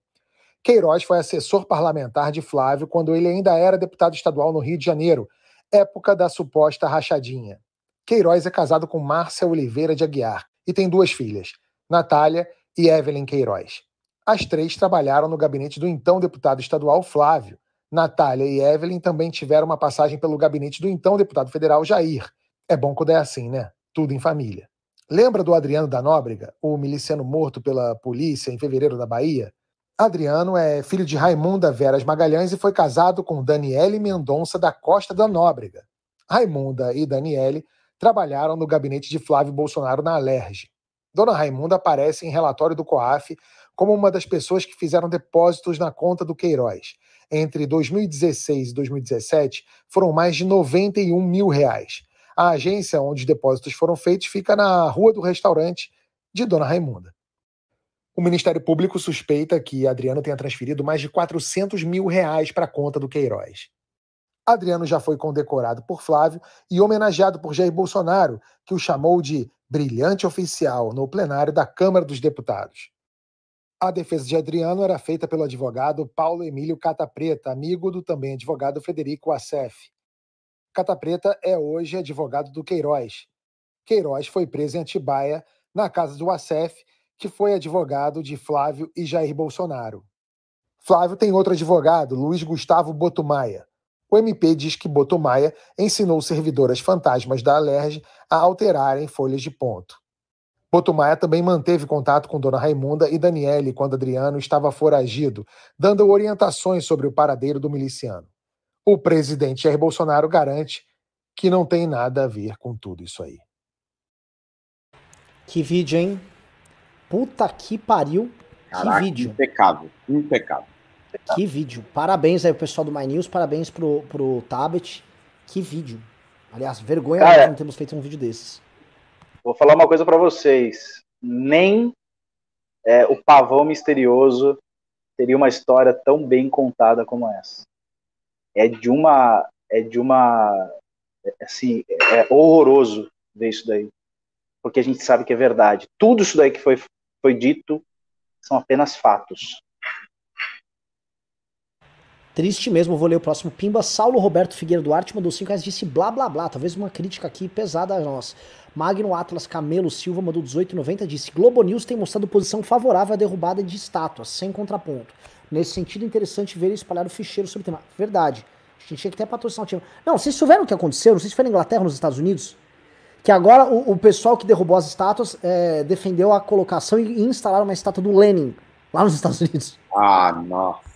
Queiroz foi assessor parlamentar de Flávio quando ele ainda era deputado estadual no Rio de Janeiro época da suposta rachadinha. Queiroz é casado com Márcia Oliveira de Aguiar e tem duas filhas, Natália e Evelyn Queiroz. As três trabalharam no gabinete do então deputado estadual Flávio. Natália e Evelyn também tiveram uma passagem pelo gabinete do então deputado federal Jair. É bom quando é assim, né? Tudo em família. Lembra do Adriano da Nóbrega, o miliciano morto pela polícia em fevereiro da Bahia? Adriano é filho de Raimunda Veras Magalhães e foi casado com Daniele Mendonça da Costa da Nóbrega. Raimunda e Daniele trabalharam no gabinete de Flávio Bolsonaro na Alerj. Dona Raimunda aparece em relatório do COAF como uma das pessoas que fizeram depósitos na conta do Queiroz. Entre 2016 e 2017, foram mais de 91 mil reais. A agência onde os depósitos foram feitos fica na Rua do Restaurante de Dona Raimunda. O Ministério Público suspeita que Adriano tenha transferido mais de 400 mil reais para a conta do Queiroz. Adriano já foi condecorado por Flávio e homenageado por Jair Bolsonaro, que o chamou de brilhante oficial no plenário da Câmara dos Deputados. A defesa de Adriano era feita pelo advogado Paulo Emílio Catapreta, amigo do também advogado Federico Assef. Catapreta é hoje advogado do Queiroz. Queiroz foi preso em Atibaia, na casa do Assef, que foi advogado de Flávio e Jair Bolsonaro. Flávio tem outro advogado, Luiz Gustavo Botumaia. O MP diz que Botumaia ensinou servidoras fantasmas da Alerj a alterarem folhas de ponto. Botumaia também manteve contato com Dona Raimunda e Daniele quando Adriano estava foragido, dando orientações sobre o paradeiro do miliciano. O presidente Jair Bolsonaro garante que não tem nada a ver com tudo isso aí. Que vídeo, hein? Puta que pariu. Caraca, que vídeo. Impecável, impecável. Que vídeo. Parabéns aí, pessoal do My News. Parabéns pro, pro Tabet. Que vídeo. Aliás, vergonha Cara, nós não termos feito um vídeo desses. Vou falar uma coisa para vocês. Nem é, o pavão misterioso teria uma história tão bem contada como essa. É de uma, é de uma, assim, é horroroso ver isso daí, porque a gente sabe que é verdade. Tudo isso daí que foi foi dito são apenas fatos. Triste mesmo, vou ler o próximo. Pimba, Saulo Roberto Figueira Duarte mandou 5 reais, disse blá blá blá. Talvez uma crítica aqui pesada a nós. Magno Atlas Camelo Silva mandou 18,90 disse: Globo News tem mostrado posição favorável à derrubada de estátuas, sem contraponto. Nesse sentido, interessante ver espalhar o ficheiro sobre o tema. Verdade. A gente tinha que ter patrocinar o time. Não, vocês souberam o que aconteceu? Não sei se foi na Inglaterra ou nos Estados Unidos. Que agora o, o pessoal que derrubou as estátuas é, defendeu a colocação e, e instalaram uma estátua do Lenin lá nos Estados Unidos. Ah, nossa.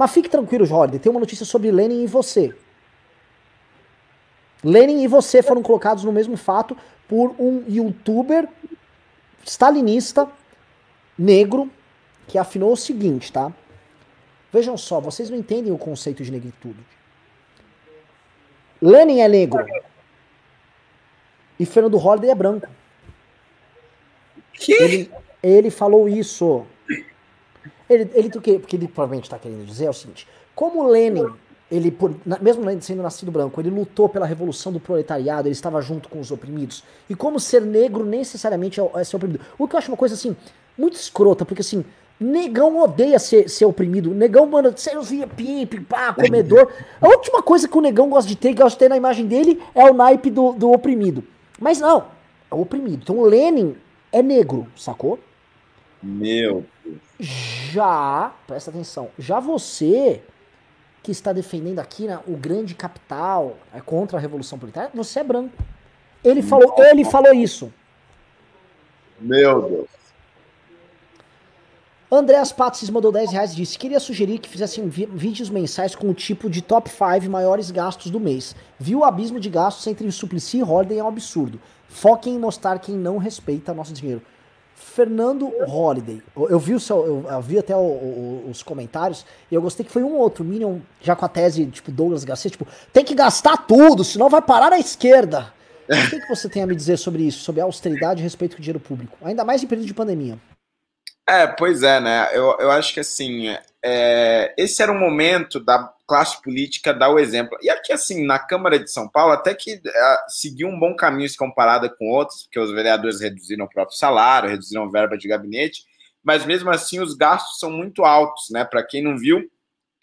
Mas fique tranquilo, Jorge. Tem uma notícia sobre Lenin e você. Lenin e você foram colocados no mesmo fato por um youtuber stalinista negro que afinou o seguinte, tá? Vejam só, vocês não entendem o conceito de negritude. Lenin é negro. E Fernando Holliday é branco. Que? Ele, ele falou isso. Ele, ele do que? Ele provavelmente está querendo dizer é o seguinte: como Lenin, ele por, mesmo sendo nascido branco, ele lutou pela revolução do proletariado, ele estava junto com os oprimidos. E como ser negro necessariamente é, é ser oprimido. O que eu acho uma coisa assim muito escrota, porque assim Negão odeia ser, ser oprimido. Negão, mano, via pipe, pá, comedor. A última coisa que o negão gosta de ter, que gosta de ter na imagem dele, é o naipe do, do oprimido. Mas não, é o oprimido. Então o Lenin é negro, sacou? Meu. Já, presta atenção, já você que está defendendo aqui né, o grande capital é contra a revolução proletária, você é branco. Ele falou, ele falou isso. Meu Deus. Andréas Patsis mandou 10 reais e disse: Queria sugerir que fizessem vídeos mensais com o tipo de top 5 maiores gastos do mês. Viu o abismo de gastos entre o Suplicy e Holiday é um absurdo. Foquem em mostrar quem não respeita nosso dinheiro. Fernando Holiday, eu, vi, o seu, eu, vi até o- o- os comentários e eu gostei que foi um outro Minion, já com a tese, tipo, Douglas Garcia, tipo, tem que gastar tudo, senão vai parar na esquerda. O que, que você tem a me dizer sobre isso, sobre a austeridade e respeito com o dinheiro público? Ainda mais em período de pandemia. É, pois é, né? Eu, eu acho que assim, é, esse era o momento da classe política dar o exemplo. E aqui, assim, na Câmara de São Paulo, até que é, seguiu um bom caminho se comparada com outros, porque os vereadores reduziram o próprio salário, reduziram verba de gabinete, mas mesmo assim os gastos são muito altos, né? Para quem não viu,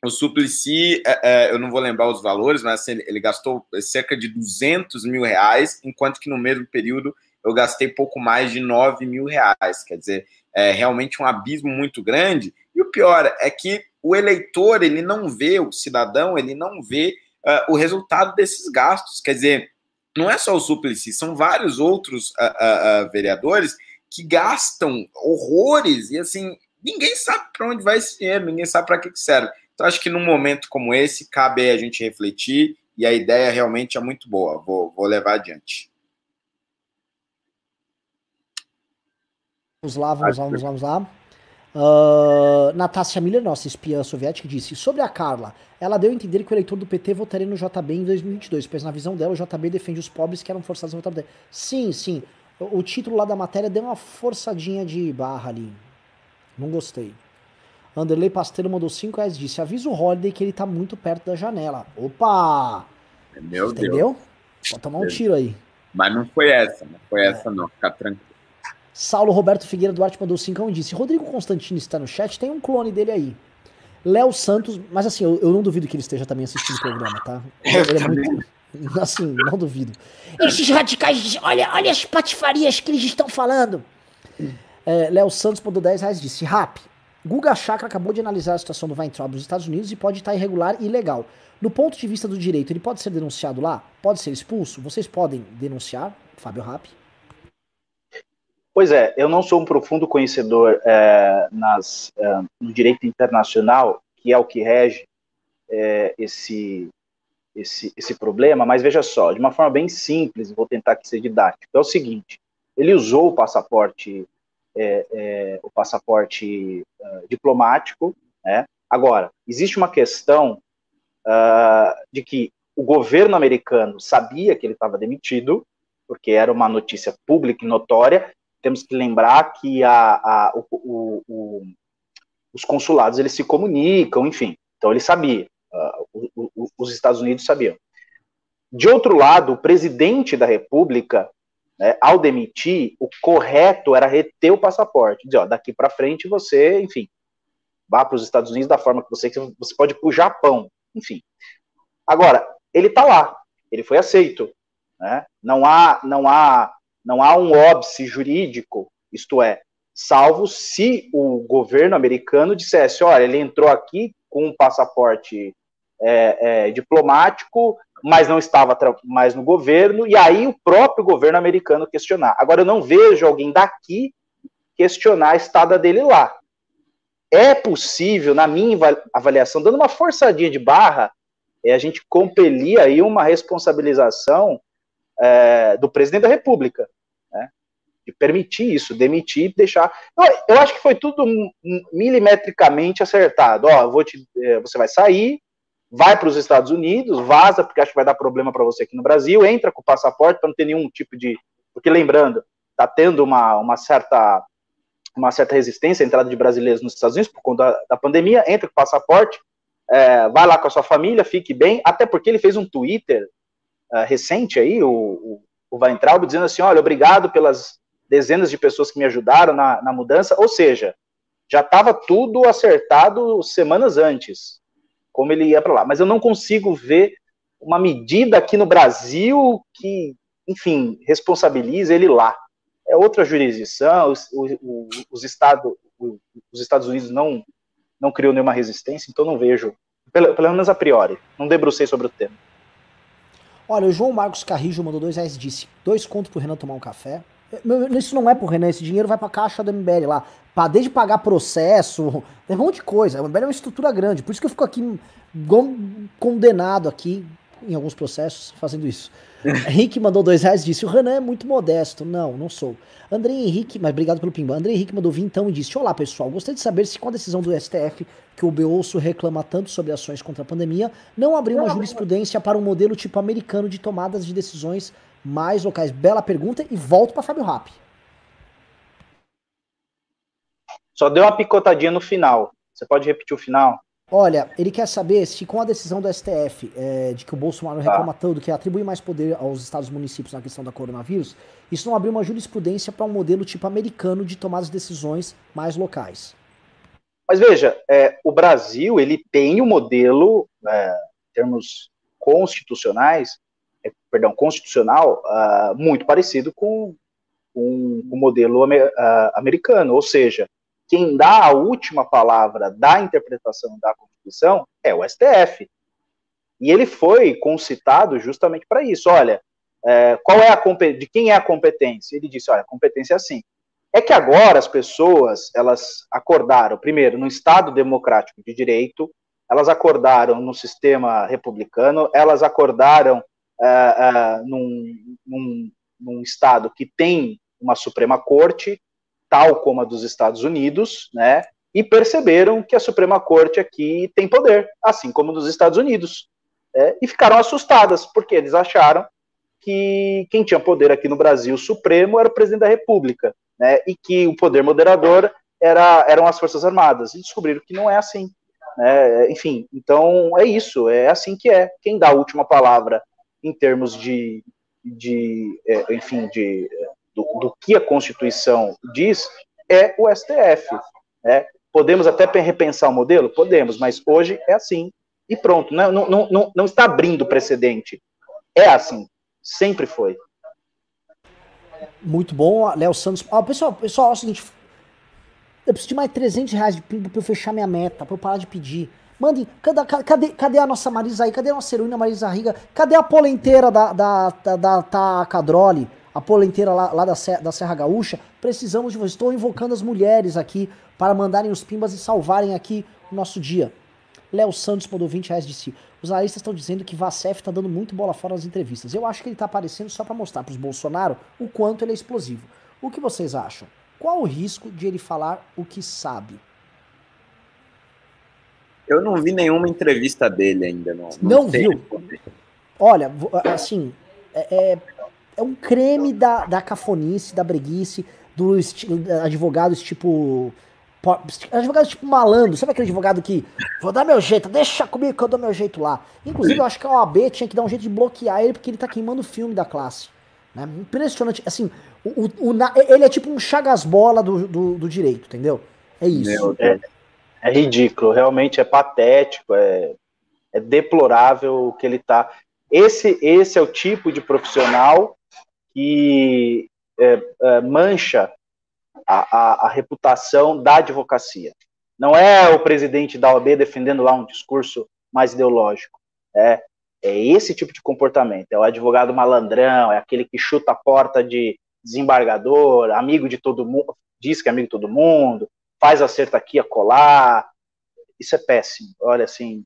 o Suplicy, é, é, eu não vou lembrar os valores, mas assim, ele, ele gastou cerca de 200 mil reais, enquanto que no mesmo período eu gastei pouco mais de 9 mil reais. Quer dizer, é realmente um abismo muito grande. E o pior é que o eleitor, ele não vê, o cidadão, ele não vê uh, o resultado desses gastos. Quer dizer, não é só o Suplicy, são vários outros uh, uh, vereadores que gastam horrores e assim, ninguém sabe para onde vai esse dinheiro, ninguém sabe para que, que serve. Então, acho que num momento como esse, cabe a gente refletir e a ideia realmente é muito boa. Vou, vou levar adiante. Vamos lá, vamos lá, vamos lá, vamos lá. Uh, Natasha Miller, nossa espiã soviética, disse: Sobre a Carla, ela deu a entender que o eleitor do PT votaria no JB em 2022, pois na visão dela o JB defende os pobres que eram forçados a votar no PT. Sim, sim. O, o título lá da matéria deu uma forçadinha de barra ali. Não gostei. Anderley Pasteiro mandou 5 reais e disse: Avisa o Holiday que ele tá muito perto da janela. Opa! Meu Entendeu? Deus. Pode tomar um tiro aí. Mas não foi essa, não foi essa, não. Fica tranquilo. Saulo Roberto Figueira Duarte mandou 5 e disse: Rodrigo Constantino está no chat, tem um clone dele aí. Léo Santos, mas assim, eu, eu não duvido que ele esteja também assistindo o programa, tá? Ele, é muito. Assim, não duvido. Esses radicais, olha, olha as patifarias que eles estão falando. É, Léo Santos mandou 10 reais e disse: Rap, Guga Chakra acabou de analisar a situação do Weintraub nos Estados Unidos e pode estar irregular e ilegal. No ponto de vista do direito, ele pode ser denunciado lá? Pode ser expulso? Vocês podem denunciar, Fábio Rapp? Pois é, eu não sou um profundo conhecedor é, nas, é, no direito internacional, que é o que rege é, esse, esse, esse problema, mas veja só, de uma forma bem simples, vou tentar aqui ser didático, é o seguinte, ele usou o passaporte, é, é, o passaporte uh, diplomático, né? Agora, existe uma questão uh, de que o governo americano sabia que ele estava demitido, porque era uma notícia pública e notória, temos que lembrar que a, a, o, o, o, os consulados eles se comunicam, enfim. Então ele sabia, uh, os Estados Unidos sabiam. De outro lado, o presidente da República, né, ao demitir, o correto era reter o passaporte, dizer, ó, daqui para frente você, enfim, vá para os Estados Unidos da forma que você você pode para o Japão, enfim. Agora, ele está lá, ele foi aceito, né? Não há, não há não há um óbice jurídico, isto é, salvo se o governo americano dissesse, olha, ele entrou aqui com um passaporte é, é, diplomático, mas não estava mais no governo, e aí o próprio governo americano questionar. Agora, eu não vejo alguém daqui questionar a estada dele lá. É possível, na minha avaliação, dando uma forçadinha de barra, é a gente compelir aí uma responsabilização é, do presidente da República de permitir isso, demitir, deixar. Eu, eu, acho que foi tudo milimetricamente acertado. Ó, vou te, é, você vai sair, vai para os Estados Unidos, vaza, porque acho que vai dar problema para você aqui no Brasil, entra com o passaporte para não ter nenhum tipo de. Porque lembrando, está tendo uma, uma certa uma certa resistência à entrada de brasileiros nos Estados Unidos por conta da, da pandemia, entra com o passaporte, é, vai lá com a sua família, fique bem, até porque ele fez um Twitter uh, recente aí, o, o, o Weintraub, dizendo assim, olha, obrigado pelas dezenas de pessoas que me ajudaram na, na mudança, ou seja, já estava tudo acertado semanas antes, como ele ia para lá. Mas eu não consigo ver uma medida aqui no Brasil que, enfim, responsabilize ele lá. É outra jurisdição, os, os, os, estado, os Estados Unidos não, não criou nenhuma resistência, então não vejo, pelo, pelo menos a priori, não debrucei sobre o tema. Olha, o João Marcos Carrijo mandou dois reais disse: dois contos pro Renan tomar um café. Isso não é pro Renan, esse dinheiro vai pra caixa da MBL lá. Pra, desde pagar processo, tem um monte de coisa. A MBL é uma estrutura grande, por isso que eu fico aqui condenado aqui em alguns processos fazendo isso. Henrique mandou dois reais e disse: O Renan é muito modesto. Não, não sou. André Henrique, mas obrigado pelo pimba. André Henrique mandou vir então e disse: Olá pessoal, gostaria de saber se com a decisão do STF que o Beouço reclama tanto sobre ações contra a pandemia, não abriu uma jurisprudência para um modelo tipo americano de tomadas de decisões mais locais. Bela pergunta e volto para Fábio Rap. Só deu uma picotadinha no final. Você pode repetir o final? Olha, ele quer saber se com a decisão do STF é, de que o Bolsonaro tá. reclama tanto que atribui mais poder aos estados e municípios na questão da coronavírus, isso não abriu uma jurisprudência para um modelo tipo americano de tomar as decisões mais locais. Mas veja, é, o Brasil ele tem um modelo, é, em termos constitucionais, perdão, constitucional uh, muito parecido com, com o modelo uh, americano, ou seja, quem dá a última palavra da interpretação da Constituição é o STF. E ele foi concitado justamente para isso. Olha, é, qual é a de quem é a competência? Ele disse, olha, a competência é assim. É que agora as pessoas elas acordaram, primeiro, no Estado democrático de direito, elas acordaram no sistema republicano, elas acordaram uh, uh, num, num, num Estado que tem uma Suprema Corte, tal como a dos Estados Unidos, né? E perceberam que a Suprema Corte aqui tem poder, assim como nos Estados Unidos. É, e ficaram assustadas, porque eles acharam que quem tinha poder aqui no Brasil supremo era o presidente da República, né? E que o poder moderador era, eram as Forças Armadas. E descobriram que não é assim. Né? Enfim, então é isso, é assim que é. Quem dá a última palavra em termos de, de é, enfim, de do, do que a Constituição diz é o STF. Né? Podemos até repensar o modelo? Podemos, mas hoje é assim e pronto. Não, não, não, não está abrindo precedente. É assim. Sempre foi. Muito bom, Léo Santos. Ah, pessoal, pessoal, é o seguinte. eu preciso de mais 300 reais pra eu fechar minha meta, pra eu parar de pedir. Mandem, cadê, cadê, a nossa Marisa aí? Cadê a nossa heroína Marisa Riga? Cadê a polenteira da, da, da, da, da Cadrole? A polenteira lá, lá da, Serra, da Serra Gaúcha? Precisamos de vocês. Estou invocando as mulheres aqui para mandarem os pimbas e salvarem aqui o nosso dia. Léo Santos mandou 20 reais de si. Os analistas estão dizendo que Vacef está dando muito bola fora nas entrevistas. Eu acho que ele está aparecendo só para mostrar para os Bolsonaro o quanto ele é explosivo. O que vocês acham? Qual o risco de ele falar o que sabe? Eu não vi nenhuma entrevista dele ainda. Não, não, não viu? Olha, assim, é, é, é, um creme da, da cafonice, da breguice, do advogados tipo. Advogados tipo malandro, sabe aquele advogado que vou dar meu jeito, deixa comigo que eu dou meu jeito lá. Inclusive, eu acho que a OAB tinha que dar um jeito de bloquear ele porque ele tá queimando o filme da classe. Né? Impressionante. Assim, o, o, o, ele é tipo um chagasbola do, do, do direito, entendeu? É isso. É, é, ridículo, realmente é patético, é, é deplorável o que ele tá. Esse, esse é o tipo de profissional que é, é, mancha a, a, a, reputação da advocacia. Não é o presidente da OAB defendendo lá um discurso mais ideológico. É, é esse tipo de comportamento. É o advogado malandrão, é aquele que chuta a porta de desembargador, amigo de todo mundo, diz que é amigo de todo mundo, faz acerto aqui a colar. Isso é péssimo. Olha, assim,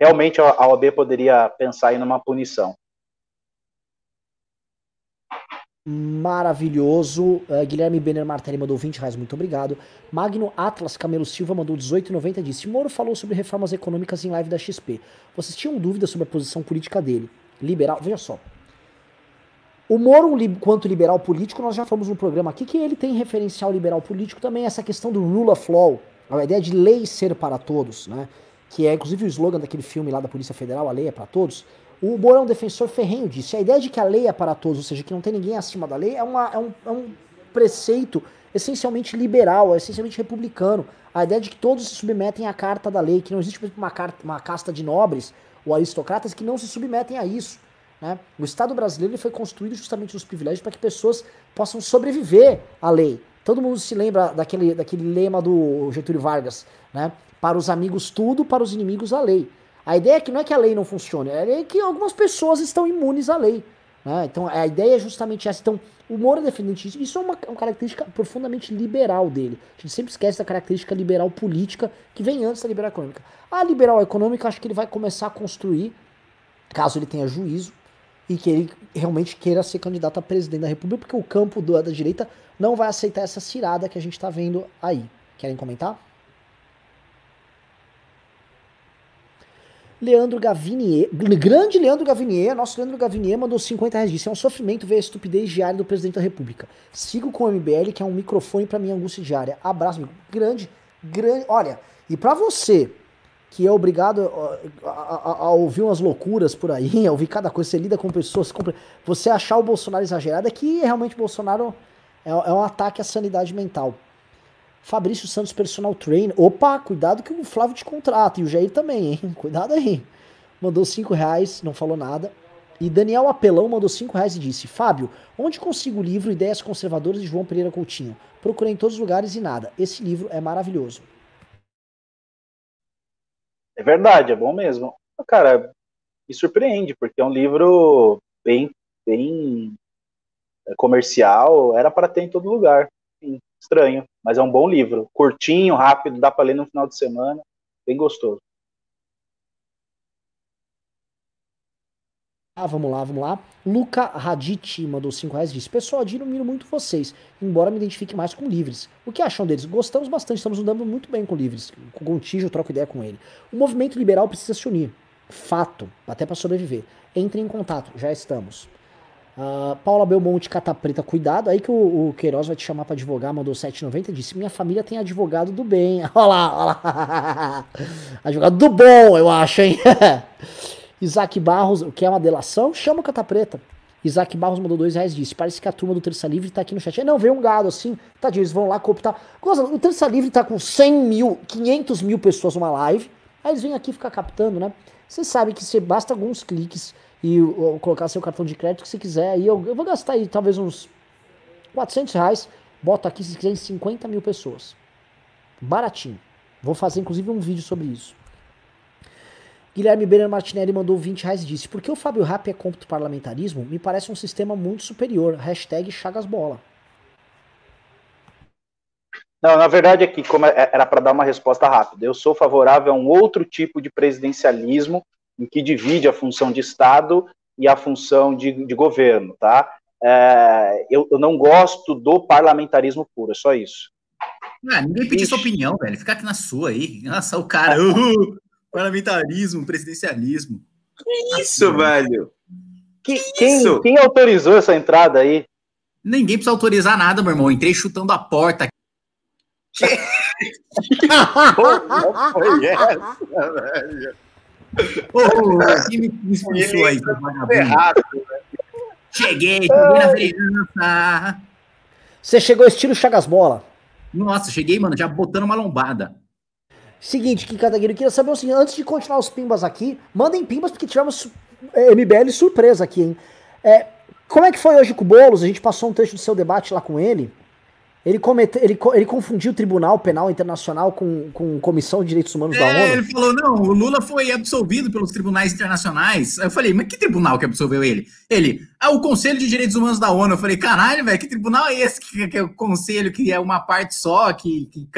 realmente a OAB poderia pensar em uma punição. Maravilhoso. Uh, Guilherme Benner Martelli mandou 20 reais, muito obrigado. Magno Atlas Camelo Silva mandou 18,90 disse: Moro falou sobre reformas econômicas em live da XP. Vocês tinham dúvidas sobre a posição política dele? Liberal, veja só. O Moro, quanto liberal político, nós já falamos no programa aqui que ele tem referencial liberal político também, essa questão do rule of law, a ideia de lei ser para todos, né? Que é inclusive o slogan daquele filme lá da Polícia Federal, a lei é para todos. O Moro é um defensor ferrenho disso. A ideia de que a lei é para todos, ou seja, que não tem ninguém acima da lei, é, uma, é, um, é um preceito essencialmente liberal, é essencialmente republicano. A ideia de que todos se submetem à carta da lei, que não existe uma, carta, uma casta de nobres ou aristocratas que não se submetem a isso. Né? O Estado brasileiro foi construído justamente nos privilégios para que pessoas possam sobreviver à lei. Todo mundo se lembra daquele, daquele lema do Getúlio Vargas, né? Para os amigos tudo, para os inimigos a lei. A ideia é que não é que a lei não funcione, é que algumas pessoas estão imunes à lei. Né? Então a ideia é justamente essa. Então o Moro é defendente disso. Isso é uma, uma, característica profundamente liberal dele. A gente sempre esquece da característica liberal política que vem antes da liberal econômica. A liberal econômica acho que ele vai começar a construir, caso ele tenha juízo, e que ele realmente queira ser candidato a presidente da República, porque o campo do, da direita não vai aceitar essa cirada que a gente está vendo aí. Querem comentar? Leandro Gavinier, grande Leandro Gavinier, nosso Leandro Gavinier mandou 50 reais. É um sofrimento ver a estupidez diária do presidente da República. Sigo com o MBL, que é um microfone para minha angústia diária. Abraço, amigo. Grande, grande. Olha, e para você que é obrigado a, a, a, ouvir umas loucuras por aí, a ouvir cada coisa, você lida com pessoas, você achar o Bolsonaro exagerado, é que realmente o Bolsonaro é, é um ataque à sanidade mental. Fabrício Santos, personal trainer. Opa, cuidado que o Flávio te contrata. E o Jair também, hein? Cuidado aí. Mandou 5 reais, não falou nada. E Daniel Apelão mandou 5 reais e disse: Fábio, onde consigo o livro Ideias Conservadoras de João Pereira Coutinho? Procurei em todos os lugares e nada. Esse livro é maravilhoso. É verdade, é bom mesmo. Cara, me surpreende, porque é um livro bem, bem é, comercial, era para ter em todo lugar estranho, mas é um bom livro. Curtinho, rápido, dá para ler no final de semana. Bem gostoso. Ah, vamos lá, vamos lá. Luca Raditi mandou 5 reais e disse: Pessoal, admiro muito vocês, embora me identifique mais com livres. O que acham deles? Gostamos bastante, estamos andando muito bem com livres. Com o Gontijo, eu troco ideia com ele. O movimento liberal precisa se unir. Fato, até para sobreviver. Entre em contato, já estamos. Uh, Paula Belmonte Cata Preta, cuidado. Aí que o, o Queiroz vai te chamar para advogar, mandou 7,90 disse: Minha família tem advogado do bem. Olha lá, olha lá. advogado do bom, eu acho, hein? Isaac Barros, o que é uma delação? Chama o Cata Preta. Isaac Barros mandou dois reais disse: Parece que a turma do Terça Livre tá aqui no chat. Não, veio um gado assim. Tadinho, eles vão lá cooptar. O Terça Livre tá com 100 mil, 500 mil pessoas numa live. Aí eles vêm aqui ficar captando, né? Você sabe que você basta alguns cliques e ou, colocar seu cartão de crédito que você quiser. Aí eu, eu, vou gastar aí talvez uns 400 reais. Bota aqui se quiser em 50 mil pessoas. Baratinho. Vou fazer inclusive um vídeo sobre isso. Guilherme Brenner Martinelli mandou 20 reais e disse: Por que o Fábio Rap é contra o parlamentarismo? Me parece um sistema muito superior. Hashtag Chagasbola. Não, na verdade aqui, como é, era para dar uma resposta rápida, eu sou favorável a um outro tipo de presidencialismo em que divide a função de Estado e a função de, de governo, tá? É, eu, eu, não gosto do parlamentarismo puro, é só isso. Ah, ninguém pediu sua opinião, velho. Fica aqui na sua aí. Nossa, o cara. Uh, parlamentarismo, presidencialismo. Que isso, velho? Que, que quem, isso? quem autorizou essa entrada aí? Ninguém precisa autorizar nada, meu irmão. Entrei chutando a porta que porra foi essa, velho? Ô, quem me expulsou aí, Errado, Cheguei, cheguei na vereança. Você chegou estilo Chagas Bola. Nossa, cheguei, mano, já botando uma lombada. Seguinte, que Cadagueiro, eu queria saber o seguinte, antes de continuar os pimbas aqui, mandem pimbas porque tivemos é, MBL surpresa aqui, hein? É, como é que foi hoje com o Boulos? A gente passou um trecho do seu debate lá com ele. Ele, comete, ele, ele confundiu o Tribunal Penal Internacional com, com Comissão de Direitos Humanos é, da ONU? Ele falou: não, o Lula foi absolvido pelos tribunais internacionais. Aí eu falei: mas que tribunal que absolveu ele? Ele, ah, o Conselho de Direitos Humanos da ONU. Eu falei: caralho, velho, que tribunal é esse? Que, que, é o conselho que é uma parte só? Que, que,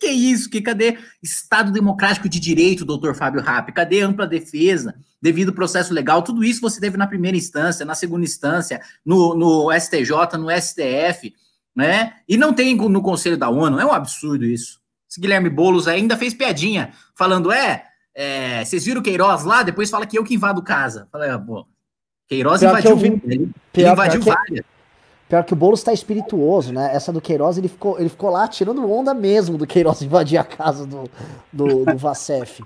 que, é isso? Que cadê Estado Democrático de Direito, doutor Fábio Rapp? Cadê ampla defesa? Devido processo legal, tudo isso você teve na primeira instância, na segunda instância, no, no STJ, no STF né? E não tem no Conselho da ONU, é um absurdo isso. Esse Guilherme Boulos ainda fez piadinha, falando, é, é vocês viram o Queiroz lá? Depois fala que eu que invado casa. Falei, ah, pô, Queiroz pior invadiu, vi, ele, pior, ele invadiu várias. Que, pior que o Boulos tá espirituoso, né? Essa do Queiroz, ele ficou, ele ficou lá tirando onda mesmo do Queiroz invadir a casa do, do, do Vacef.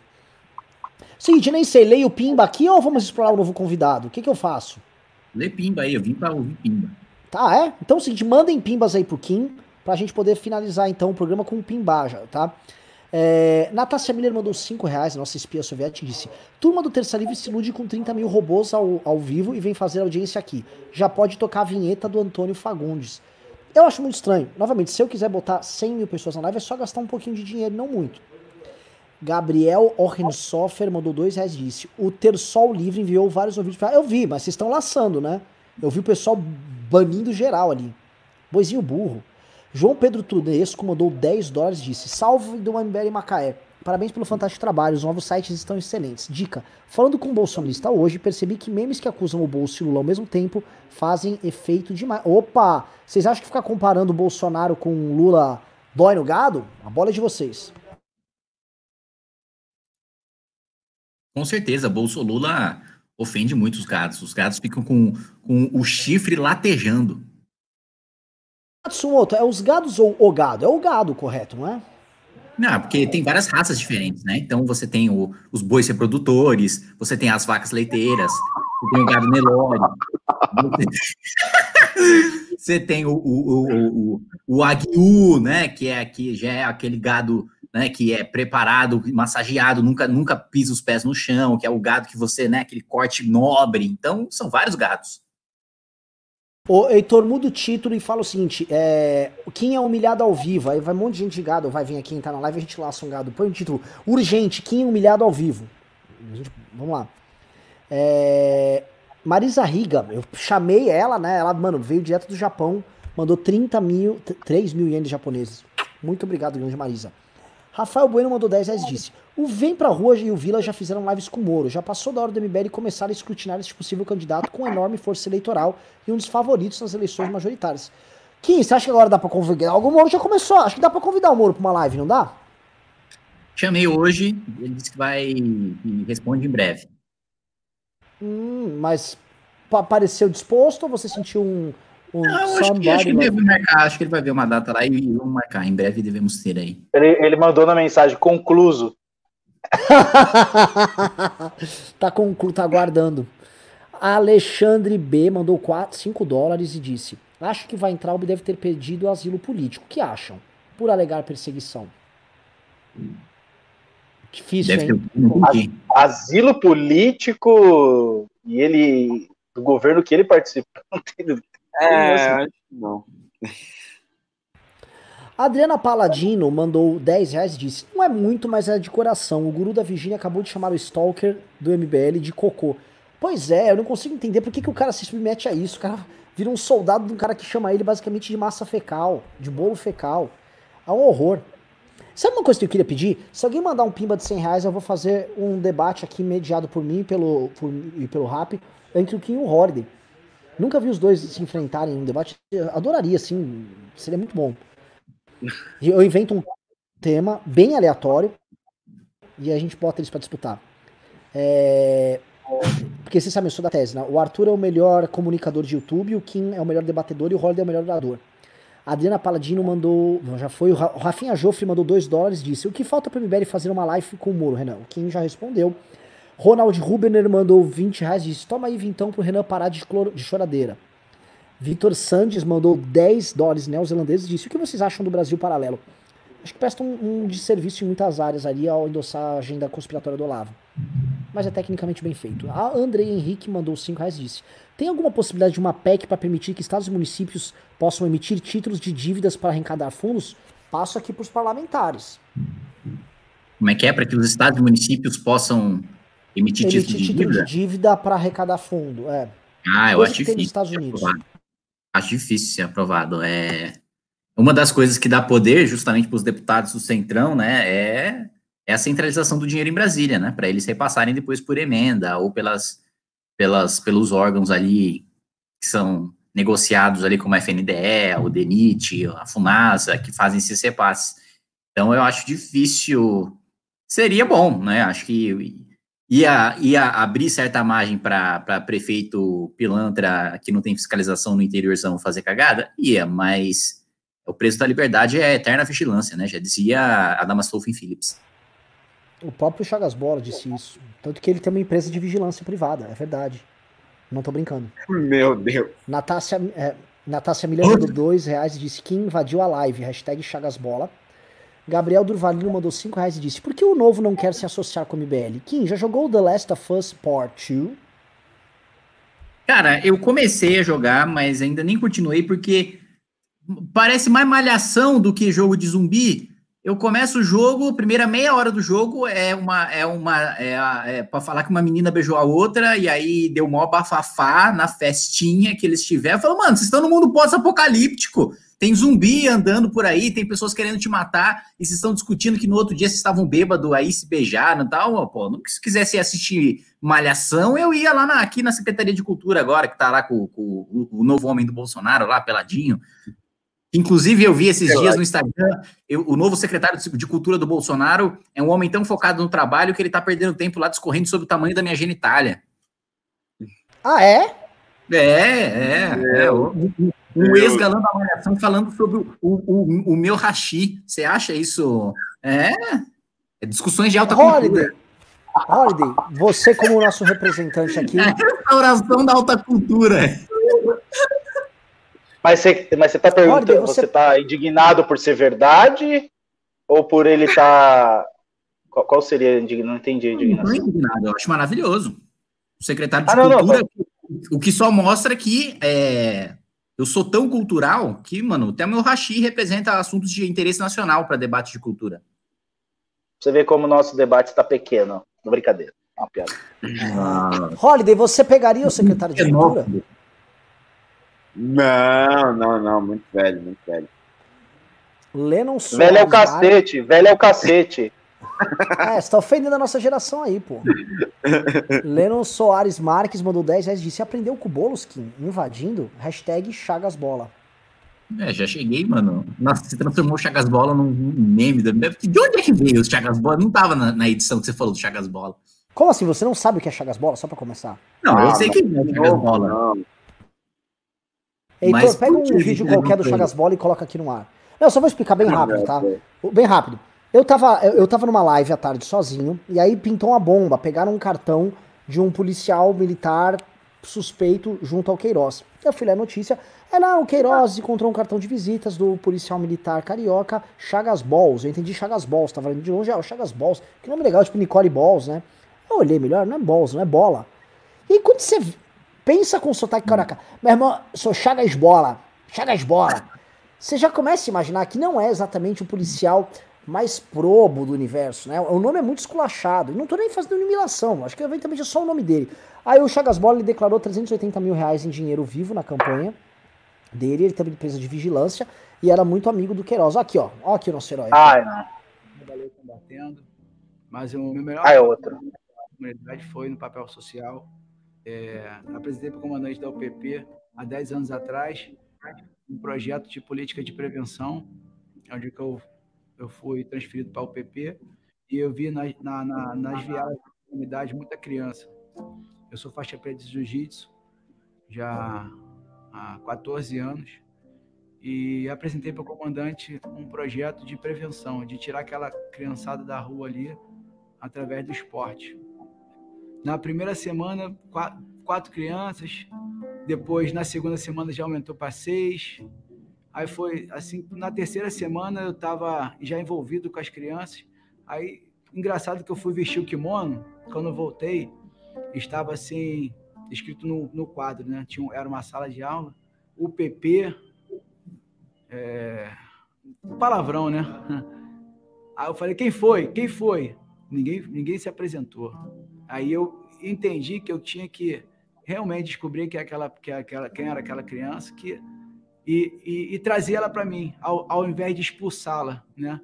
Seguinte, nem sei, leio o Pimba aqui ou vamos explorar o novo convidado? O que que eu faço? Lê Pimba aí, eu vim pra ouvir Pimba. Tá, é? Então é o seguinte, mandem pimbas aí pro Kim, pra gente poder finalizar então o programa com um pimbaja, tá? É, Natasha Miller mandou 5 reais, nossa espia soviética, disse: Turma do Terça Livre se ilude com 30 mil robôs ao, ao vivo e vem fazer audiência aqui. Já pode tocar a vinheta do Antônio Fagundes. Eu acho muito estranho. Novamente, se eu quiser botar 100 mil pessoas na live, é só gastar um pouquinho de dinheiro, não muito. Gabriel Orrensoffer mandou 2 reais disse: O Tersol Livre enviou vários ouvintes. Eu vi, mas vocês estão laçando, né? Eu vi o pessoal banindo geral ali. Boizinho burro. João Pedro Tudesco mandou 10 dólares e disse: Salve do MBL Macaé. Parabéns pelo fantástico trabalho, os novos sites estão excelentes. Dica: falando com o bolsonarista hoje, percebi que memes que acusam o Bolso e o Lula ao mesmo tempo fazem efeito demais. Opa! Vocês acham que ficar comparando o Bolsonaro com o Lula dói no gado? A bola é de vocês. Com certeza, Bolso Lula ofende muito os gatos. Os gatos ficam com, com o chifre latejando. Matsumoto, é os gados ou o gado? É o gado, correto, não é? Não, porque tem várias raças diferentes, né? Então você tem o, os bois reprodutores, você tem as vacas leiteiras, você tem o gado Nelore, você tem o, o, o, o, o né? Que é que já é aquele gado né, que é preparado, massageado, nunca, nunca pisa os pés no chão, que é o gado que você, né, aquele corte nobre. Então, são vários gados. O Heitor, muda o título e fala o seguinte: é, quem é humilhado ao vivo? Aí vai um monte de gente de gado, vai vir aqui entrar na live a gente laça um gado. Põe o título: Urgente, quem é humilhado ao vivo? Gente, vamos lá. É, Marisa Riga, eu chamei ela, né? Ela, mano, veio direto do Japão, mandou 30 mil, 3 mil ienes japoneses. Muito obrigado, grande Marisa. Rafael Bueno mandou 10 reais disse: O Vem Pra Rua e o Vila já fizeram lives com o Moro. Já passou da hora do MBL começar a escrutinar esse possível candidato com enorme força eleitoral e um dos favoritos nas eleições majoritárias. Kim, você acha que agora dá pra convidar? O Moro já começou. Acho que dá pra convidar o Moro pra uma live, não dá? Chamei hoje, ele disse que vai e responde em breve. Hum, mas apareceu disposto ou você sentiu um, não, acho que, acho que deve marcar, acho que ele vai ver uma data lá e vamos marcar. Em breve devemos ter aí. Ele, ele mandou na mensagem concluso. tá conclu, tá aguardando. Alexandre B mandou 4, 5 dólares e disse: Acho que vai entrar e deve ter pedido asilo político. O que acham? Por alegar perseguição. Difícil, deve hein? Asilo político e ele. Do governo que ele participou, não tem é, acho que não. Adriana Paladino mandou 10 reais e disse: Não é muito, mas é de coração. O guru da Virgínia acabou de chamar o Stalker do MBL de cocô. Pois é, eu não consigo entender por que, que o cara se submete a isso. O cara vira um soldado de um cara que chama ele basicamente de massa fecal, de bolo fecal. É um horror. Sabe uma coisa que eu queria pedir? Se alguém mandar um pimba de 100 reais, eu vou fazer um debate aqui mediado por mim pelo, por, e pelo Rap entre o Kim e o Holiday. Nunca vi os dois se enfrentarem em um debate. Eu adoraria, assim. Seria muito bom. Eu invento um tema bem aleatório e a gente bota eles para disputar. É... Porque você sabe, eu sou da tese, né? O Arthur é o melhor comunicador de YouTube, o Kim é o melhor debatedor e o Holiday é o melhor orador. A Adriana Paladino mandou. Já foi. O Rafinha Joffre mandou 2 dólares e disse: O que falta para o MBL fazer uma live com o Moro, Renan? O Kim já respondeu. Ronald Rubener mandou 20 reais e disse: Toma aí, Vintão, pro Renan parar de, cloro, de choradeira. Vitor Sandes mandou 10 dólares neozelandeses e disse: O que vocês acham do Brasil paralelo? Acho que presta um, um desserviço em muitas áreas ali ao endossar a agenda conspiratória do Olavo. Mas é tecnicamente bem feito. A Andrei Henrique mandou 5 reais e disse: Tem alguma possibilidade de uma PEC para permitir que estados e municípios possam emitir títulos de dívidas para arrecadar fundos? Passo aqui para os parlamentares. Como é que é? Para que os estados e municípios possam emitir, emitir título, de, título dívida? de dívida para arrecadar fundo. É. Ah, eu acho difícil. Estados Unidos. Acho difícil ser aprovado. É uma das coisas que dá poder justamente para os deputados do Centrão, né, é, é a centralização do dinheiro em Brasília, né, para eles repassarem depois por emenda ou pelas, pelas, pelos órgãos ali que são negociados ali como a FNDE, o DENIT, a FUNASA, que fazem esses repasses. Então eu acho difícil, seria bom, né, acho que ia, ia abrir certa margem para prefeito pilantra que não tem fiscalização no interiorzão fazer cagada? Ia, mas o preço da liberdade é a eterna vigilância, né? Já dizia a Damas Stolfin Phillips. O próprio Chagas Bola disse isso. Tanto que ele tem uma empresa de vigilância privada, é verdade. Não tô brincando. Meu Deus. Natácia, é, Natácia Milha mandou dois reais e disse que invadiu a live. Hashtag Chagas Bola. Gabriel Durvalino mandou 5 reais e disse: Por que o novo não quer se associar com o MBL? Kim, já jogou The Last of Us Part 2? Cara, eu comecei a jogar, mas ainda nem continuei porque parece mais malhação do que jogo de zumbi. Eu começo o jogo, primeira meia hora do jogo é uma é uma é, é para falar que uma menina beijou a outra e aí deu mó bafafá na festinha que eles tiveram. Falou, mano, vocês estão no mundo pós-apocalíptico. Tem zumbi andando por aí, tem pessoas querendo te matar e vocês estão discutindo que no outro dia vocês estavam bêbados aí se beijaram e tal. Pô, se quisesse assistir Malhação, eu ia lá na, aqui na Secretaria de Cultura agora, que tá lá com, com o, o novo homem do Bolsonaro lá, peladinho. Inclusive, eu vi esses dias no Instagram, eu, o novo secretário de Cultura do Bolsonaro é um homem tão focado no trabalho que ele tá perdendo tempo lá discorrendo sobre o tamanho da minha genitália. Ah, é? É, é. é. Um, um ex-galã da Malhação falando sobre o, o, o, meu rachi. Você acha isso? É. é discussões de alta Holiday. cultura. Holiday, você como nosso representante aqui. É a restauração da alta cultura. Mas você, mas você tá perguntando, você... você tá indignado por ser verdade? Ou por ele estar. Tá... Qual, qual, seria a indignação? Não entendi a indignação. Não, indignado, eu acho maravilhoso. O secretário de ah, Cultura, não, não, o que só mostra que é, eu sou tão cultural que, mano, até meu Rachi representa assuntos de interesse nacional para debate de cultura. Você vê como o nosso debate está pequeno. Brincadeira. Uma piada. Ah. Holiday, você pegaria o secretário de Cultura? Não, não, não, muito velho, muito velho. Lennon Soares. Velho é o cacete, velho é o cacete. É, você tá ofendendo a nossa geração aí, pô. Lennon Soares Marques mandou 10 reais e disse: aprendeu com o Boloskin invadindo? Hashtag Chagas Bola. É, já cheguei, mano. Nossa, você transformou o Chagas Bola num meme. De onde é que veio o Chagas Bola? Não tava na, na, edição que você falou do Chagas Bola. Como assim? Você não sabe o que é Chagas Bola? Só pra começar. Não, ah, eu sei que é Chagas Bola. Não. Heitor, Mas pega um vídeo qualquer do Chagas Bola e coloca aqui no ar. Eu só vou explicar bem rápido, tá? Bem rápido. Eu tava, eu tava numa live à tarde sozinho, e aí pintou uma bomba. Pegaram um cartão de um policial militar suspeito junto ao Queiroz. Eu fui ler a notícia. É lá, o Queiroz encontrou um cartão de visitas do policial militar carioca, Chagas Balls. Eu entendi Chagas Balls, tava indo de longe, é o Chagas Balls. Que nome legal, tipo Nicole Balls, né? Eu olhei melhor, não é Balls, não é bola. E aí quando você Pensa com sotaque caraca. Meu irmão, sou Chagas Bola. Chagas Bola. você já começa a imaginar que não é exatamente o policial mais probo do universo, né? O nome é muito esculachado. E não tô nem fazendo eliminação, acho que eventualmente é só o nome dele. Aí o Chagas Bola ele declarou 380 mil reais em dinheiro vivo na campanha dele, ele teve empresa de vigilância e era muito amigo do Queiroz. Aqui, ó. Ó aqui o nosso herói. Ai, não. Trabalhei combatendo, mas o meu melhor Ah, é outro. comunidade foi no papel social. É, apresentei para o comandante da UPP há 10 anos atrás um projeto de política de prevenção, onde eu, eu fui transferido para a UPP e eu vi nas, na, na, nas viagens da comunidade muita criança. Eu sou faixa preta de jiu-jitsu já há 14 anos e apresentei para o comandante um projeto de prevenção, de tirar aquela criançada da rua ali através do esporte. Na primeira semana, quatro, quatro crianças. Depois, na segunda semana, já aumentou para seis. Aí foi assim, na terceira semana eu estava já envolvido com as crianças. Aí, engraçado que eu fui vestir o kimono, quando eu voltei, estava assim, escrito no, no quadro, né? Tinha, era uma sala de aula, UPP, é, palavrão, né? Aí eu falei, quem foi? Quem foi? Ninguém, ninguém se apresentou. Aí eu entendi que eu tinha que realmente descobrir que aquela, que aquela, quem era aquela criança que, e, e, e trazer ela para mim, ao, ao invés de expulsá-la, né?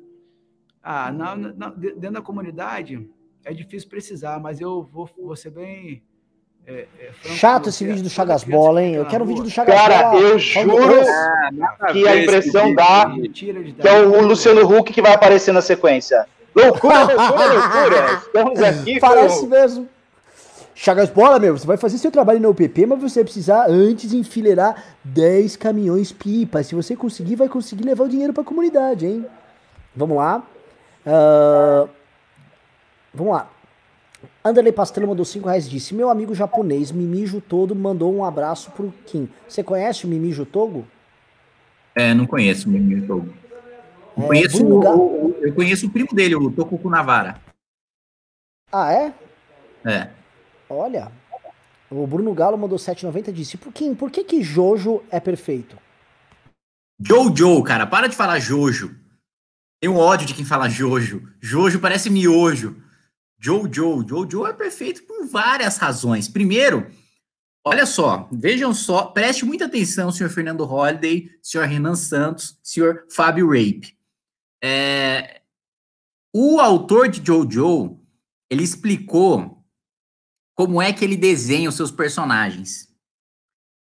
Ah, na, na- dentro da comunidade é difícil precisar, mas eu vou, vou ser bem. é, é, franco Chato esse vídeo do Chagas Bola, hein? Eu quero um rua, vídeo do Chagas Cara, Bola. eu falando juro que a impressão dá que é o Luciano Huck que vai aparecer na sequência. Loucura, loucura, loucura. Estamos aqui Parece com... mesmo. Chagas Bola, meu, você vai fazer seu trabalho na UPP, mas você vai precisar antes enfileirar 10 caminhões pipa. Se você conseguir, vai conseguir levar o dinheiro pra comunidade, hein? Vamos lá. Ah, vamos lá. Anderley Pastrello mandou 5 reais e disse: Meu amigo japonês, Mimijo Todo, mandou um abraço pro Kim. Você conhece o Mimijo Togo? É, não conheço o Mimimi Togo. Eu É, conheço, o- eu conheço o primo dele, o Tokuku Navara. Ah, é? É. Olha. O Bruno Galo mandou 7,90 e disse: Por Kim, por que que Jojo é perfeito? Jojo, cara, para de falar Jojo. Tenho ódio de quem fala Jojo. Jojo parece miojo. Jojo, Jojo é perfeito por várias razões. Primeiro, olha só, vejam só, preste muita atenção, senhor Fernando Holliday, senhor Renan Santos, senhor Fábio Rape. É, o autor de Jojo, ele explicou como é que ele desenha os seus personagens.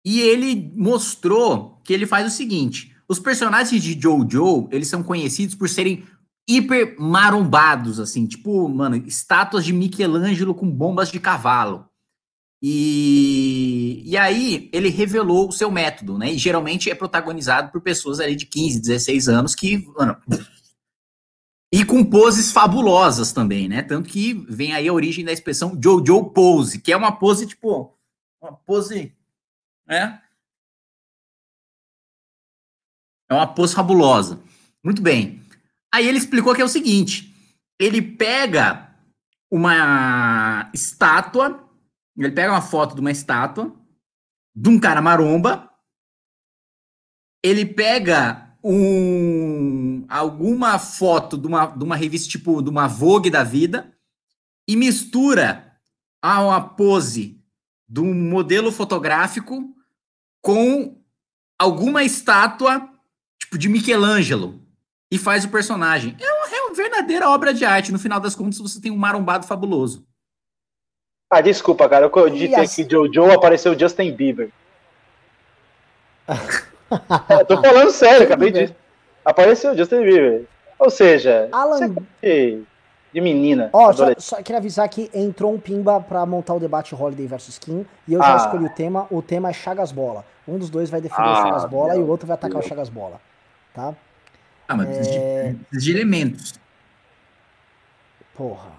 E ele mostrou que ele faz o seguinte: os personagens de Jojo, eles são conhecidos por serem hiper marombados, assim, tipo, mano, estátuas de Michelangelo com bombas de cavalo. E, e aí ele revelou o seu método, né? E geralmente é protagonizado por pessoas ali de 15, 16 anos que, mano, e com poses fabulosas também, né? Tanto que vem aí a origem da expressão Jojo pose, que é uma pose tipo uma pose, né? É uma pose fabulosa. Muito bem. Aí ele explicou que é o seguinte: ele pega uma estátua, ele pega uma foto de uma estátua de um cara maromba, ele pega um alguma foto de uma, de uma revista tipo de uma Vogue da vida e mistura a uma pose de um modelo fotográfico com alguma estátua tipo de Michelangelo e faz o personagem. É uma, é uma verdadeira obra de arte. No final das contas, você tem um marombado fabuloso. Ah, desculpa, cara. Eu digitei assim- aqui Jojo, apareceu Justin Bieber. É, tô falando sério, acabei de. Apareceu Justin Bieber. Ou seja, Alan- é de, de menina. Ó, só, só queria avisar que entrou um pimba pra montar o debate Holiday versus Kim e eu já Ah. escolhi o tema. O tema é Chagas Bola. Um dos dois vai defender o Ah, Chagas Bola e o outro vai atacar o Deus. Chagas Bola. Tá? Ah, mas precisa de, de elementos. Porra.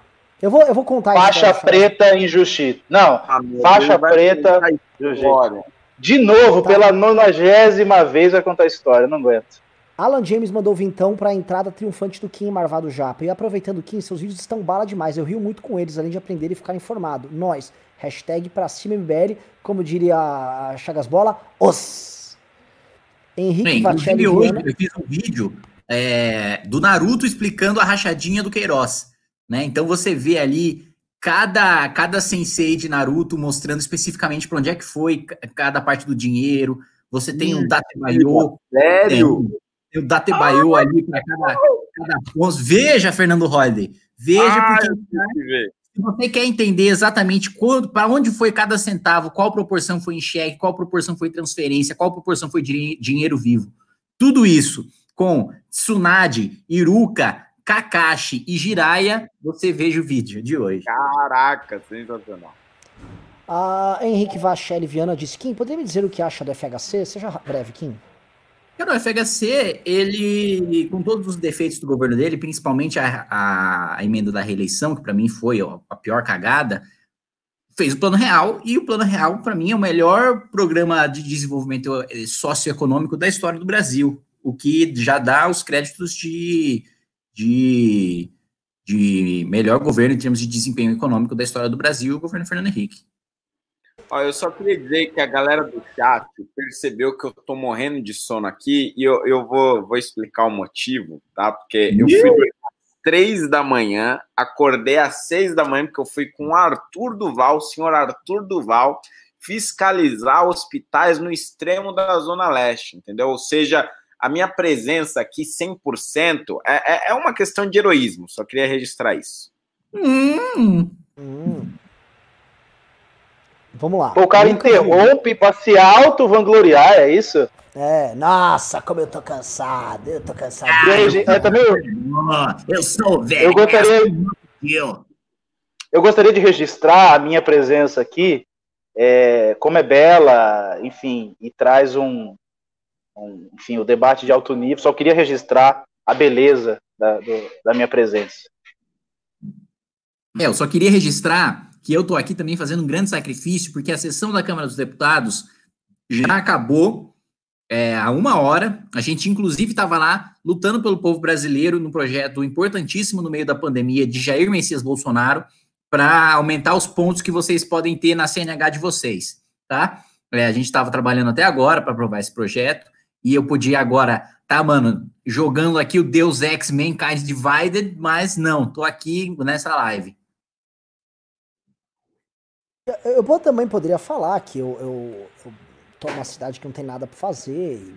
Eu vou, eu vou contar Faixa preta em jiu-jitsu. Não, Ah, faixa Deus, preta jiu-jitsu. De novo, Tá. pela nonagésima vez vai contar a história, não aguento. Alan James mandou vintão pra entrada triunfante do Kim Marvado Japa. E aproveitando o Kim, seus vídeos estão bala demais. Eu rio muito com eles, além de aprender e ficar informado. Nós, hashtag pra cima MBL, como diria a Chagas Bola, os. Henrique Bem, Vachelli hoje eu fiz um vídeo é, do Naruto explicando a rachadinha do Queiroz. Né? Então você vê ali cada, cada sensei de Naruto mostrando especificamente para onde é que foi cada parte do dinheiro. Você tem um Datebayo. Sério? Tem, o Datebayo ah, ali para cada, cada ponto. Veja, Fernando Holliday. Veja, ah, porque se você quer entender exatamente para onde foi cada centavo, qual proporção foi em cheque, qual proporção foi transferência, qual proporção foi dinheiro vivo, tudo isso com Tsunade, Iruka, Kakashi e Jiraya, você veja o vídeo de hoje. Caraca, sensacional. A Henrique Vachelli Viana disse: Kim, poderia me dizer o que acha do FHC? Seja breve, Kim. Cara, o FHC, ele, com todos os defeitos do governo dele, principalmente a, a, a emenda da reeleição, que para mim foi a pior cagada, fez o Plano Real, e o Plano Real, para mim, é o melhor programa de desenvolvimento eh, socioeconômico da história do Brasil, o que já dá os créditos de, de, de melhor governo em termos de desempenho econômico da história do Brasil, o governo Fernando Henrique. Ó, eu só queria dizer que a galera do chat percebeu que eu tô morrendo de sono aqui e eu, eu vou, vou explicar o motivo, tá? Porque eu fui às três da manhã, acordei às seis da manhã, porque eu fui com o Arthur Duval, o senhor Arthur Duval, fiscalizar hospitais no extremo da Zona Leste, entendeu? Ou seja, a minha presença aqui 100% é, é, é uma questão de heroísmo, só queria registrar isso. Hum. Hum. Vamos lá. O cara interrompe para se auto-vangloriar, é isso? É, nossa, como eu tô cansado, eu tô cansado. Ah, eu, eu, também. Eu sou velho. Eu gostaria, eu. eu gostaria de registrar a minha presença aqui, é, como é bela, enfim, e traz um, um, enfim, o debate de alto nível. Só queria registrar a beleza da, do, da minha presença. É, eu só queria registrar que eu estou aqui também fazendo um grande sacrifício, porque a sessão da Câmara dos Deputados já acabou é, há uma hora. A gente, inclusive, estava lá lutando pelo povo brasileiro no projeto importantíssimo no meio da pandemia de Jair Messias Bolsonaro para aumentar os pontos que vocês podem ter na CNH de vocês, tá? É, a gente estava trabalhando até agora para aprovar esse projeto e eu podia agora, tá, mano, jogando aqui o Deus Ex Mankind Divided, mas não, tô aqui nessa live. Eu, eu também poderia falar que eu, eu, eu tô numa cidade que não tem nada pra fazer. E,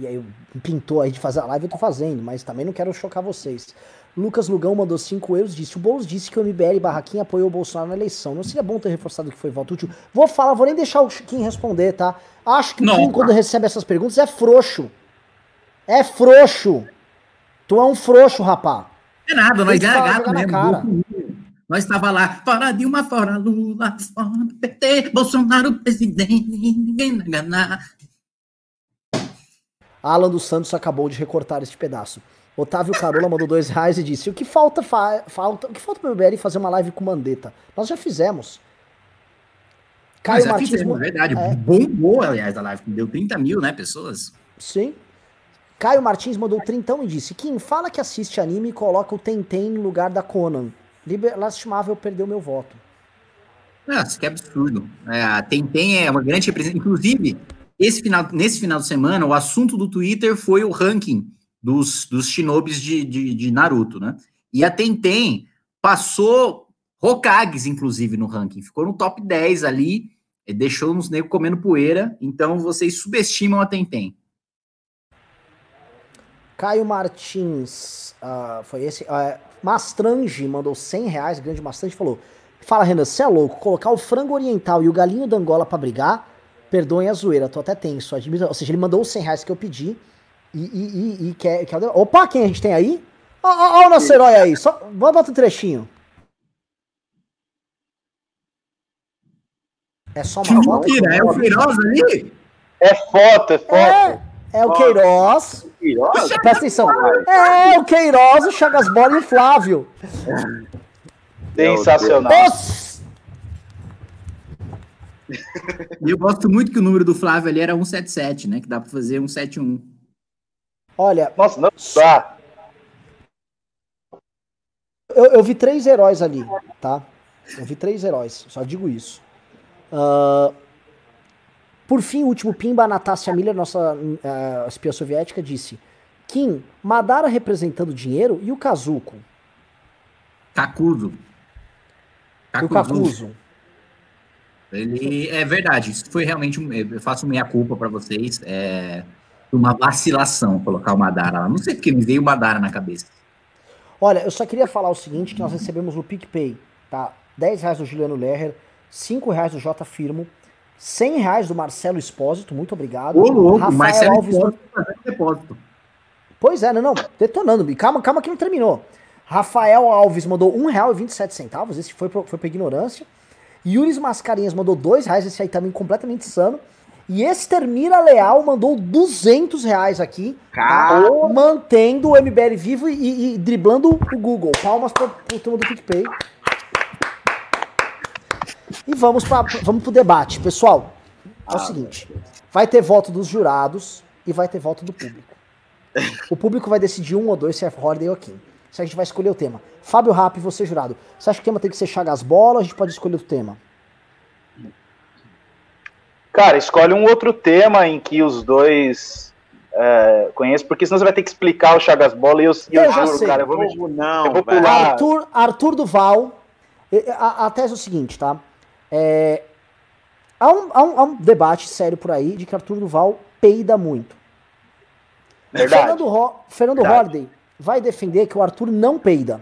e aí pintou aí de fazer a live, eu tô fazendo, mas também não quero chocar vocês. Lucas Lugão mandou 5 euros, disse: O Boulos disse que o MBL Barraquinha apoiou o Bolsonaro na eleição. Não seria bom ter reforçado que foi voto útil? Vou falar, vou nem deixar o Kim responder, tá? Acho que o Kim, quando recebe essas perguntas, é frouxo. É frouxo. Tu é um frouxo, rapá. É nada, mas é gato mesmo. Cara. Nós estava lá, fora Dilma, fora Lula, fora PT, Bolsonaro presidente, ninguém vai enganar. Alan dos Santos acabou de recortar este pedaço. Otávio Carola mandou dois reais e disse: O que falta, fa falta, o que falta pro BBL fazer uma live com Mandetta? Nós já fizemos. Caio Martins. Fizemos, é verdade. É... Bombou, aliás, a live. Deu 30 mil, né, pessoas? Sim. Caio Martins mandou trintão e disse: Kim, fala que assiste anime e coloca o Tentem no lugar da Conan. Liber... Lastimável perdeu meu voto. Nossa, que absurdo. É, a Tentem é uma grande representação. Inclusive, esse final, nesse final de semana, o assunto do Twitter foi o ranking dos, dos shinobis de, de, de Naruto, né? E a Tentem passou Hokages, inclusive, no ranking. Ficou no top 10 ali, deixou nos negros comendo poeira. Então, vocês subestimam a Tentem. Caio Martins, uh, foi esse. Uh, Mastrange mandou 100 reais, grande Mastrange, falou: Fala, Renan, você é louco, colocar o frango oriental e o galinho da Angola pra brigar, perdoem a zoeira, tô até tenso. Admito, ou seja, ele mandou os 100 reais que eu pedi e, e, e, e quer, quer. Opa, quem a gente tem aí? Ó, o nosso herói aí, só. Bota outro trechinho. É só uma que foto? Mentira, é o Queiroz ali? É foto, é foto. É, é o Queiroz. Queiroz? Presta atenção. É, o Queiroz, o Chagas Bola e o Flávio. Sensacional. E eu gosto muito que o número do Flávio ali era 177, né? Que dá pra fazer 171. Olha. Nossa, não dá. Eu, eu vi três heróis ali, tá? Eu vi três heróis, só digo isso. Uh, Por fim, o último pimba, a Natasha Miller, nossa uh, espiã soviética, disse: Kim, Madara representando dinheiro e o Kazuko? Kakuzo. O Kakuzo. Ele é verdade, isso foi realmente um, eu faço meia culpa para vocês, é uma vacilação colocar o Madara lá. Não sei porque me veio o Madara na cabeça. Olha, eu só queria falar o seguinte, que nós recebemos no PicPay, tá? 10 reais do Juliano Lerrer, 5 reais do J Firmo, 100 reais do Marcelo Espósito, muito obrigado. Ô, louco, Rafael Marcelo Alves Espósito depósito. Pois é, não, não, detonando. Calma, calma que não terminou. Rafael Alves mandou R$1,27, esse foi, foi por ignorância. Yuris Mascarinhas mandou 2,00 reais, esse aí também completamente insano. E Extermira Leal mandou 200 reais aqui, tá? mantendo o MBL vivo e, e, driblando o Google. Palmas para o turma do PicPay. E vamos, pra, vamos pro debate. Pessoal, é o ah, seguinte: vai ter voto dos jurados e vai ter voto do público. O público vai decidir um ou dois se é Holiday ou Kim. Se a gente vai escolher o tema. Fábio Rap, você jurado. Você acha que o tema tem que ser Chagas Bola ou a gente pode escolher o tema? Cara, escolhe um outro tema em que os dois é, conheçam, porque senão você vai ter que explicar o Chagas Bola e eu, eu, eu juro, sei. cara, eu vou, me, não, eu vou pular. Arthur, Arthur Duval, a, a tese é o seguinte, tá? É, há, um, há, um, há um debate sério por aí de que Arthur Duval peida muito. Verdade. Fernando, Ro, Fernando Holiday vai defender que o Arthur não peida.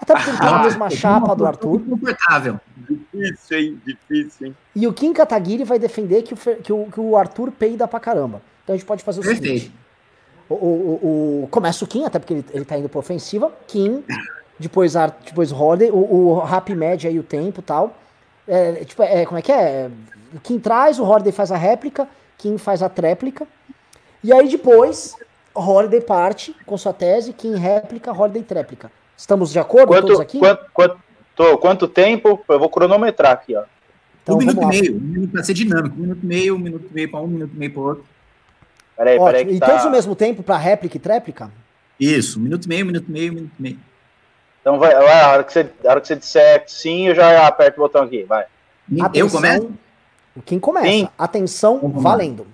Até porque ele tem a mesma chapa do Arthur. Confortável. Difícil, hein? Difícil, hein? E o Kim Kataguiri vai defender que o, que o, que o Arthur peida pra caramba. Então a gente pode fazer o Perfeito. seguinte. O, o, o, começa o Kim, até porque ele, ele tá indo pra ofensiva. Kim, depois, depois Holiday, o, o Rap Med aí o tempo e tal. É, tipo, é, como é que é? O Kim traz, o Holiday faz a réplica, Kim faz a tréplica. E aí depois, Holiday parte com sua tese, Kim réplica, Holiday tréplica. Estamos de acordo quanto, todos aqui? Quanto, quanto, tô, quanto tempo? Eu vou cronometrar aqui, ó. Então, um minuto e meio, um minuto para ser dinâmico. Um minuto e meio, um minuto e meio para um, um minuto e meio para outro. Peraí, peraí. E tá... todos ao mesmo tempo para réplica e tréplica? Isso, um minuto e meio, um minuto e meio, um minuto e meio. Então vai, vai a, hora que você, a hora que você disser sim, eu já aperto o botão aqui, vai. Atenção, eu começo? Quem começa? Sim. Atenção, valendo.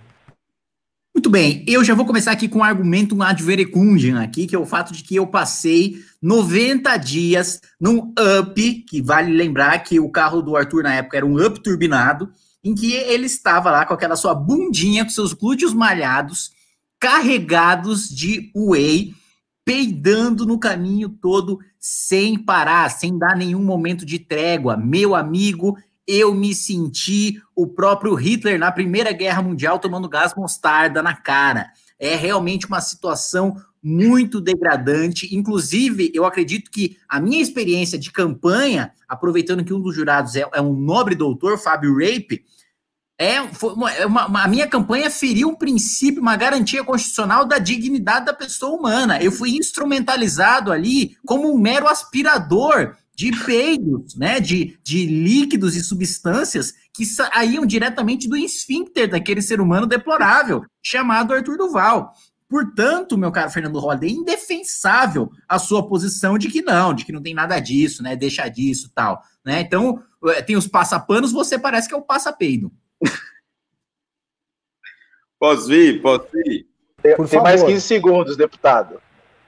Muito bem, eu já vou começar aqui com um argumento ad verecundiam aqui, que é o fato de que eu passei 90 dias num up, que vale lembrar que o carro do Arthur na época era um up turbinado, em que ele estava lá com aquela sua bundinha, com seus glúteos malhados, carregados de whey, peidando no caminho todo, sem parar, sem dar nenhum momento de trégua. Meu amigo, eu me senti o próprio Hitler na Primeira Guerra Mundial tomando gás mostarda na cara. É realmente uma situação muito degradante. Inclusive, eu acredito que a minha experiência de campanha, aproveitando que um dos jurados é, é um nobre doutor, Fábio Rape, é, uma, é uma, a minha campanha feriu um princípio, uma garantia constitucional da dignidade da pessoa humana. Eu fui instrumentalizado ali como um mero aspirador de peidos, né, de, de líquidos e substâncias que saíam diretamente do esfíncter daquele ser humano deplorável, chamado Arthur Duval. Portanto, meu caro Fernando Holliday, é indefensável a sua posição de que não, de que não tem nada disso, né, deixa disso tal, né? Então, eh, tem os passapanos, você parece que é o passapeido. Posso ir? Posso ir? Tem, tem mais 15 segundos, deputado.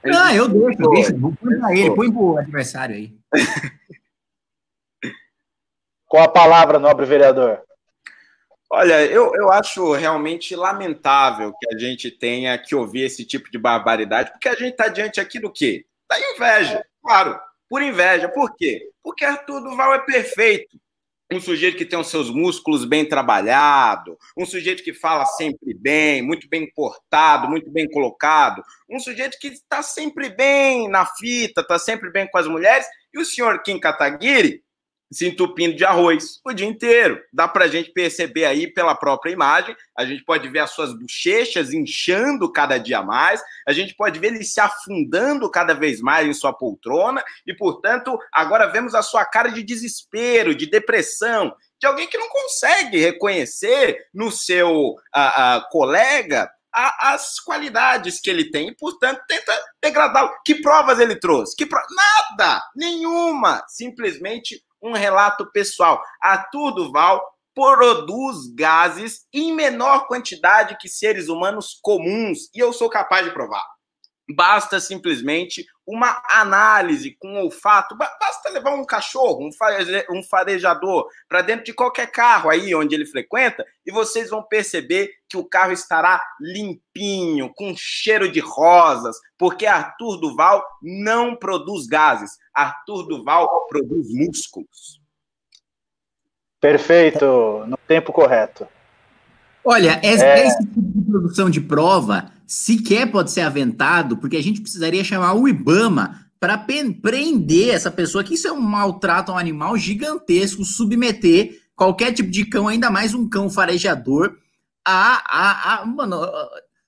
Ah, eu deixo, eu deixo. Põe pra ele, põe pro adversário aí. Com a palavra, nobre vereador. Olha, eu, eu acho realmente lamentável que a gente tenha que ouvir esse tipo de barbaridade, porque a gente está diante aqui do quê? Da inveja, claro, por inveja. Por quê? Porque Arthur Duval é perfeito um sujeito que tem os seus músculos bem trabalhados, um sujeito que fala sempre bem, muito bem portado, muito bem colocado, um sujeito que está sempre bem na fita, está sempre bem com as mulheres, e o senhor Kim Kataguiri se entupindo de arroz o dia inteiro. Dá para a gente perceber aí pela própria imagem. A gente pode ver as suas bochechas inchando cada dia mais. A gente pode ver ele se afundando cada vez mais em sua poltrona. E, portanto, agora vemos a sua cara de desespero, de depressão, de alguém que não consegue reconhecer no seu a, a, colega as qualidades que ele tem e, portanto, tenta degradá-lo. Que provas ele trouxe? Que pro... Nada! Nenhuma! Simplesmente um relato pessoal. Arthur Duval produz gases em menor quantidade que seres humanos comuns, e eu sou capaz de provar. Basta simplesmente uma análise com olfato. Basta levar um cachorro, um farejador para dentro de qualquer carro aí onde ele frequenta e vocês vão perceber que o carro estará limpinho, com cheiro de rosas, porque Arthur Duval não produz gases. Arthur Duval produz músculos. Perfeito, no tempo correto. Olha, esse, é... esse tipo de produção de prova sequer pode ser aventado, porque a gente precisaria chamar o IBAMA para prender essa pessoa, que isso é um maltrato a um animal gigantesco, submeter qualquer tipo de cão, ainda mais um cão farejador, a, a, a mano,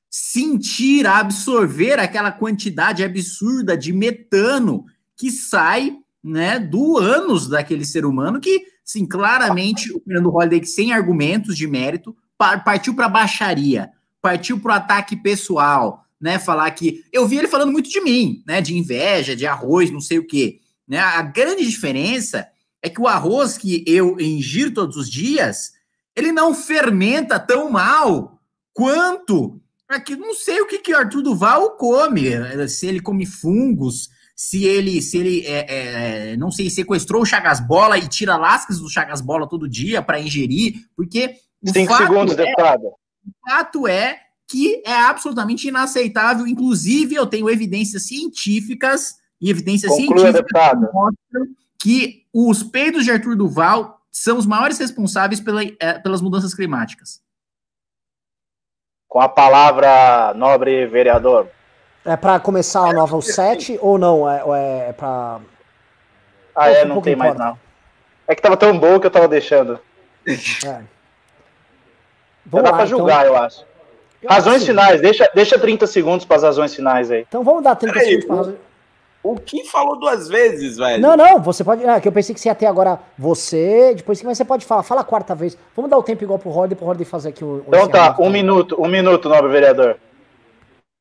sentir, a absorver aquela quantidade absurda de metano que sai né, do ânus daquele ser humano, que, sim, claramente, o Fernando Holliday, sem argumentos de mérito, partiu para baixaria partiu para o ataque pessoal, né? Falar que. Eu vi ele falando muito de mim, né? De inveja, de arroz, não sei o quê. Né? A grande diferença é que o arroz que eu ingiro todos os dias, ele não fermenta tão mal quanto aqui não sei o que que Arthur Duval come, se ele come fungos, se ele se ele é, é, não sei sequestrou o Chagas Bola e tira lascas do Chagas Bola todo dia para ingerir, porque cinco segundos, é, deputado. O fato é que é absolutamente inaceitável. Inclusive, eu tenho evidências científicas e evidências Conclua, científicas deputado. que mostram que os peidos de Arthur Duval são os maiores responsáveis pela, é, pelas mudanças climáticas. Com a palavra, nobre vereador. É para começar a nova o 7 ou não? É, é para. Ah, é, não tem mais não. É que tava tão bom que eu tava deixando. É. Vamos dá para julgar, então. eu acho. Eu razões acho finais, deixa, deixa 30 segundos para as razões finais aí. Então vamos dar 30 Peraí, segundos para razões. O que falou duas vezes, velho? Não, não, você pode. É, que eu pensei que você ia ter agora você, depois mas você pode falar. Fala a quarta vez. Vamos dar o tempo igual pro Rod, pro Rod fazer aqui o. Então tá, um minuto, um minuto, nobre vereador.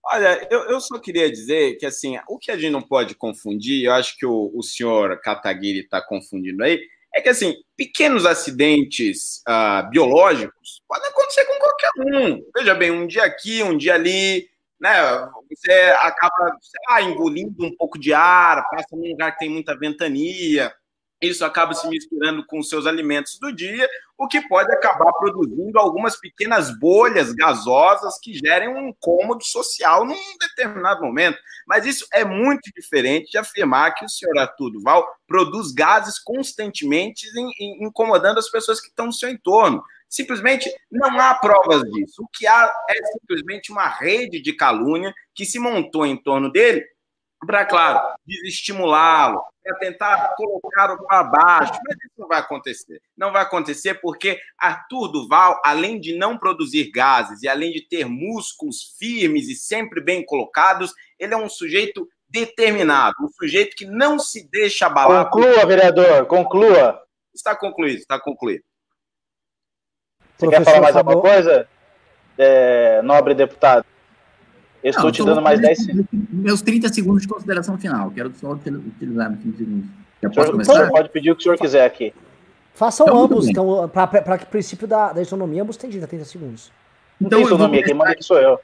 Olha, eu, eu só queria dizer que, assim, o que a gente não pode confundir, eu acho que o, o senhor Kataguiri está confundindo aí, é que, assim, pequenos acidentes uh, biológicos podem acontecer com qualquer um. Veja bem, um dia aqui, um dia ali, né? Você acaba, lá, engolindo um pouco de ar, passa num lugar que tem muita ventania, isso acaba se misturando com seus alimentos do dia, o que pode acabar produzindo algumas pequenas bolhas gasosas que gerem um incômodo social num determinado momento. Mas isso é muito diferente de afirmar que o senhor Arthur Duval produz gases constantemente incomodando as pessoas que estão no seu entorno. Simplesmente não há provas disso. O que há é simplesmente uma rede de calúnia que se montou em torno dele para, claro, desestimulá-lo, para tentar colocá-lo para baixo. Mas isso não vai acontecer. Não vai acontecer porque Arthur Duval, além de não produzir gases e além de ter músculos firmes e sempre bem colocados, ele é um sujeito determinado, um sujeito que não se deixa abalar. Conclua, vereador, conclua. Está concluído, está concluído. Você Professor quer falar mais alguma coisa, é, nobre deputado? Eu estou te dando mais 10 segundos. Meus 30 segundos de consideração final. Quero só utilizar meus 30 segundos. Já posso começar? Pode pedir o que o senhor quiser aqui. Façam então, ambos, então, para o princípio da, da isonomia, ambos têm 30 segundos. Então, não isonomia, quem manda aqui sou eu.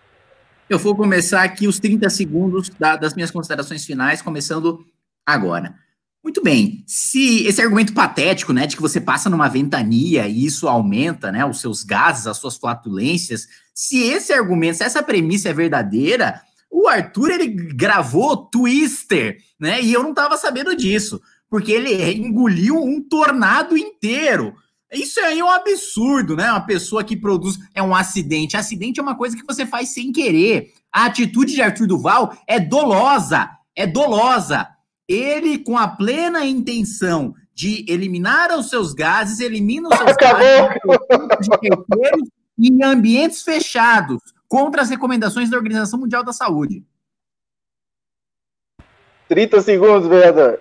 Eu vou começar aqui os 30 segundos da, das minhas considerações finais, começando agora. Muito bem. Se esse argumento patético, né, de que você passa numa ventania e isso aumenta, né, os seus gases, as suas flatulências, se esse argumento, se essa premissa é verdadeira, o Arthur ele gravou Twister, né, e eu não estava sabendo disso, porque ele engoliu um tornado inteiro. Isso aí é um absurdo, né? Uma pessoa que produz é um acidente. Acidente é uma coisa que você faz sem querer. A atitude de Arthur Duval é dolosa, é dolosa ele, com a plena intenção de eliminar os seus gases, elimina os seus gases em ambientes fechados, contra as recomendações da Organização Mundial da Saúde. 30 segundos, vereador.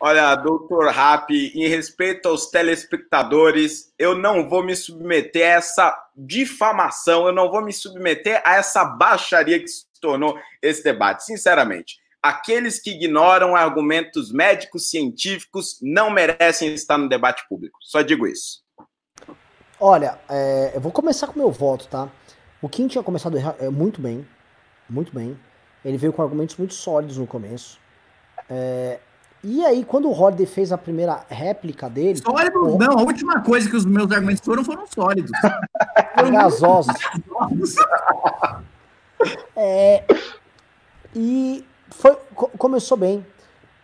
Olha, doutor Rap, em respeito aos telespectadores, eu não vou me submeter a essa difamação, eu não vou me submeter a essa baixaria que se tornou esse debate, sinceramente. Aqueles que ignoram argumentos médicos científicos não merecem estar no debate público. Só digo isso. Olha, é, eu vou começar com o meu voto, tá? O Kim tinha começado é, muito bem, muito bem. Ele veio com argumentos muito sólidos no começo. É, e aí, quando o Holiday fez a primeira réplica dele. Sólido? O... Não, a última coisa que os meus argumentos foram foram sólidos. foram gasosos. é, e foi, começou bem.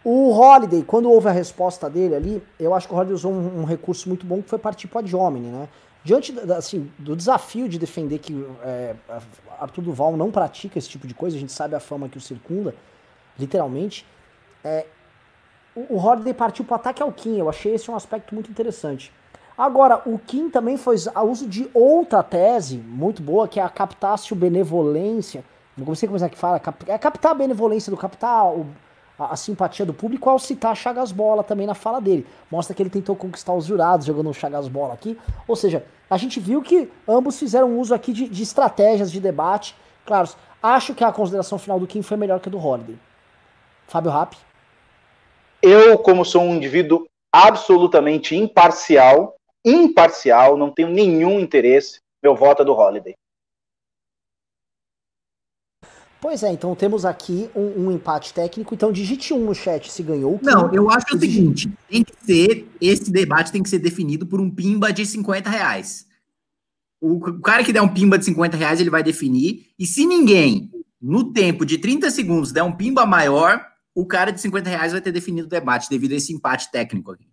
O Holiday, quando houve a resposta dele ali, eu acho que o Holiday usou um, um recurso muito bom que foi partir para a Omni, né? Diante assim, do desafio de defender que é, Arthur Duval não pratica esse tipo de coisa, a gente sabe a fama que o circunda, literalmente, é, o, o Holiday partiu para o ataque ao Kim, eu achei esse um aspecto muito interessante. Agora, o Kim também fez a uso de outra tese muito boa, que é a captácio benevolência, não sei como é que fala, é captar a benevolência do capital, a, a, simpatia do público ao citar Chagas Bola também na fala dele. Mostra que ele tentou conquistar os jurados jogando um Chagas Bola aqui. Ou seja, a gente viu que ambos fizeram uso aqui de, de estratégias de debate. Claro, acho que a consideração final do Kim foi melhor que a do Holiday. Fábio Rapp. Eu, como sou um indivíduo absolutamente imparcial, imparcial, não tenho nenhum interesse, meu voto é do Holiday. Pois é, então temos aqui um, um, empate técnico. Então digite um no chat se ganhou. Não, eu acho o seguinte: tem que ser, esse debate tem que ser definido por um pimba de 50 reais. O, o cara que der um pimba de 50 reais, ele vai definir. E se ninguém, no tempo de 30 segundos, der um pimba maior, o cara de 50 reais vai ter definido o debate, devido a esse empate técnico aqui.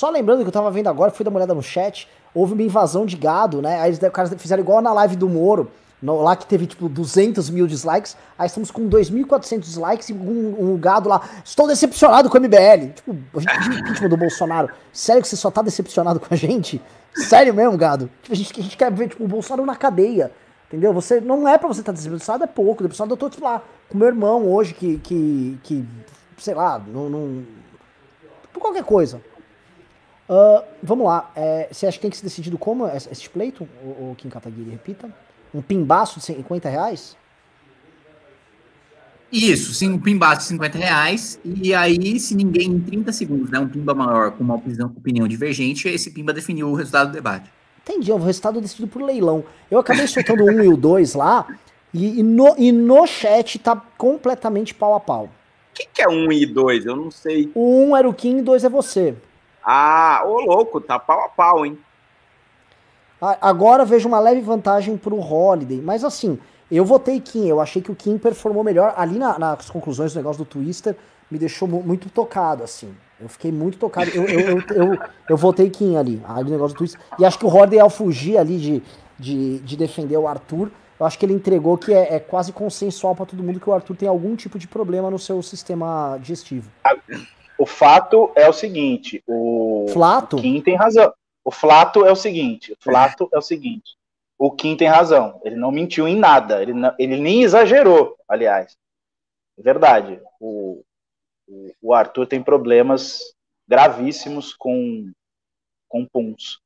Só lembrando que eu tava vendo agora, fui dar uma olhada no chat, houve uma invasão de gado, né? Aí os caras fizeram igual na live do Moro no, lá que teve tipo 200 mil dislikes, aí estamos com 2.400 dislikes e um, um, gado lá. Estou decepcionado com o MBL. Tipo, a gente impeachment do Bolsonaro. Sério que você só tá decepcionado com a gente? Sério mesmo, gado? Tipo, a, gente, a gente quer ver tipo, o Bolsonaro na cadeia. Entendeu? Você não é pra você estar tá decepcionado, é pouco. Decepcionado eu tô, tipo, lá, com meu irmão hoje, que, que, que sei lá, não. não por qualquer coisa. Uh, vamos lá. É, você acha que tem que ser decidido como esse pleito, o, o Kim Kataguiri? Repita um pimbaço de 50 reais? Isso, sim, um pimbaço de 50 reais. E aí, se ninguém em 30 segundos der né, um pimba maior com uma opinião divergente, esse pimba definiu o resultado do debate. Entendi, o resultado decidido por leilão. Eu acabei soltando o 1 e o 2 lá, e, e, no, e no chat tá completamente pau a pau. O que, que é 1 e 2? Eu não sei. O 1 era o Kim e o 2 é você. Ah, ô louco, tá pau a pau, hein? Agora vejo uma leve vantagem pro Holiday, mas assim, eu votei Kim, eu achei que o Kim performou melhor. Ali na, nas conclusões do negócio do Twister, me deixou muito tocado, assim. Eu fiquei muito tocado. Eu, eu, eu, eu, eu votei Kim ali, ali no negócio do Twister. E acho que o Holiday, ao fugir ali de, de, de defender o Arthur, eu acho que ele entregou que é, é quase consensual para todo mundo que o Arthur tem algum tipo de problema no seu sistema digestivo. O fato é o seguinte: o, Flato? o Kim tem razão. O Flato é o seguinte, o Flato é o seguinte. O Kim tem razão. Ele não mentiu em nada. Ele, não, ele nem exagerou, aliás. É verdade. O, o, o Arthur tem problemas gravíssimos com, com Puns.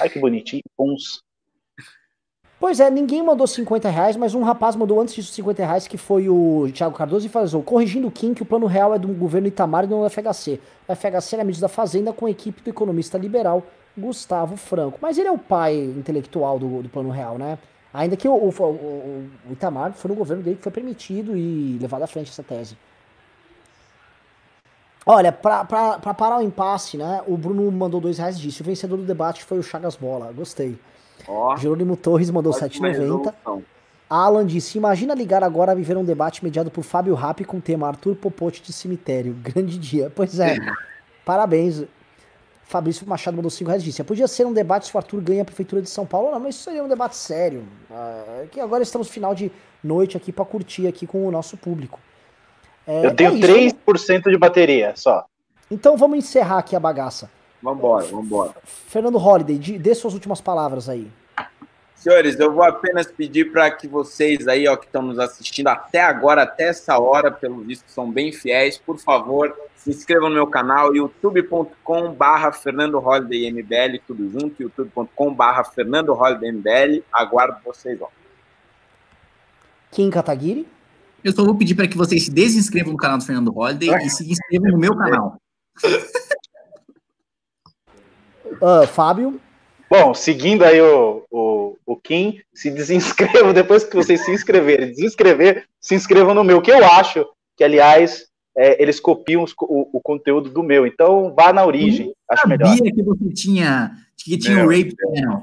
Ai, que bonitinho, Puns. Pois é, ninguém mandou 50 reais, mas um rapaz mandou antes disso 50 reais, que foi o Thiago Cardoso, e falou: corrigindo o Kim, que o plano real é do governo Itamar e não do FHC. O FHC é a medida da Fazenda com a equipe do economista liberal Gustavo Franco. Mas ele é o pai intelectual do, do Plano Real, né? Ainda que o, o, o, o Itamar foi no governo dele que foi permitido e levado à frente essa tese. Olha, pra parar o impasse, né? O Bruno mandou dois reais e disse: o vencedor do debate foi o Chagas Bola. Gostei. Oh, Jerônimo Torres mandou 7,90. Alan disse: Imagina ligar agora a viver um debate mediado por Fábio Rapp com o tema Arthur Popote de Cemitério. Grande dia. Pois é. Parabéns. Fabrício Machado mandou 5 reais e disse: Podia ser um debate se o Arthur ganha a Prefeitura de São Paulo. Não, mas isso seria um debate sério. Ah, que agora estamos no final de noite aqui para curtir aqui com o nosso público. É, Eu tenho é 3% de bateria só. Então vamos encerrar aqui a bagaça. Vambora, vambora. Fernando Holliday, dê suas últimas palavras aí. Senhores, eu vou apenas pedir para que vocês aí, ó, que estão nos assistindo até agora, até essa hora, pelo visto são bem fiéis, por favor, se inscrevam no meu canal, youtube.com barra Fernando Holiday MBL, tudo junto, youtube.com barra Fernando Holiday MBL, aguardo vocês, ó. Kim Kataguiri? Eu só vou pedir para que vocês se desinscrevam no canal do Fernando Holiday e se inscrevam no meu canal. Uh, Fábio. Bom, seguindo aí o, o, o Kim, se desinscrevam depois que vocês se inscreverem. Desinscrever, se inscrevam no meu, que eu acho que, aliás, é, eles copiam os, o, o, conteúdo do meu. Então, vá na origem. acho melhor. sabia que você tinha, que tinha o Rape Channel.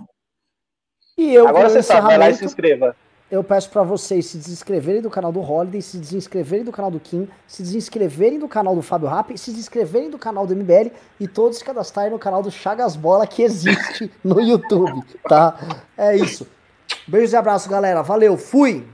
E eu, Agora você sabe, vai lá e se inscreva eu peço para vocês se desinscreverem do canal do Holiday, se desinscreverem do canal do Kim, se desinscreverem do canal do Fábio Rap, se desinscreverem do canal do MBL e todos se cadastrarem no canal do Chagas Bola que existe no YouTube, tá? É isso. Beijos e abraços, galera. Valeu, fui!